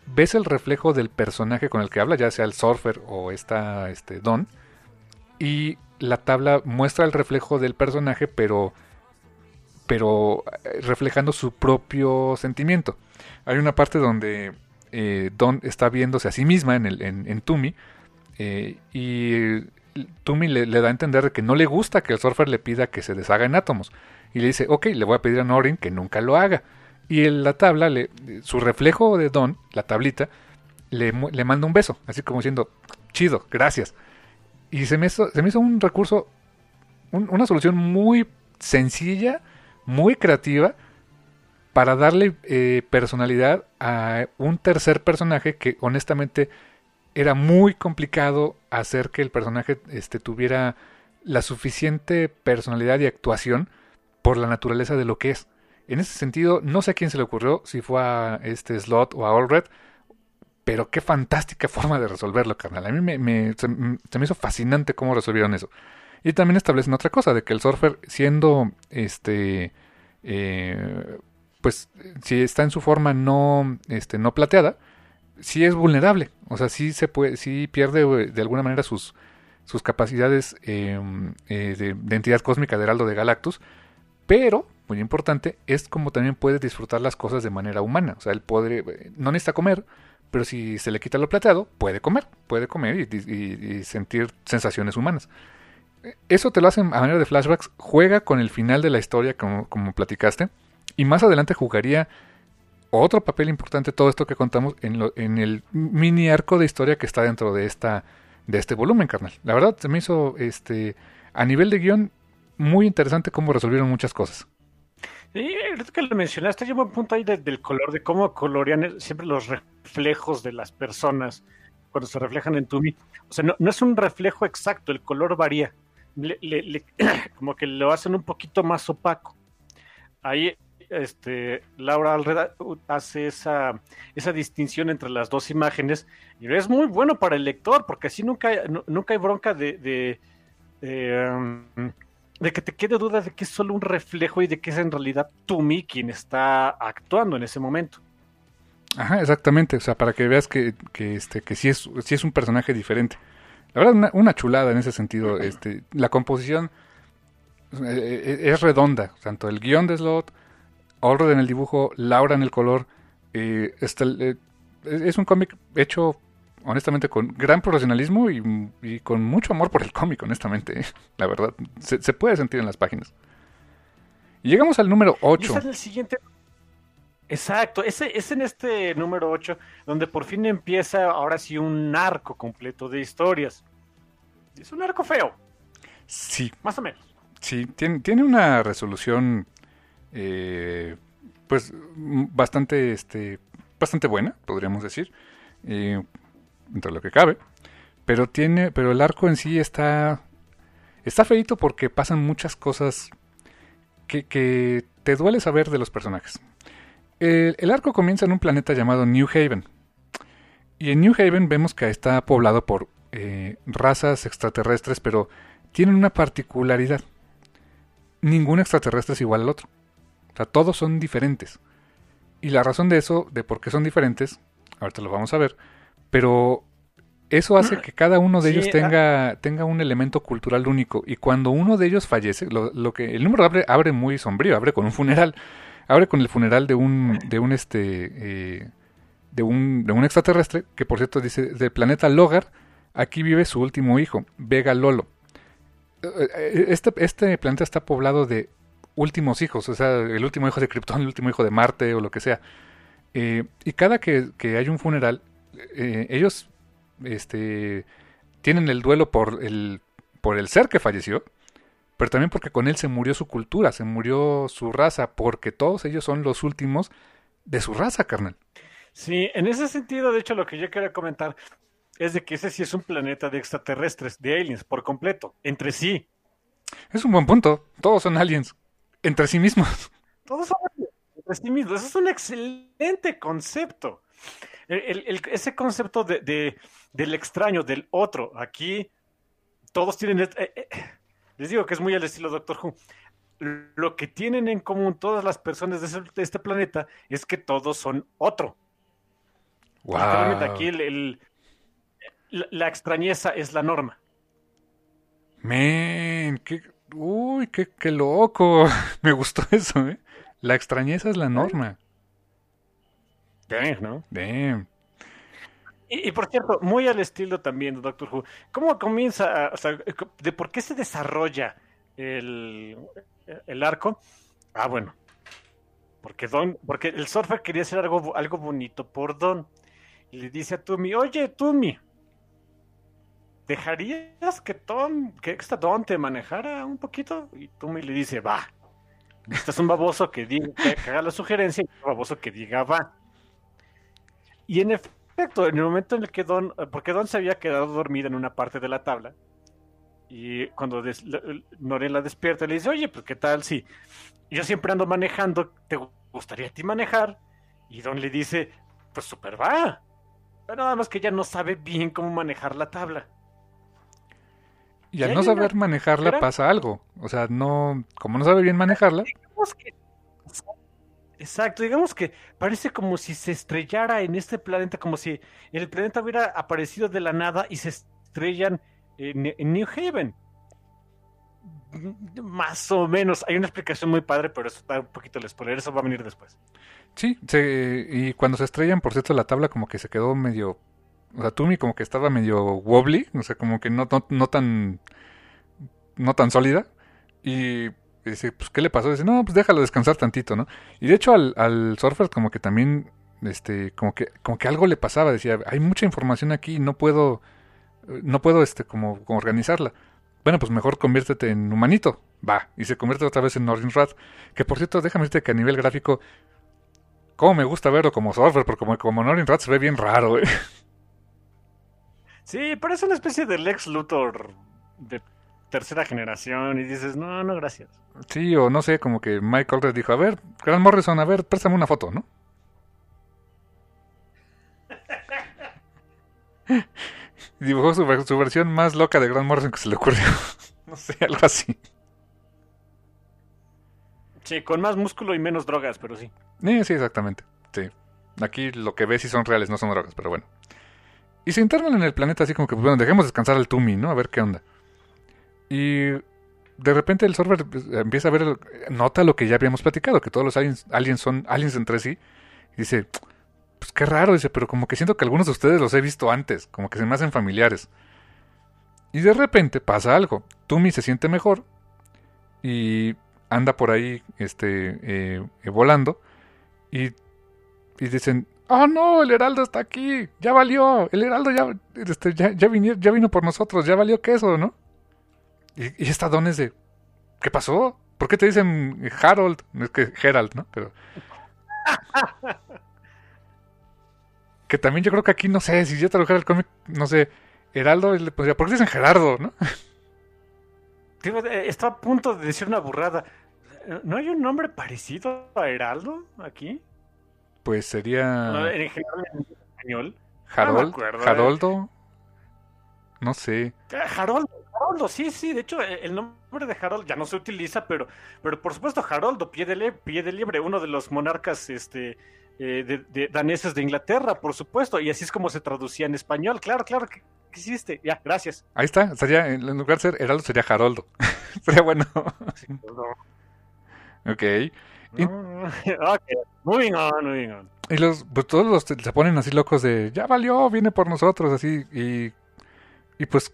ves el reflejo del personaje con el que habla, ya sea el surfer o esta este Don, y la tabla muestra el reflejo del personaje, pero pero reflejando su propio sentimiento. Hay una parte donde Don está viéndose a sí misma en, el, en, Tumi y Tumi le, da a entender que no le gusta que el surfer le pida que se deshaga en átomos. Y le dice, ok, le voy a pedir a Norin que nunca lo haga. Y en la tabla, le, su reflejo de Don, la tablita, le, le manda un beso, así como diciendo, chido, gracias. Y se me hizo, se me hizo un recurso, una solución muy sencilla, muy creativa, para darle eh, personalidad a un tercer personaje que honestamente era muy complicado hacer que el personaje este, tuviera la suficiente personalidad y actuación por la naturaleza de lo que es. En ese sentido, no sé a quién se le ocurrió, si fue a este Slot o a Allred, pero qué fantástica [LAUGHS] forma de resolverlo, carnal. A mí me, se, me hizo fascinante cómo resolvieron eso. Y también establecen otra cosa, de que el surfer, siendo este, eh, pues, si está en su forma no, este, no plateada, sí es vulnerable. O sea, sí se puede, sí pierde eh, de alguna manera sus, sus capacidades em, eh, de, entidad cósmica de Heraldo de Galactus. Pero, muy importante, es como también puede disfrutar las cosas de manera humana. O sea, él puede, eh, no necesita comer, pero si se le quita lo plateado, puede comer, puede comer y, sentir sensaciones humanas. Eso te lo hacen a manera de flashbacks, juega con el final de la historia como, platicaste, y más adelante jugaría otro papel importante todo esto que contamos en, en el mini arco de historia que está dentro de esta de este volumen, carnal. La verdad se me hizo este a nivel de guion muy interesante cómo resolvieron muchas cosas. Sí, que lo mencionaste, llevo un punto ahí del color, de cómo colorean siempre los reflejos de las personas cuando se reflejan en Tumi. O sea, no, es un reflejo exacto, el color varía. [CLEARS THROAT] como que lo hacen un poquito más opaco. Ahí este, Laura Alreda hace esa, esa distinción entre las dos imágenes y es muy bueno para el lector porque así nunca, hay, nunca hay bronca de, um, de, que te quede duda de que es solo un reflejo y de que es en realidad Tumi quien está actuando en ese momento. Ajá, exactamente, o sea, para que veas que, que, este, que sí, es, sí es un personaje diferente. La verdad, una, chulada en ese sentido. Este, la composición eh, eh, es redonda, tanto el guion de Slot, Allred en el dibujo, Laura en el color. Eh, eh, es un cómic hecho, honestamente, con gran profesionalismo y, con mucho amor por el cómic, honestamente. Eh, la verdad, se, puede sentir en las páginas. Y llegamos al número 8. es el siguiente. Exacto, es, es en este número 8 donde por fin empieza ahora sí un arco completo de historias. Es un arco feo. Sí. Más o menos. Sí, tiene, tiene una resolución eh, pues bastante, este, bastante buena, podríamos decir, eh, entre lo que cabe. Pero tiene, pero el arco en sí está, está feito porque pasan muchas cosas que, te duele saber de los personajes. El, arco comienza en un planeta llamado New Haven. Y en New Haven vemos que está poblado por eh, razas extraterrestres, pero tienen una particularidad. Ningún extraterrestre es igual al otro. O sea, todos son diferentes. Y la razón de eso, de por qué son diferentes, ahorita lo vamos a ver, pero eso hace que cada uno de ellos ah. tenga, tenga un elemento cultural único. Y cuando uno de ellos fallece, lo, que el número abre, abre muy sombrío, abre con un funeral. Abre con el funeral de un, de un este eh, de un, de un extraterrestre, que por cierto dice, del planeta Logar, aquí vive su último hijo, Vega Lolo. Eh, eh, este, este planeta está poblado de últimos hijos, o sea, el último hijo de Krypton, el último hijo de Marte o lo que sea. y cada que, que, hay un funeral, ellos este, tienen el duelo por el, por el ser que falleció, pero también porque con él se murió su cultura, se murió su raza, porque todos ellos son los últimos de su raza, carnal. Sí, en ese sentido, de hecho, lo que yo quería comentar es de que ese sí es un planeta de extraterrestres, de aliens, por completo, entre sí. Es un buen punto. Todos son aliens, entre sí mismos. Todos son aliens, entre sí mismos. Eso es un excelente concepto. Ese concepto de, del extraño, del otro. Aquí todos tienen... Eh, eh, les digo que es muy al estilo Doctor Who. Lo que tienen en común todas las personas de, este planeta es que todos son otro. Wow. Aquí la, extrañeza es la norma. Men, qué, uy, qué, qué loco. [LAUGHS] Me gustó eso, ¿eh? La extrañeza es la norma. Damn, ¿no? Damn. Y, por cierto, muy al estilo también de Doctor Who, ¿cómo comienza, o sea, de por qué se desarrolla el, el arco? Ah, bueno, porque Don, porque el surfer quería hacer algo, algo bonito por Don. Y le dice a Tumi, oye, Tumi, ¿dejarías que Tom, que esta Don te manejara un poquito? Y Tumi le dice, va. Este es un baboso que, diga, que haga la sugerencia y un baboso que diga va. Y en efecto, en el momento en el que Don, porque Don se había quedado dormida en una parte de la tabla, y cuando des, la despierta le dice, oye, pues qué tal si yo siempre ando manejando, ¿te gustaría a ti manejar? Y Don le dice, pues super va. Pero nada más que ella no sabe bien cómo manejar la tabla. Y al no saber manejarla pasa algo. O sea, no, como no sabe bien manejarla. Exacto, digamos que parece como si se estrellara en este planeta, como si el planeta hubiera aparecido de la nada y se estrellan en, New Haven. Más o menos, hay una explicación muy padre, pero eso está un poquito el spoiler, eso va a venir después. Sí, y cuando se estrellan, por cierto, la tabla como que se quedó medio, o sea, Tumi como que estaba medio wobbly, o sea, como que no, no, no tan, no tan sólida, y y dice, pues, ¿qué le pasó? Dice, no, pues déjalo descansar tantito, ¿no? Y de hecho al, al surfer como que también, este, como que, como que algo le pasaba. Decía, hay mucha información aquí, no puedo, no puedo, este, como, organizarla. Bueno, pues mejor conviértete en humanito. Va. Y se convierte otra vez en Norin Rat. Que por cierto, déjame decirte que a nivel gráfico, como me gusta verlo como surfer, porque como, como Norin Rat se ve bien raro, ¿eh? Sí, parece una especie de Lex Luthor de tercera generación y dices, no, no, gracias. Sí, o no sé, como que Mike Aldred dijo, a ver, Grant Morrison, a ver, préstame una foto, ¿no? y [LAUGHS] dibujó su, versión más loca de Grant Morrison que se le ocurrió. [LAUGHS] no sé, algo así. Sí, con más músculo y menos drogas, pero sí. Sí, sí, exactamente. Sí. Aquí lo que ves sí son reales, no son drogas, pero bueno. Y se internan en el planeta así como que, bueno, dejemos descansar al Tumi, ¿no? A ver qué onda. Y de repente el server pues, empieza a ver, nota lo que ya habíamos platicado, que todos los aliens, son aliens entre sí. Y dice, pues qué raro, dice, pero como que siento que algunos de ustedes los he visto antes, como que se me hacen familiares. Y de repente pasa algo. Tumi se siente mejor y anda por ahí este, eh, volando. Y, y, dicen, oh no, el heraldo está aquí, ya valió, el heraldo ya, este, ya, ya, vino, ya vino por nosotros, ya valió queso, ¿no? Y, esta Don es de, ¿qué pasó? ¿Por qué te dicen Harold? Es que Gerald, ¿no? Pero... [LAUGHS] que también yo creo que aquí, no sé, si yo tradujera el cómic, no sé, Heraldo le pondría, ¿por qué dicen Gerardo, no? [LAUGHS] Eh, está a punto de decir una burrada. ¿No hay un nombre parecido a Heraldo aquí? Pues sería... En español. Harold, no Haroldo. No sé. Harold, Haroldo, sí, sí. De hecho, e, el nombre de Harold ya no se utiliza, pero, pero por supuesto, Haroldo, pie de, pie de liebre, uno de los monarcas este, eh, de, daneses de Inglaterra, por supuesto. Y así es como se traducía en español. Claro, claro que existe. Ya, gracias. Ahí está. Sería, en lugar de ser Heraldo, sería Haroldo. [LAUGHS] sería bueno. ok. [LAUGHS] ok, moving on, moving on. Y los, pues todos los se ponen así locos de, ya valió, viene por nosotros, así, y, y pues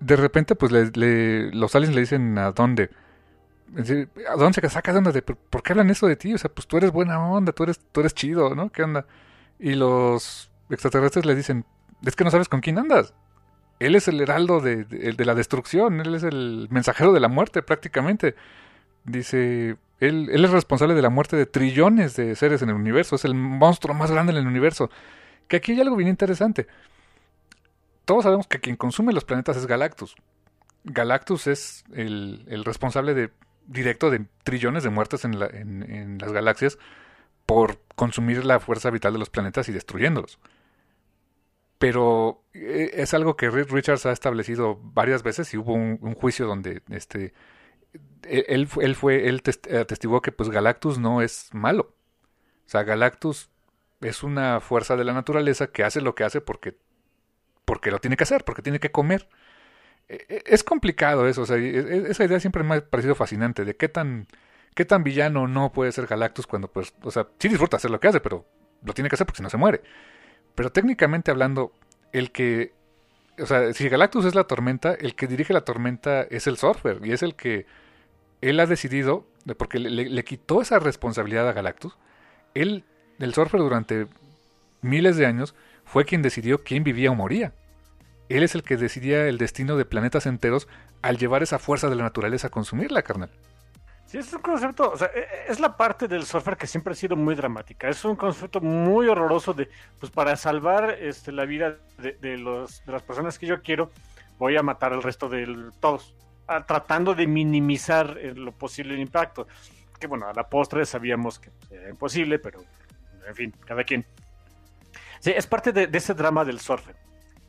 de repente pues le, los aliens le dicen a dónde, a dónde se saca de onda ¿por qué hablan eso de ti? O sea, pues tú eres buena onda, tú eres, tú eres chido, ¿no? ¿Qué onda? Y los extraterrestres le dicen, es que no sabes con quién andas. Él es el heraldo de, de la destrucción, él es el mensajero de la muerte prácticamente. Dice, él, es responsable de la muerte de trillones de seres en el universo. Es el monstruo más grande en el universo. Que aquí hay algo bien interesante. Todos sabemos que quien consume los planetas es Galactus. Galactus es el, responsable directo de trillones de muertes en, las galaxias por consumir la fuerza vital de los planetas y destruyéndolos. Pero eh, es algo que Richards ha establecido varias veces y hubo un, juicio donde este, él, él fue, él atestiguó que pues Galactus no es malo. O sea, Galactus es una fuerza de la naturaleza que hace lo que hace porque, porque lo tiene que hacer, porque tiene que comer. E, e, es complicado eso, o sea, e, esa idea siempre me ha parecido fascinante, de qué tan, qué tan villano no puede ser Galactus cuando, pues, o sea, sí disfruta hacer lo que hace, pero lo tiene que hacer porque si no se muere. Pero técnicamente hablando, el que, o sea, si Galactus es la tormenta, el que dirige la tormenta es el Surfer, y es el que él ha decidido, porque le, quitó esa responsabilidad a Galactus, él, el Surfer durante miles de años, fue quien decidió quién vivía o moría. Él es el que decidía el destino de planetas enteros al llevar esa fuerza de la naturaleza a consumirla, carnal. Sí, es un concepto, o sea, e, e, es la parte del surfer que siempre ha sido muy dramática. Es un concepto muy horroroso de, pues para salvar este, la vida de, los, de las personas que yo quiero, voy a matar al resto de todos tratando de minimizar eh, lo posible el impacto. Que bueno, a la postre sabíamos que era imposible, pero en fin, cada quien. Sí, es parte de, ese drama del surfer.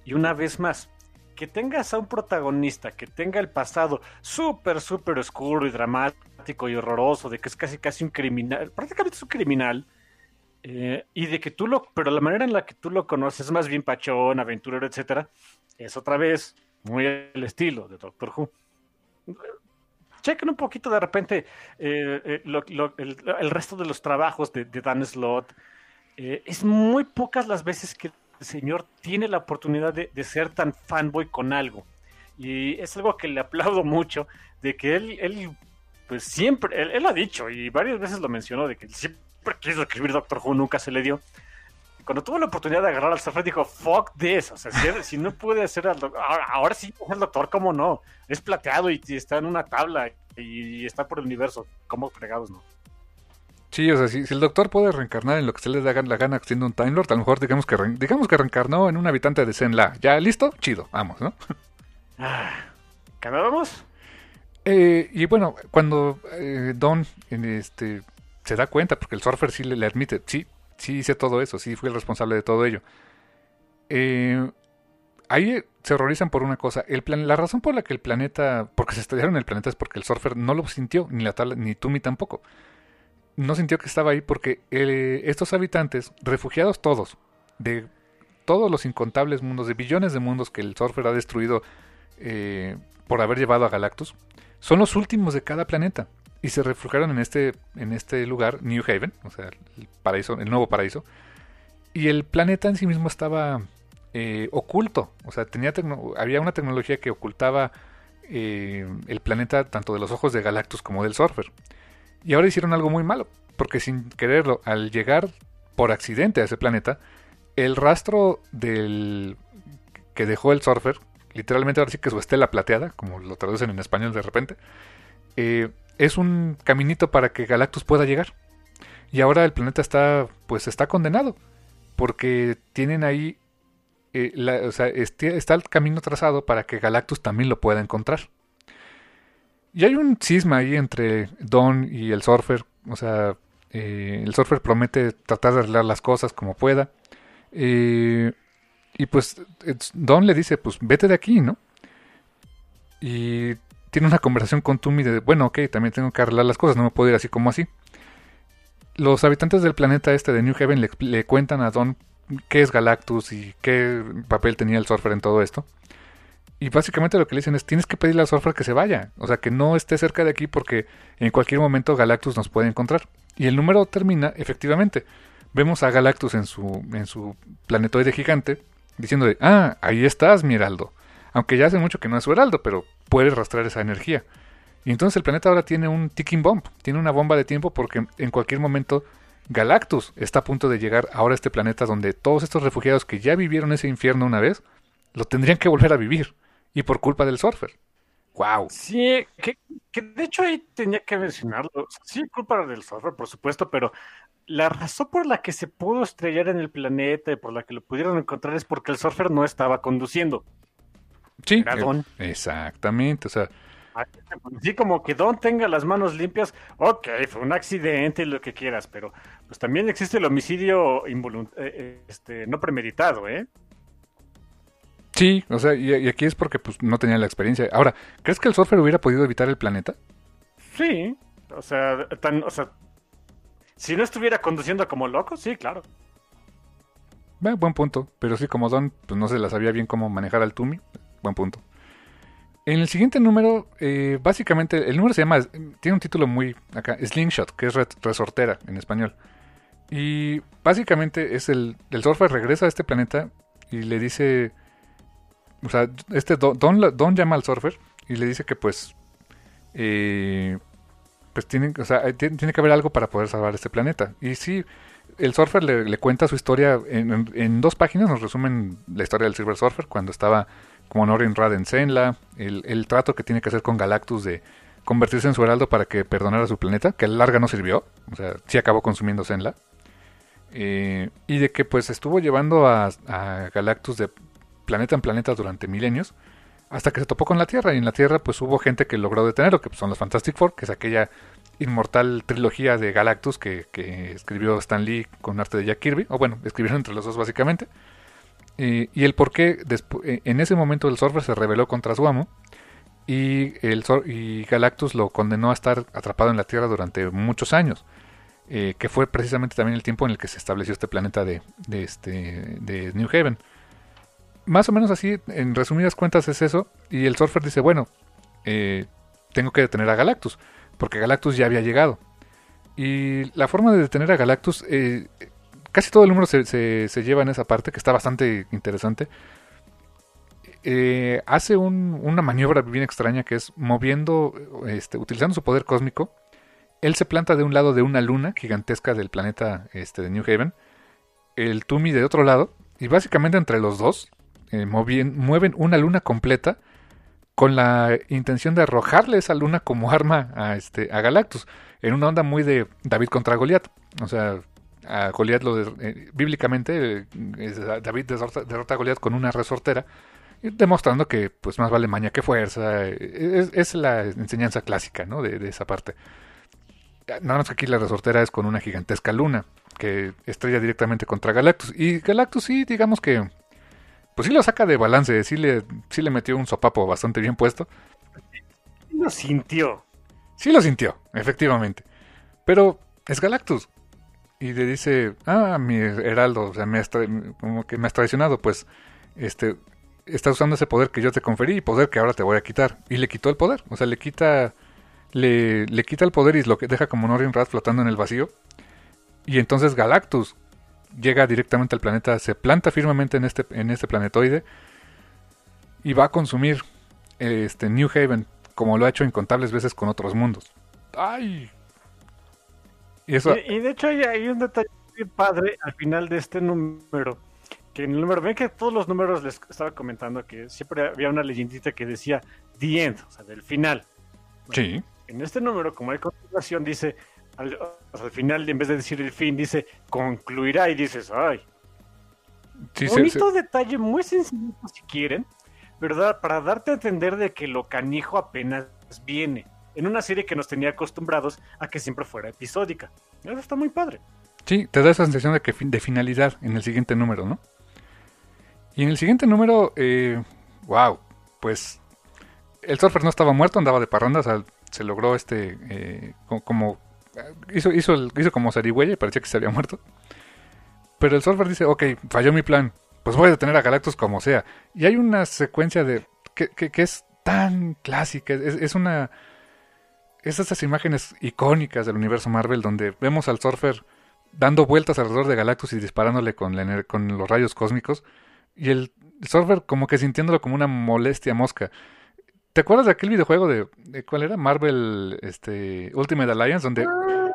Y una vez más, que tengas a un protagonista que tenga el pasado súper, súper oscuro y dramático y horroroso, de que es casi, casi un criminal, prácticamente es un criminal, eh, y de que tú lo, pero la manera en la que tú lo conoces, más bien pachón, aventurero, etcétera, es otra vez muy el estilo de Doctor Who chequen un poquito de repente eh, eh, el, resto de los trabajos de, Dan Slott. Eh, es muy pocas las veces que el señor tiene la oportunidad de, ser tan fanboy con algo. Y es algo que le aplaudo mucho, de que él, él pues siempre, él, él, ha dicho y varias veces lo mencionó, de que siempre quiso escribir Doctor Who, nunca se le dio cuando tuvo la oportunidad de agarrar al surfer, dijo, fuck this. O sea, si, no puede ser al doctor, ahora, sí es el doctor, ¿cómo no? Es plateado y, está en una tabla y, está por el universo. ¿Cómo fregados no? Sí, o sea, si, el doctor puede reencarnar en lo que se le da la gana siendo un Time Lord, a lo mejor digamos que, digamos que reencarnó en un habitante de Zenla. ¿Ya listo? Chido, vamos, ¿no? [LAUGHS] Ah, vamos? Eh, y bueno, cuando eh, Don este, se da cuenta, porque el surfer sí le, le admite, sí, sí hice todo eso, sí fui el responsable de todo ello. Eh, ahí se horrorizan por una cosa. El plan, la razón por la que el planeta, porque se estrellaron el planeta es porque el surfer no lo sintió, ni la tal, ni Tumi tampoco. No sintió que estaba ahí porque eh, estos habitantes, refugiados todos, de todos los incontables mundos, de billones de mundos que el surfer ha destruido eh, por haber llevado a Galactus, son los últimos de cada planeta y se refugiaron en este, en este lugar, New Haven, o sea, el paraíso, el nuevo paraíso. Y el planeta en sí mismo estaba eh, oculto, o sea, tenía había una tecnología que ocultaba eh, el planeta tanto de los ojos de Galactus como del Surfer. Y ahora hicieron algo muy malo, porque sin quererlo, al llegar por accidente a ese planeta, el rastro del que dejó el Surfer, literalmente ahora sí que su estela plateada, como lo traducen en español de repente, eh, es un caminito para que Galactus pueda llegar. Y ahora el planeta está, pues está condenado, porque tienen ahí, eh, o sea, está el camino trazado para que Galactus también lo pueda encontrar. Y hay un cisma ahí entre Don y el Surfer, o sea, Eh, el surfer promete tratar de arreglar las cosas como pueda. Eh, y pues Don le dice, pues vete de aquí, ¿no? Y tiene una conversación con Tumi de, bueno, ok, también tengo que arreglar las cosas, no me puedo ir así como así. Los habitantes del planeta este de New Haven le cuentan a Don qué es Galactus y qué papel tenía el surfer en todo esto. Y básicamente lo que le dicen es, tienes que pedirle al surfer que se vaya. O sea, que no esté cerca de aquí porque en cualquier momento Galactus nos puede encontrar. Y el número termina, efectivamente. Vemos a Galactus en su, en su planetoide gigante diciendo de, ah, ahí estás, mi heraldo. Aunque ya hace mucho que no es su heraldo, pero puede rastrear esa energía. Y entonces el planeta ahora tiene un ticking bomb, tiene una bomba de tiempo porque en cualquier momento Galactus está a punto de llegar ahora a este planeta donde todos estos refugiados que ya vivieron ese infierno una vez, lo tendrían que volver a vivir y por culpa del surfer. ¡Wow! Sí, que, de hecho ahí tenía que mencionarlo. Sí, culpa del surfer, por supuesto, pero la razón por la que se pudo estrellar en el planeta y por la que lo pudieron encontrar es porque el surfer no estaba conduciendo. Sí, eh, exactamente, o sea... Sí, como que Don tenga las manos limpias, ok, fue un accidente y lo que quieras, pero pues también existe el homicidio eh, eh, este, no premeditado, ¿eh? Sí, o sea, y, aquí es porque pues no tenía la experiencia. Ahora, ¿crees que el surfer hubiera podido evitar el planeta? Sí, o sea, tan, o sea, si no estuviera conduciendo como loco, sí, claro. buen punto, pero sí, como Don pues no se la sabía bien cómo manejar al Tumi, buen punto. En el siguiente número, eh, básicamente, el número se llama, tiene un título muy acá, Slingshot, que es resortera en español. Y básicamente es el, el surfer regresa a este planeta y le dice o sea, este Don, Don, llama al surfer y le dice que pues, eh, pues tiene, que haber algo para poder salvar este planeta. Y sí, el surfer le, cuenta su historia en, dos páginas, nos resumen la historia del Silver Surfer cuando estaba como Norin Rad en Senla, el, el, trato que tiene que hacer con Galactus de convertirse en su heraldo para que perdonara su planeta, que a la larga no sirvió, o sea, sí acabó consumiendo Senla. Eh, y de que pues estuvo llevando a Galactus de planeta en planeta durante milenios, hasta que se topó con la Tierra. Y en la Tierra, pues hubo gente que logró detenerlo, que son los Fantastic Four, que es aquella inmortal trilogía de Galactus que, escribió Stan Lee con arte de Jack Kirby, o bueno, escribieron entre los dos básicamente. y el por qué e, en ese momento el Surfer se rebeló contra su amo y, el, y Galactus lo condenó a estar atrapado en la Tierra durante muchos años. Eh, que fue precisamente también el tiempo en el que se estableció este planeta de, este, de New Haven más o menos así, en resumidas cuentas es eso. Y el surfer dice, bueno, eh, tengo que detener a Galactus, porque Galactus ya había llegado. Y la forma de detener a Galactus, eh, casi todo el número se, se, lleva en esa parte, que está bastante interesante. Eh, hace una maniobra bien extraña que es moviendo, este, utilizando su poder cósmico. Él se planta de un lado de una luna gigantesca del planeta este, de New Haven, el Tumi de otro lado, y básicamente entre los dos eh, mueven una luna completa con la intención de arrojarle esa luna como [LAUGHS] arma a, este, a Galactus, en una onda muy de David contra Goliat. O sea, a Goliat lo eh, bíblicamente eh, David derrota, a Goliat con una resortera, demostrando que pues más vale maña que fuerza. Es, la enseñanza clásica ¿no? de, de, esa parte. Nada más que aquí la resortera es con una gigantesca luna que estrella directamente contra Galactus. Y Galactus sí, digamos que pues sí lo saca de balance, sí le, sí le metió un sopapo bastante bien puesto. Sí lo sintió. Sí lo sintió, efectivamente. Pero es Galactus. Y le dice, ah, mi heraldo, o sea, me has como que me has traicionado, pues, este, estás usando ese poder que yo te conferí y poder que ahora te voy a quitar. Y le quitó el poder, o sea, le quita, le, le quita el poder y lo que deja como Norin Rat flotando en el vacío. Y entonces Galactus, llega directamente al planeta, se planta firmemente en este, en este planetoide y va a consumir este New Haven como lo ha hecho incontables veces con otros mundos. ¡Ay! Y, eso... y, de hecho hay, un detalle muy padre al final de este número. Que en el número, ven que todos los números les estaba comentando que siempre había una leyendita que decía The End, o sea, del final. sí. En este número, como hay continuación, dice al, final, en vez de decir el fin, dice concluirá y dices, ay. Bonito detalle, muy sencillo si quieren, ¿verdad? Para darte a entender de que lo canijo apenas viene. en una serie que nos tenía acostumbrados a que siempre fuera episódica. Eso está muy padre. Sí, te da esa sensación de, que, de finalidad en el siguiente número, ¿no? Y en el siguiente número, eh, wow, pues el surfer no estaba muerto, andaba de parranda, o sea, se logró este, eh, como, hizo, hizo, hizo como zarigüeya y parecía que se había muerto. Pero el surfer dice, ok, falló mi plan, pues voy a detener a Galactus como sea. Y hay una secuencia de que, que, es tan clásica, es, una... Es esas imágenes icónicas del universo Marvel donde vemos al surfer dando vueltas alrededor de Galactus y disparándole con, con los rayos cósmicos. Y el surfer como que sintiéndolo como una molestia mosca. ¿Te acuerdas de aquel videojuego de, cuál era? Marvel este, Ultimate Alliance, donde ah.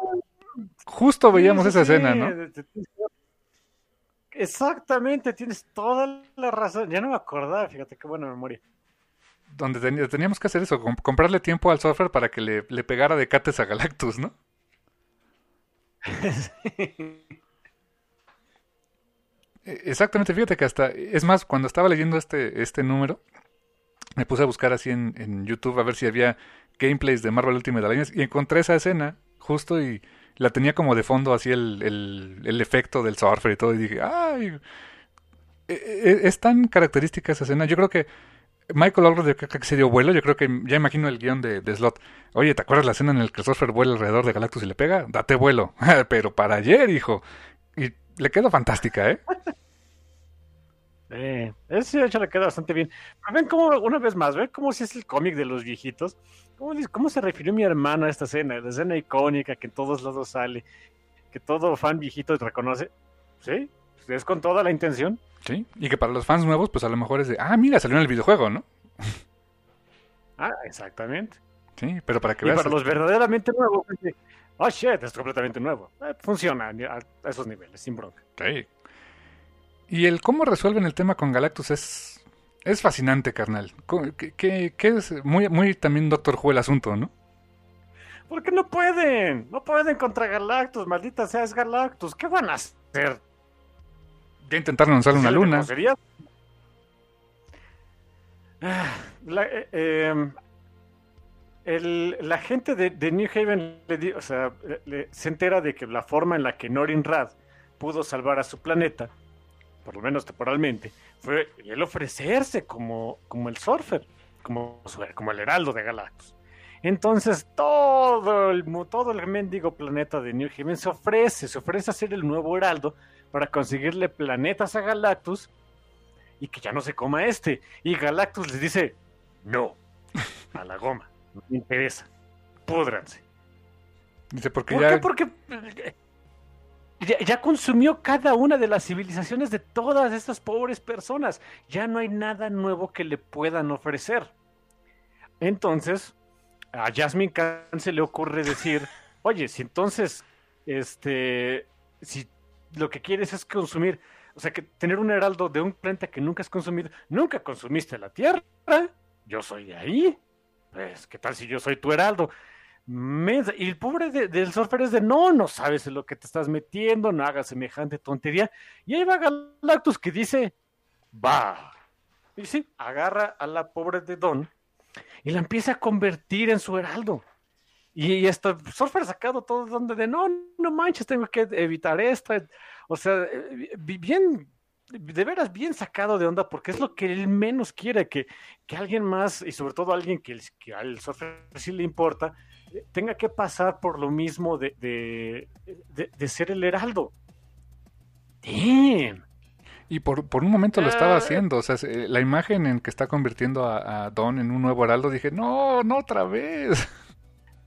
justo veíamos esa escena, ¿no? Exactamente, tienes toda la razón. Ya no me acordaba, fíjate qué buena memoria. Donde teníamos que hacer eso, comprarle tiempo al software para que le, le pegara de cates a Galactus, ¿no? [LAUGHS] E, exactamente, fíjate que hasta, es más, cuando estaba leyendo este, este número, me puse a buscar así en, en YouTube a ver si había gameplays de Marvel Ultimate Alliance y encontré esa escena justo y la tenía como de fondo así el, el, efecto del surfer y todo y dije, ay, e, e, es tan característica esa escena. Yo creo que Michael Allred que se dio vuelo, yo creo que ya imagino el guion de, Slot. Oye, ¿te acuerdas la escena en la que el surfer vuela alrededor de Galactus y le pega? Date vuelo. [LAUGHS] Pero para ayer, hijo. Y le quedó fantástica, ¿eh? Eh, ese de hecho le queda bastante bien. ven cómo, una vez más, ven cómo si es el cómic de los viejitos. ¿Cómo, ¿Cómo, se refirió mi hermano a esta escena? La escena icónica que en todos lados sale, que todo fan viejito reconoce. Sí, es con toda la intención. Sí, y que para los fans nuevos, pues a lo mejor es de, ah, mira, salió en el videojuego, ¿no? ah, exactamente. Sí, pero para que y para los verdaderamente nuevos, oh shit, es completamente nuevo. Eh, funciona a esos niveles, sin bronca. Sí, y el cómo resuelven el tema con Galactus es, es fascinante, carnal. Que, es muy, muy también Doctor Who el asunto, ¿no? Porque no pueden, no pueden contra Galactus, maldita sea, es Galactus. ¿Qué van a hacer? Ya intentaron lanzar una luna. Ah, la, eh, em, el, la gente de, New Haven le o sea, se entera de que la forma en la que Norin Rad pudo salvar a su planeta por lo menos temporalmente, fue el ofrecerse como, como el surfer, como, como el heraldo de Galactus. Entonces todo el, todo el mendigo planeta de New Haven se ofrece, se ofrece a ser el nuevo heraldo para conseguirle planetas a Galactus y que ya no se coma este. Y Galactus les dice, no, [LAUGHS] a la goma, no me interesa, púdranse. Dice, porque ¿Por qué? Porque ya, consumió cada una de las civilizaciones de todas estas pobres personas. Ya no hay nada nuevo que le puedan ofrecer. Entonces, a Jasmine Khan se le ocurre decir, [LAUGHS] oye, si entonces, este, si lo que quieres es consumir, o sea, que tener un heraldo de un planeta que nunca has consumido, nunca consumiste la Tierra, yo soy de ahí, pues, ¿qué tal si yo soy tu heraldo? Y el pobre del surfer es de no, no sabes en lo que te estás metiendo, no hagas semejante tontería. Y ahí va Galactus que dice, va. Y sí, agarra a la pobre de Don y la empieza a convertir en su heraldo. Y, esto, Surfer sacado todo donde de no, no manches, tengo que evitar esto. O sea, eh, bien, de veras bien sacado de onda, porque es lo que él menos quiere, que, que alguien más, y sobre todo alguien que, que al Surfer sí le importa, tenga que pasar por lo mismo de, de, ser el heraldo. Damn. Y por, por un momento lo estaba ah. haciendo. O sea, la imagen en que está convirtiendo a, Don en un nuevo heraldo, dije, no, no otra vez.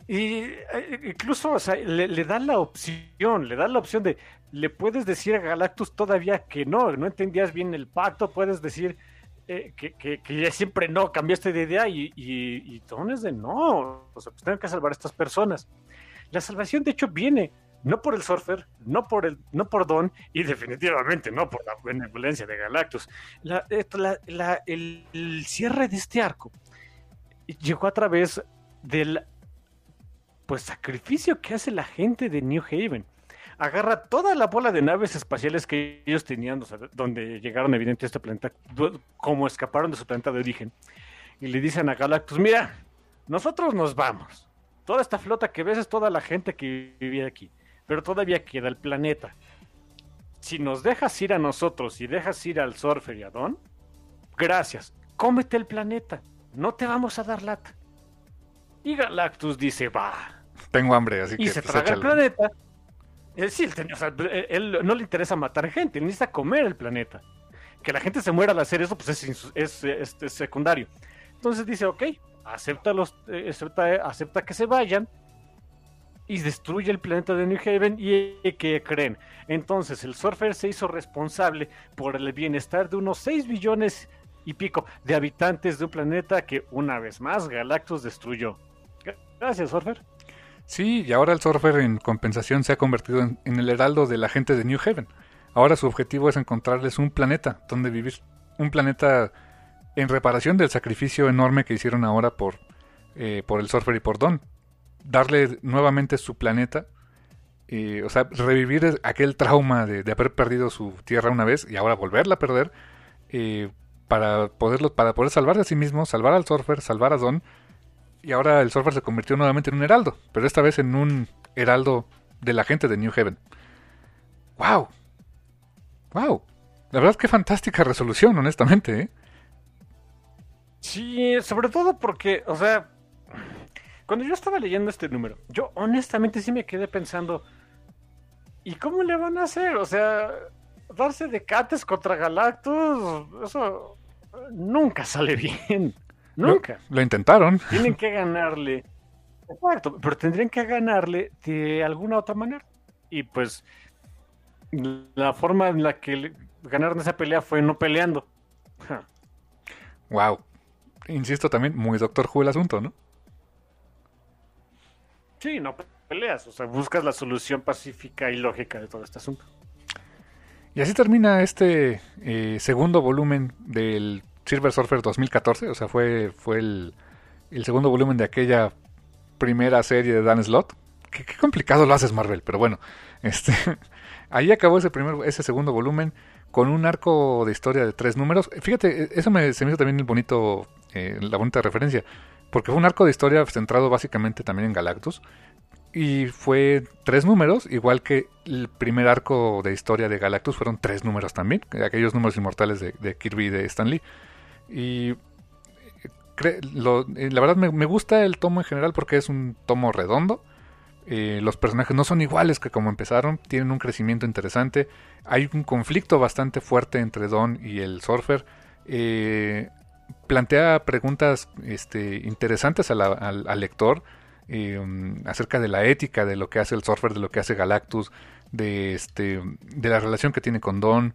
Y eh, incluso, o sea, le, le da la opción, le da la opción de, le puedes decir a Galactus todavía que no, no entendías bien el pacto, puedes decir, eh, que, que, ya siempre no, cambiaste de idea y, y, Don es de no, o sea, pues tengo que salvar a estas personas. La salvación, de hecho, viene no por el surfer, no por el, no por Don y definitivamente no por la benevolencia de Galactus. La, el, el, cierre de este arco llegó a través del pues sacrificio que hace la gente de New Haven agarra toda la bola de naves espaciales que ellos tenían, donde llegaron evidentemente a este planeta, como escaparon de su planeta de origen, y le dicen a Galactus, mira, nosotros nos vamos, toda esta flota que ves es toda la gente que vivía aquí, pero todavía queda el planeta. Si nos dejas ir a nosotros y dejas ir al Surfer y a Don, gracias, cómete el planeta, no te vamos a dar lata. Y Galactus dice, va. Tengo hambre, así que... Y se pues, traga el planeta. Eh, sí, él, no le interesa matar gente, él necesita comer el planeta. Que la gente se muera al hacer eso, pues es, es secundario. Entonces dice, ok, acepta, los, eh, acepta, que se vayan y destruye el planeta de New Haven y que creen. Entonces el Surfer se hizo responsable por el bienestar de unos 6 billones y pico de habitantes de un planeta que una vez más Galactus destruyó. Gracias, Surfer. Sí, y ahora el Surfer en compensación se ha convertido en, el heraldo de la gente de New Haven. Ahora su objetivo es encontrarles un planeta donde vivir. Un planeta en reparación del sacrificio enorme que hicieron ahora por, eh, por el Surfer y por Don. Darle nuevamente su planeta, eh, o sea, revivir aquel trauma de, haber perdido su tierra una vez y ahora volverla a perder, eh, para, poderlo, para poder salvar a sí mismo, salvar al Surfer, salvar a Don. Y ahora el Surfer se convirtió nuevamente en un heraldo, pero esta vez en un heraldo de la gente de New Haven. ¡Wow! ¡Wow! La verdad que fantástica resolución, honestamente, ¿eh? Sí, sobre todo porque, o sea, cuando yo estaba leyendo este número, yo honestamente sí me quedé pensando, ¿y cómo le van a hacer? O sea, darse de cates contra Galactus, eso nunca sale [LAUGHS] bien. Nunca. Lo, intentaron. [LAUGHS] Tienen que ganarle. Exacto, pero tendrían que ganarle de alguna otra manera. Y pues la forma en la que ganaron esa pelea fue no peleando. Wow insisto también, muy Doctor Who el asunto, ¿no? Sí, no peleas, o sea, buscas la solución pacífica y lógica de todo este asunto. Y así termina este eh, segundo volumen del Silver Surfer 2014, o sea, fue, fue el, segundo volumen de aquella primera serie de Dan Slott. Qué, complicado lo haces, Marvel, pero bueno, este, [LAUGHS] ahí acabó ese, primer, ese segundo volumen con un arco de historia de tres números. Fíjate, eso me, se me hizo también el bonito eh, la bonita referencia, porque fue un arco de historia centrado básicamente también en Galactus, y fue tres números, igual que el primer arco de historia de Galactus fueron tres números también, aquellos números inmortales de, Kirby y de Stan Lee. Y eh, la verdad me, gusta el tomo en general porque es un tomo redondo. Eh, los personajes no son iguales que como empezaron, tienen un crecimiento interesante. Hay un conflicto bastante fuerte entre Don y el Surfer. Eh, plantea preguntas este, interesantes al, lector um, acerca de la ética de lo que hace el software, de lo que hace Galactus, de, este, de la relación que tiene con Don.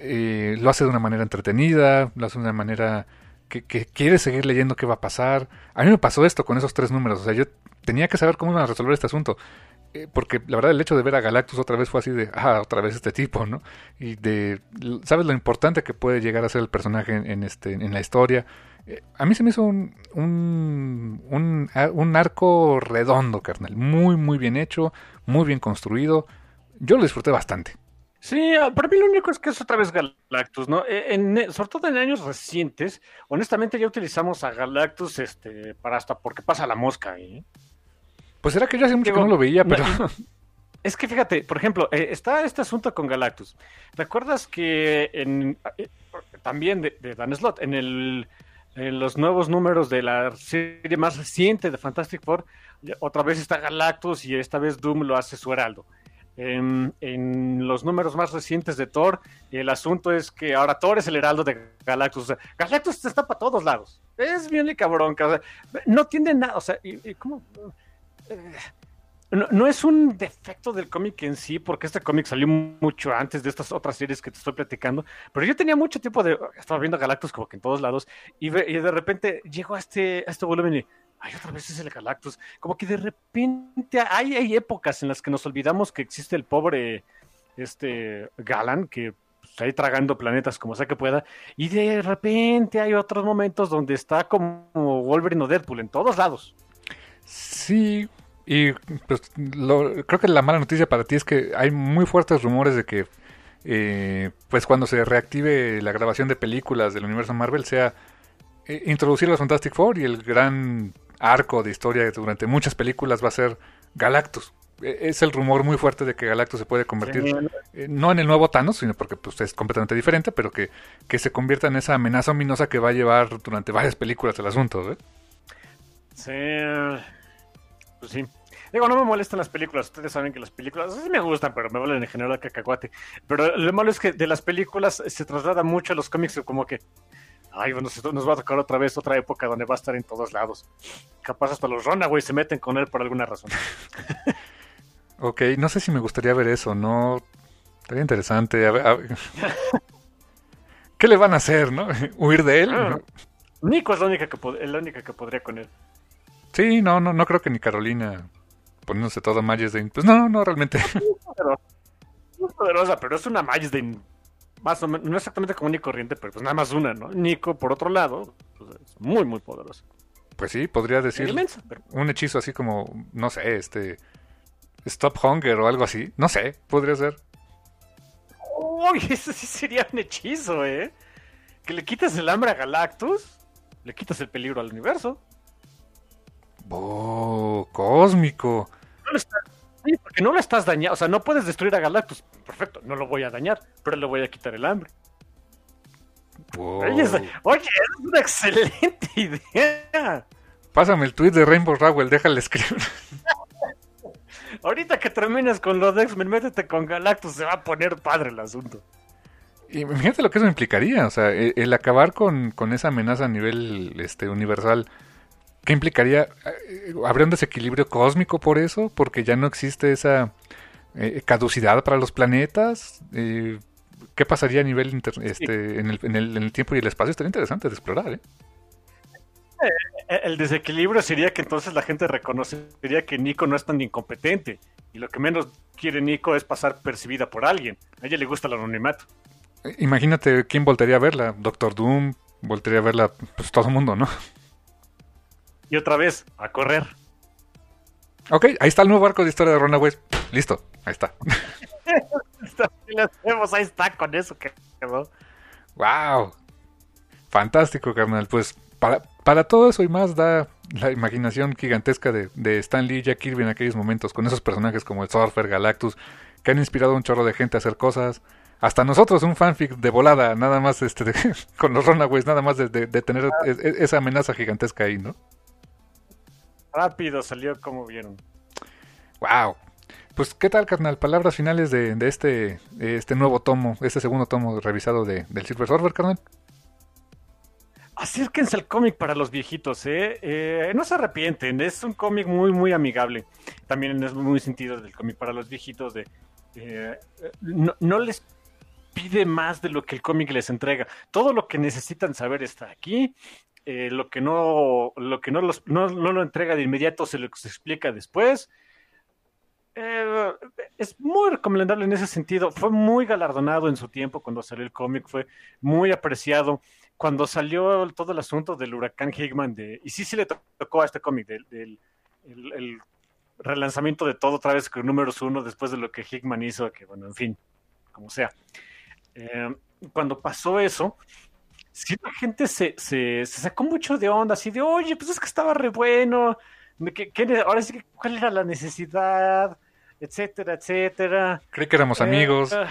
Eh, lo hace de una manera entretenida, lo hace de una manera que, quiere seguir leyendo qué va a pasar. A mí me pasó esto con esos tres números, o sea, yo tenía que saber cómo iban a resolver este asunto. Eh, porque la verdad el hecho de ver a Galactus otra vez fue así de, ah, otra vez este tipo, ¿no? Y de, ¿sabes lo importante que puede llegar a ser el personaje en, este, en la historia? Eh, a mí se me hizo un, un, un, arco redondo, carnal, muy, muy bien hecho, muy bien construido. Yo lo disfruté bastante. Sí, ah, para mí lo único es que es otra vez Galactus, ¿no? Eh, en, sobre todo en años recientes, honestamente ya utilizamos a Galactus este, para hasta porque pasa la mosca, ¿eh? Pues era que yo hace mucho que no lo veía, pero... [LAUGHS] Es que fíjate, por ejemplo, eh, está este asunto con Galactus. ¿Recuerdas que en, eh, también de, Dan Slot, en, el, en los nuevos números de la serie más reciente de Fantastic Four, otra vez está Galactus y esta vez Doom lo hace su heraldo? En, los números más recientes de Thor, el asunto es que ahora Thor es el heraldo de Galactus. Galactus está para todos lados. Es bien cabrón. no tiene nada. O sea, ¿cómo? No, es un defecto del cómic en sí, porque este cómic salió mucho antes de estas otras series que te estoy platicando, pero yo tenía mucho tiempo de, estaba viendo Galactus como que en todos lados, y, de repente llego a este, a este volumen y, ay, otra vez es el Galactus, como que de repente hay, hay épocas en las que nos olvidamos que existe el pobre, este, Galan, que está ahí tragando planetas como sea que pueda, y de repente hay otros momentos donde está como Wolverine o Deadpool en todos lados. Sí, y pues creo que la mala noticia para ti es que hay muy fuertes rumores de que eh, pues cuando se reactive la grabación de películas del universo Marvel sea eh, introducir a los Fantastic Four y el gran arco de historia durante muchas películas va a ser Galactus. E, es el rumor muy fuerte de que Galactus se puede convertir, eh, no en el nuevo Thanos, sino porque pues, es completamente diferente, pero que, que se convierta en esa amenaza ominosa que va a llevar durante varias películas el asunto. ¿eh? Sí, pues sí. Digo, no me molestan las películas. Ustedes saben que las películas sí me gustan, pero me valen en general a cacahuate. Pero lo malo es que de las películas se traslada mucho a los cómics, como que Ay, bueno, nos va a tocar otra vez otra época donde va a estar en todos lados. Capaz hasta los Runaway se meten con él por alguna razón. [LAUGHS] ok, no sé si me gustaría ver eso, ¿no? Estaría interesante. [LAUGHS] ¿Qué le van a hacer, no? [LAUGHS] ¿Huir de él? Ah, Nico es la única, que la única que podría con él. Sí, no, no, no creo que ni Carolina poniéndose toda Majesdane. Pues no, no, realmente. Es poderosa, pero es una Majesdane más o menos, no exactamente como ni corriente, pero pues nada más una, ¿no? Nico, por otro lado, pues es muy, muy poderoso. Pues sí, podría decir un hechizo así como, no sé, este, Stop Hunger o algo así. No sé, podría ser. Uy, [LAUGHS] eso sí sería un hechizo, ¿eh? Que le quitas el hambre a Galactus, le quitas el peligro al universo. Oh, cósmico. No Sí, porque no lo estás dañando. O sea, no puedes destruir a Galactus. Perfecto, no lo voy a dañar, pero le voy a quitar el hambre. Oye, es una excelente [LAUGHS] idea. Pásame el tweet de Rainbow Rowell, déjale escribir. Ahorita que termines con los X-Men, métete con Galactus, se va a poner padre el asunto. Y fíjate lo que eso implicaría, o sea, el, acabar con, con, esa amenaza a nivel este, universal ¿Qué implicaría? Eh, ¿Habría un desequilibrio cósmico por eso? Porque ya no existe esa eh, caducidad para los planetas. Eh, ¿Qué pasaría a nivel este, en, el, en, el, tiempo y el espacio? Estaría interesante de explorar. ¿eh? El desequilibrio sería que entonces la gente reconocería que Nico no es tan incompetente. Y lo que menos quiere Nico es pasar percibida por alguien. A ella le gusta el anonimato. Imagínate quién voltearía a verla. Doctor Doom, voltearía a verla pues todo el mundo, ¿no? Y otra vez a correr. Ok, ahí está el nuevo arco de historia de Runaways. Listo, ahí está. [LAUGHS] ahí está con eso que quedó. Wow. Fantástico, carnal. Pues para, para todo eso y más da la imaginación gigantesca de, de Stan Lee y Jack Kirby en aquellos momentos, con esos personajes como el Surfer, Galactus, que han inspirado a un chorro de gente a hacer cosas. Hasta nosotros un fanfic de volada, nada más este [LAUGHS] con los Runaways, nada más de, de tener esa amenaza gigantesca ahí, ¿no? Rápido salió como vieron. Wow. Pues, ¿qué tal, carnal? Palabras finales de, este, este nuevo tomo, este segundo tomo revisado de, del Silver Surfer, carnal. Acérquense al cómic para los viejitos, ¿eh? ¿eh? No se arrepienten, es un cómic muy, muy amigable. También es muy sentido del cómic para los viejitos de... Eh, no, no, les pide más de lo que el cómic les entrega. Todo lo que necesitan saber está aquí. Eh, lo que no lo que no, no, lo entrega de inmediato se lo explica después. Eh, es muy recomendable en ese sentido. Fue muy galardonado en su tiempo cuando salió el cómic, fue muy apreciado. Cuando salió todo el asunto del huracán Hickman, de, y sí, sí le tocó a este cómic, del, el, relanzamiento de todo otra vez con números uno después de lo que Hickman hizo, que bueno, en fin, como sea. Eh, cuando pasó eso, sí la gente se, se, sacó mucho de onda, así de, oye, pues es que estaba re bueno, ahora sí que, ¿cuál era la necesidad? Etcétera, etcétera. Creí que éramos amigos. Eh,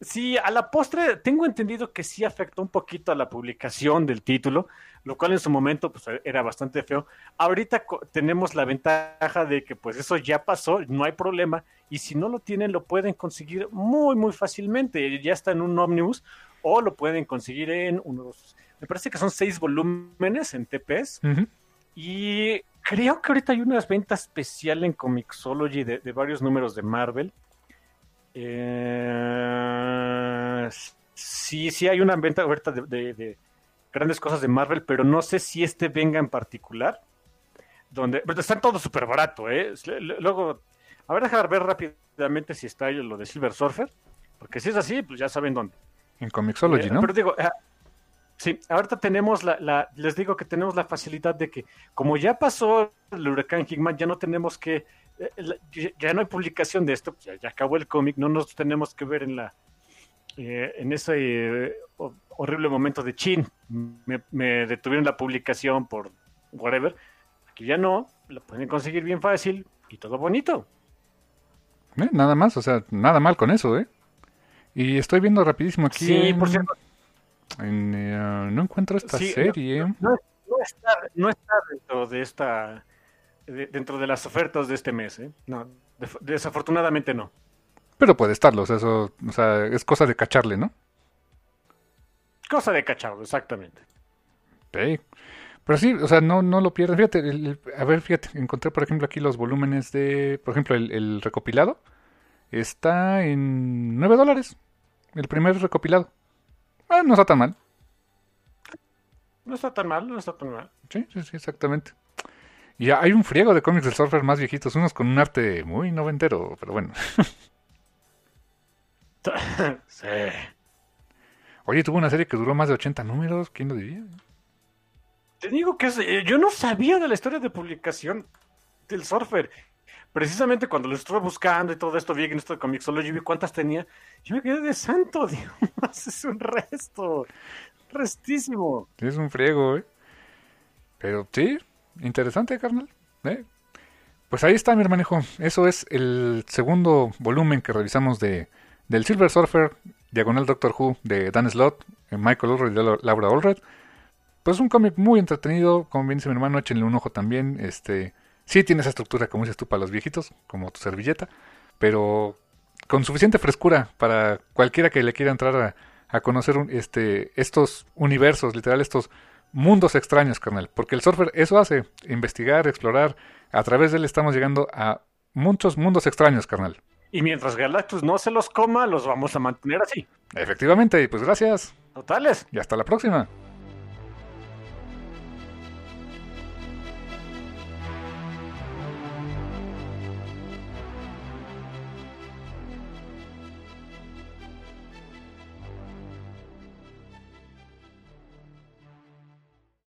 sí, a la postre tengo entendido que sí afectó un poquito a la publicación del título, lo cual en su momento pues, era bastante feo. Ahorita tenemos la ventaja de que pues eso ya pasó, no hay problema, y si no lo tienen lo pueden conseguir muy, muy fácilmente. Ya está en un ómnibus o lo pueden conseguir en unos, me parece que son seis volúmenes en TPS. Y creo que ahorita hay una venta especial en Comixology de, varios números de Marvel. Eh, sí, sí hay una venta ahorita de, grandes cosas de Marvel, pero no sé si este venga en particular. Donde, pero están todos súper barato, ¿eh? Luego, a ver, dejar ver rápidamente si está lo de Silver Surfer. Porque si es así, pues ya saben dónde. En Comixology, ¿no? Pero digo, ah, sí, ahorita tenemos la, les digo que tenemos la facilidad de que como ya pasó el huracán Hickman, ya no tenemos que, eh, ya no hay publicación de esto, ya, acabó el cómic, no nos tenemos que ver en la, eh, en ese eh, horrible momento de chin, me, detuvieron la publicación por whatever. Aquí ya no, lo pueden conseguir bien fácil y todo bonito. Eh, nada más, o sea, nada mal con eso, ¿eh? Y estoy viendo rapidísimo aquí. Sí, por cierto. Eh, no encuentro esta serie. No, está, no, está, dentro de esta. dentro de las ofertas de este mes, ¿eh? No, desafortunadamente no. Pero puede estarlo, o sea, eso, o sea, es cosa de cacharle, ¿no? Cosa de cacharlo, exactamente. Sí. Pero sí, o sea, no, no lo pierdas. Fíjate, a ver, fíjate, encontré por ejemplo aquí los volúmenes de, por ejemplo, el, recopilado. Está en 9 dólares. El primer recopilado. Ah, no está tan mal. No está tan mal, no está tan mal. Sí, sí, sí, exactamente. Y hay un friego de cómics del surfer más viejitos, unos con un arte muy noventero, pero bueno. [LAUGHS] sí. Oye, tuvo una serie que duró más de 80 números, ¿quién lo diría? Te digo que eh, yo no sabía de la historia de publicación del Surfer. Precisamente cuando lo estuve buscando y todo esto, vi en esto de Comixology, vi cuántas tenía. Yo me quedé de santo, [LAUGHS] Dios, es un resto. Restísimo. Es un friego, ¿eh? Pero sí, interesante, carnal. ¿eh? Pues ahí está, mi hermanejo. Eso es el segundo volumen que revisamos de, del Silver Surfer, Diagonal Doctor Who, de Dan Slott, Michael Ulrich y Laura Allred. Pues es un cómic muy entretenido, como bien dice mi hermano, échenle un ojo también. Este, sí tiene esa estructura, como dices tú, para los viejitos, como tu servilleta, pero con suficiente frescura para cualquiera que le quiera entrar a, conocer este, estos universos, literal, estos mundos extraños, carnal. Porque el surfer eso hace, investigar, explorar. A través de él estamos llegando a muchos mundos extraños, carnal. Y mientras Galactus no se los coma, los vamos a mantener así. Efectivamente, y pues gracias. Totales. Y hasta la próxima.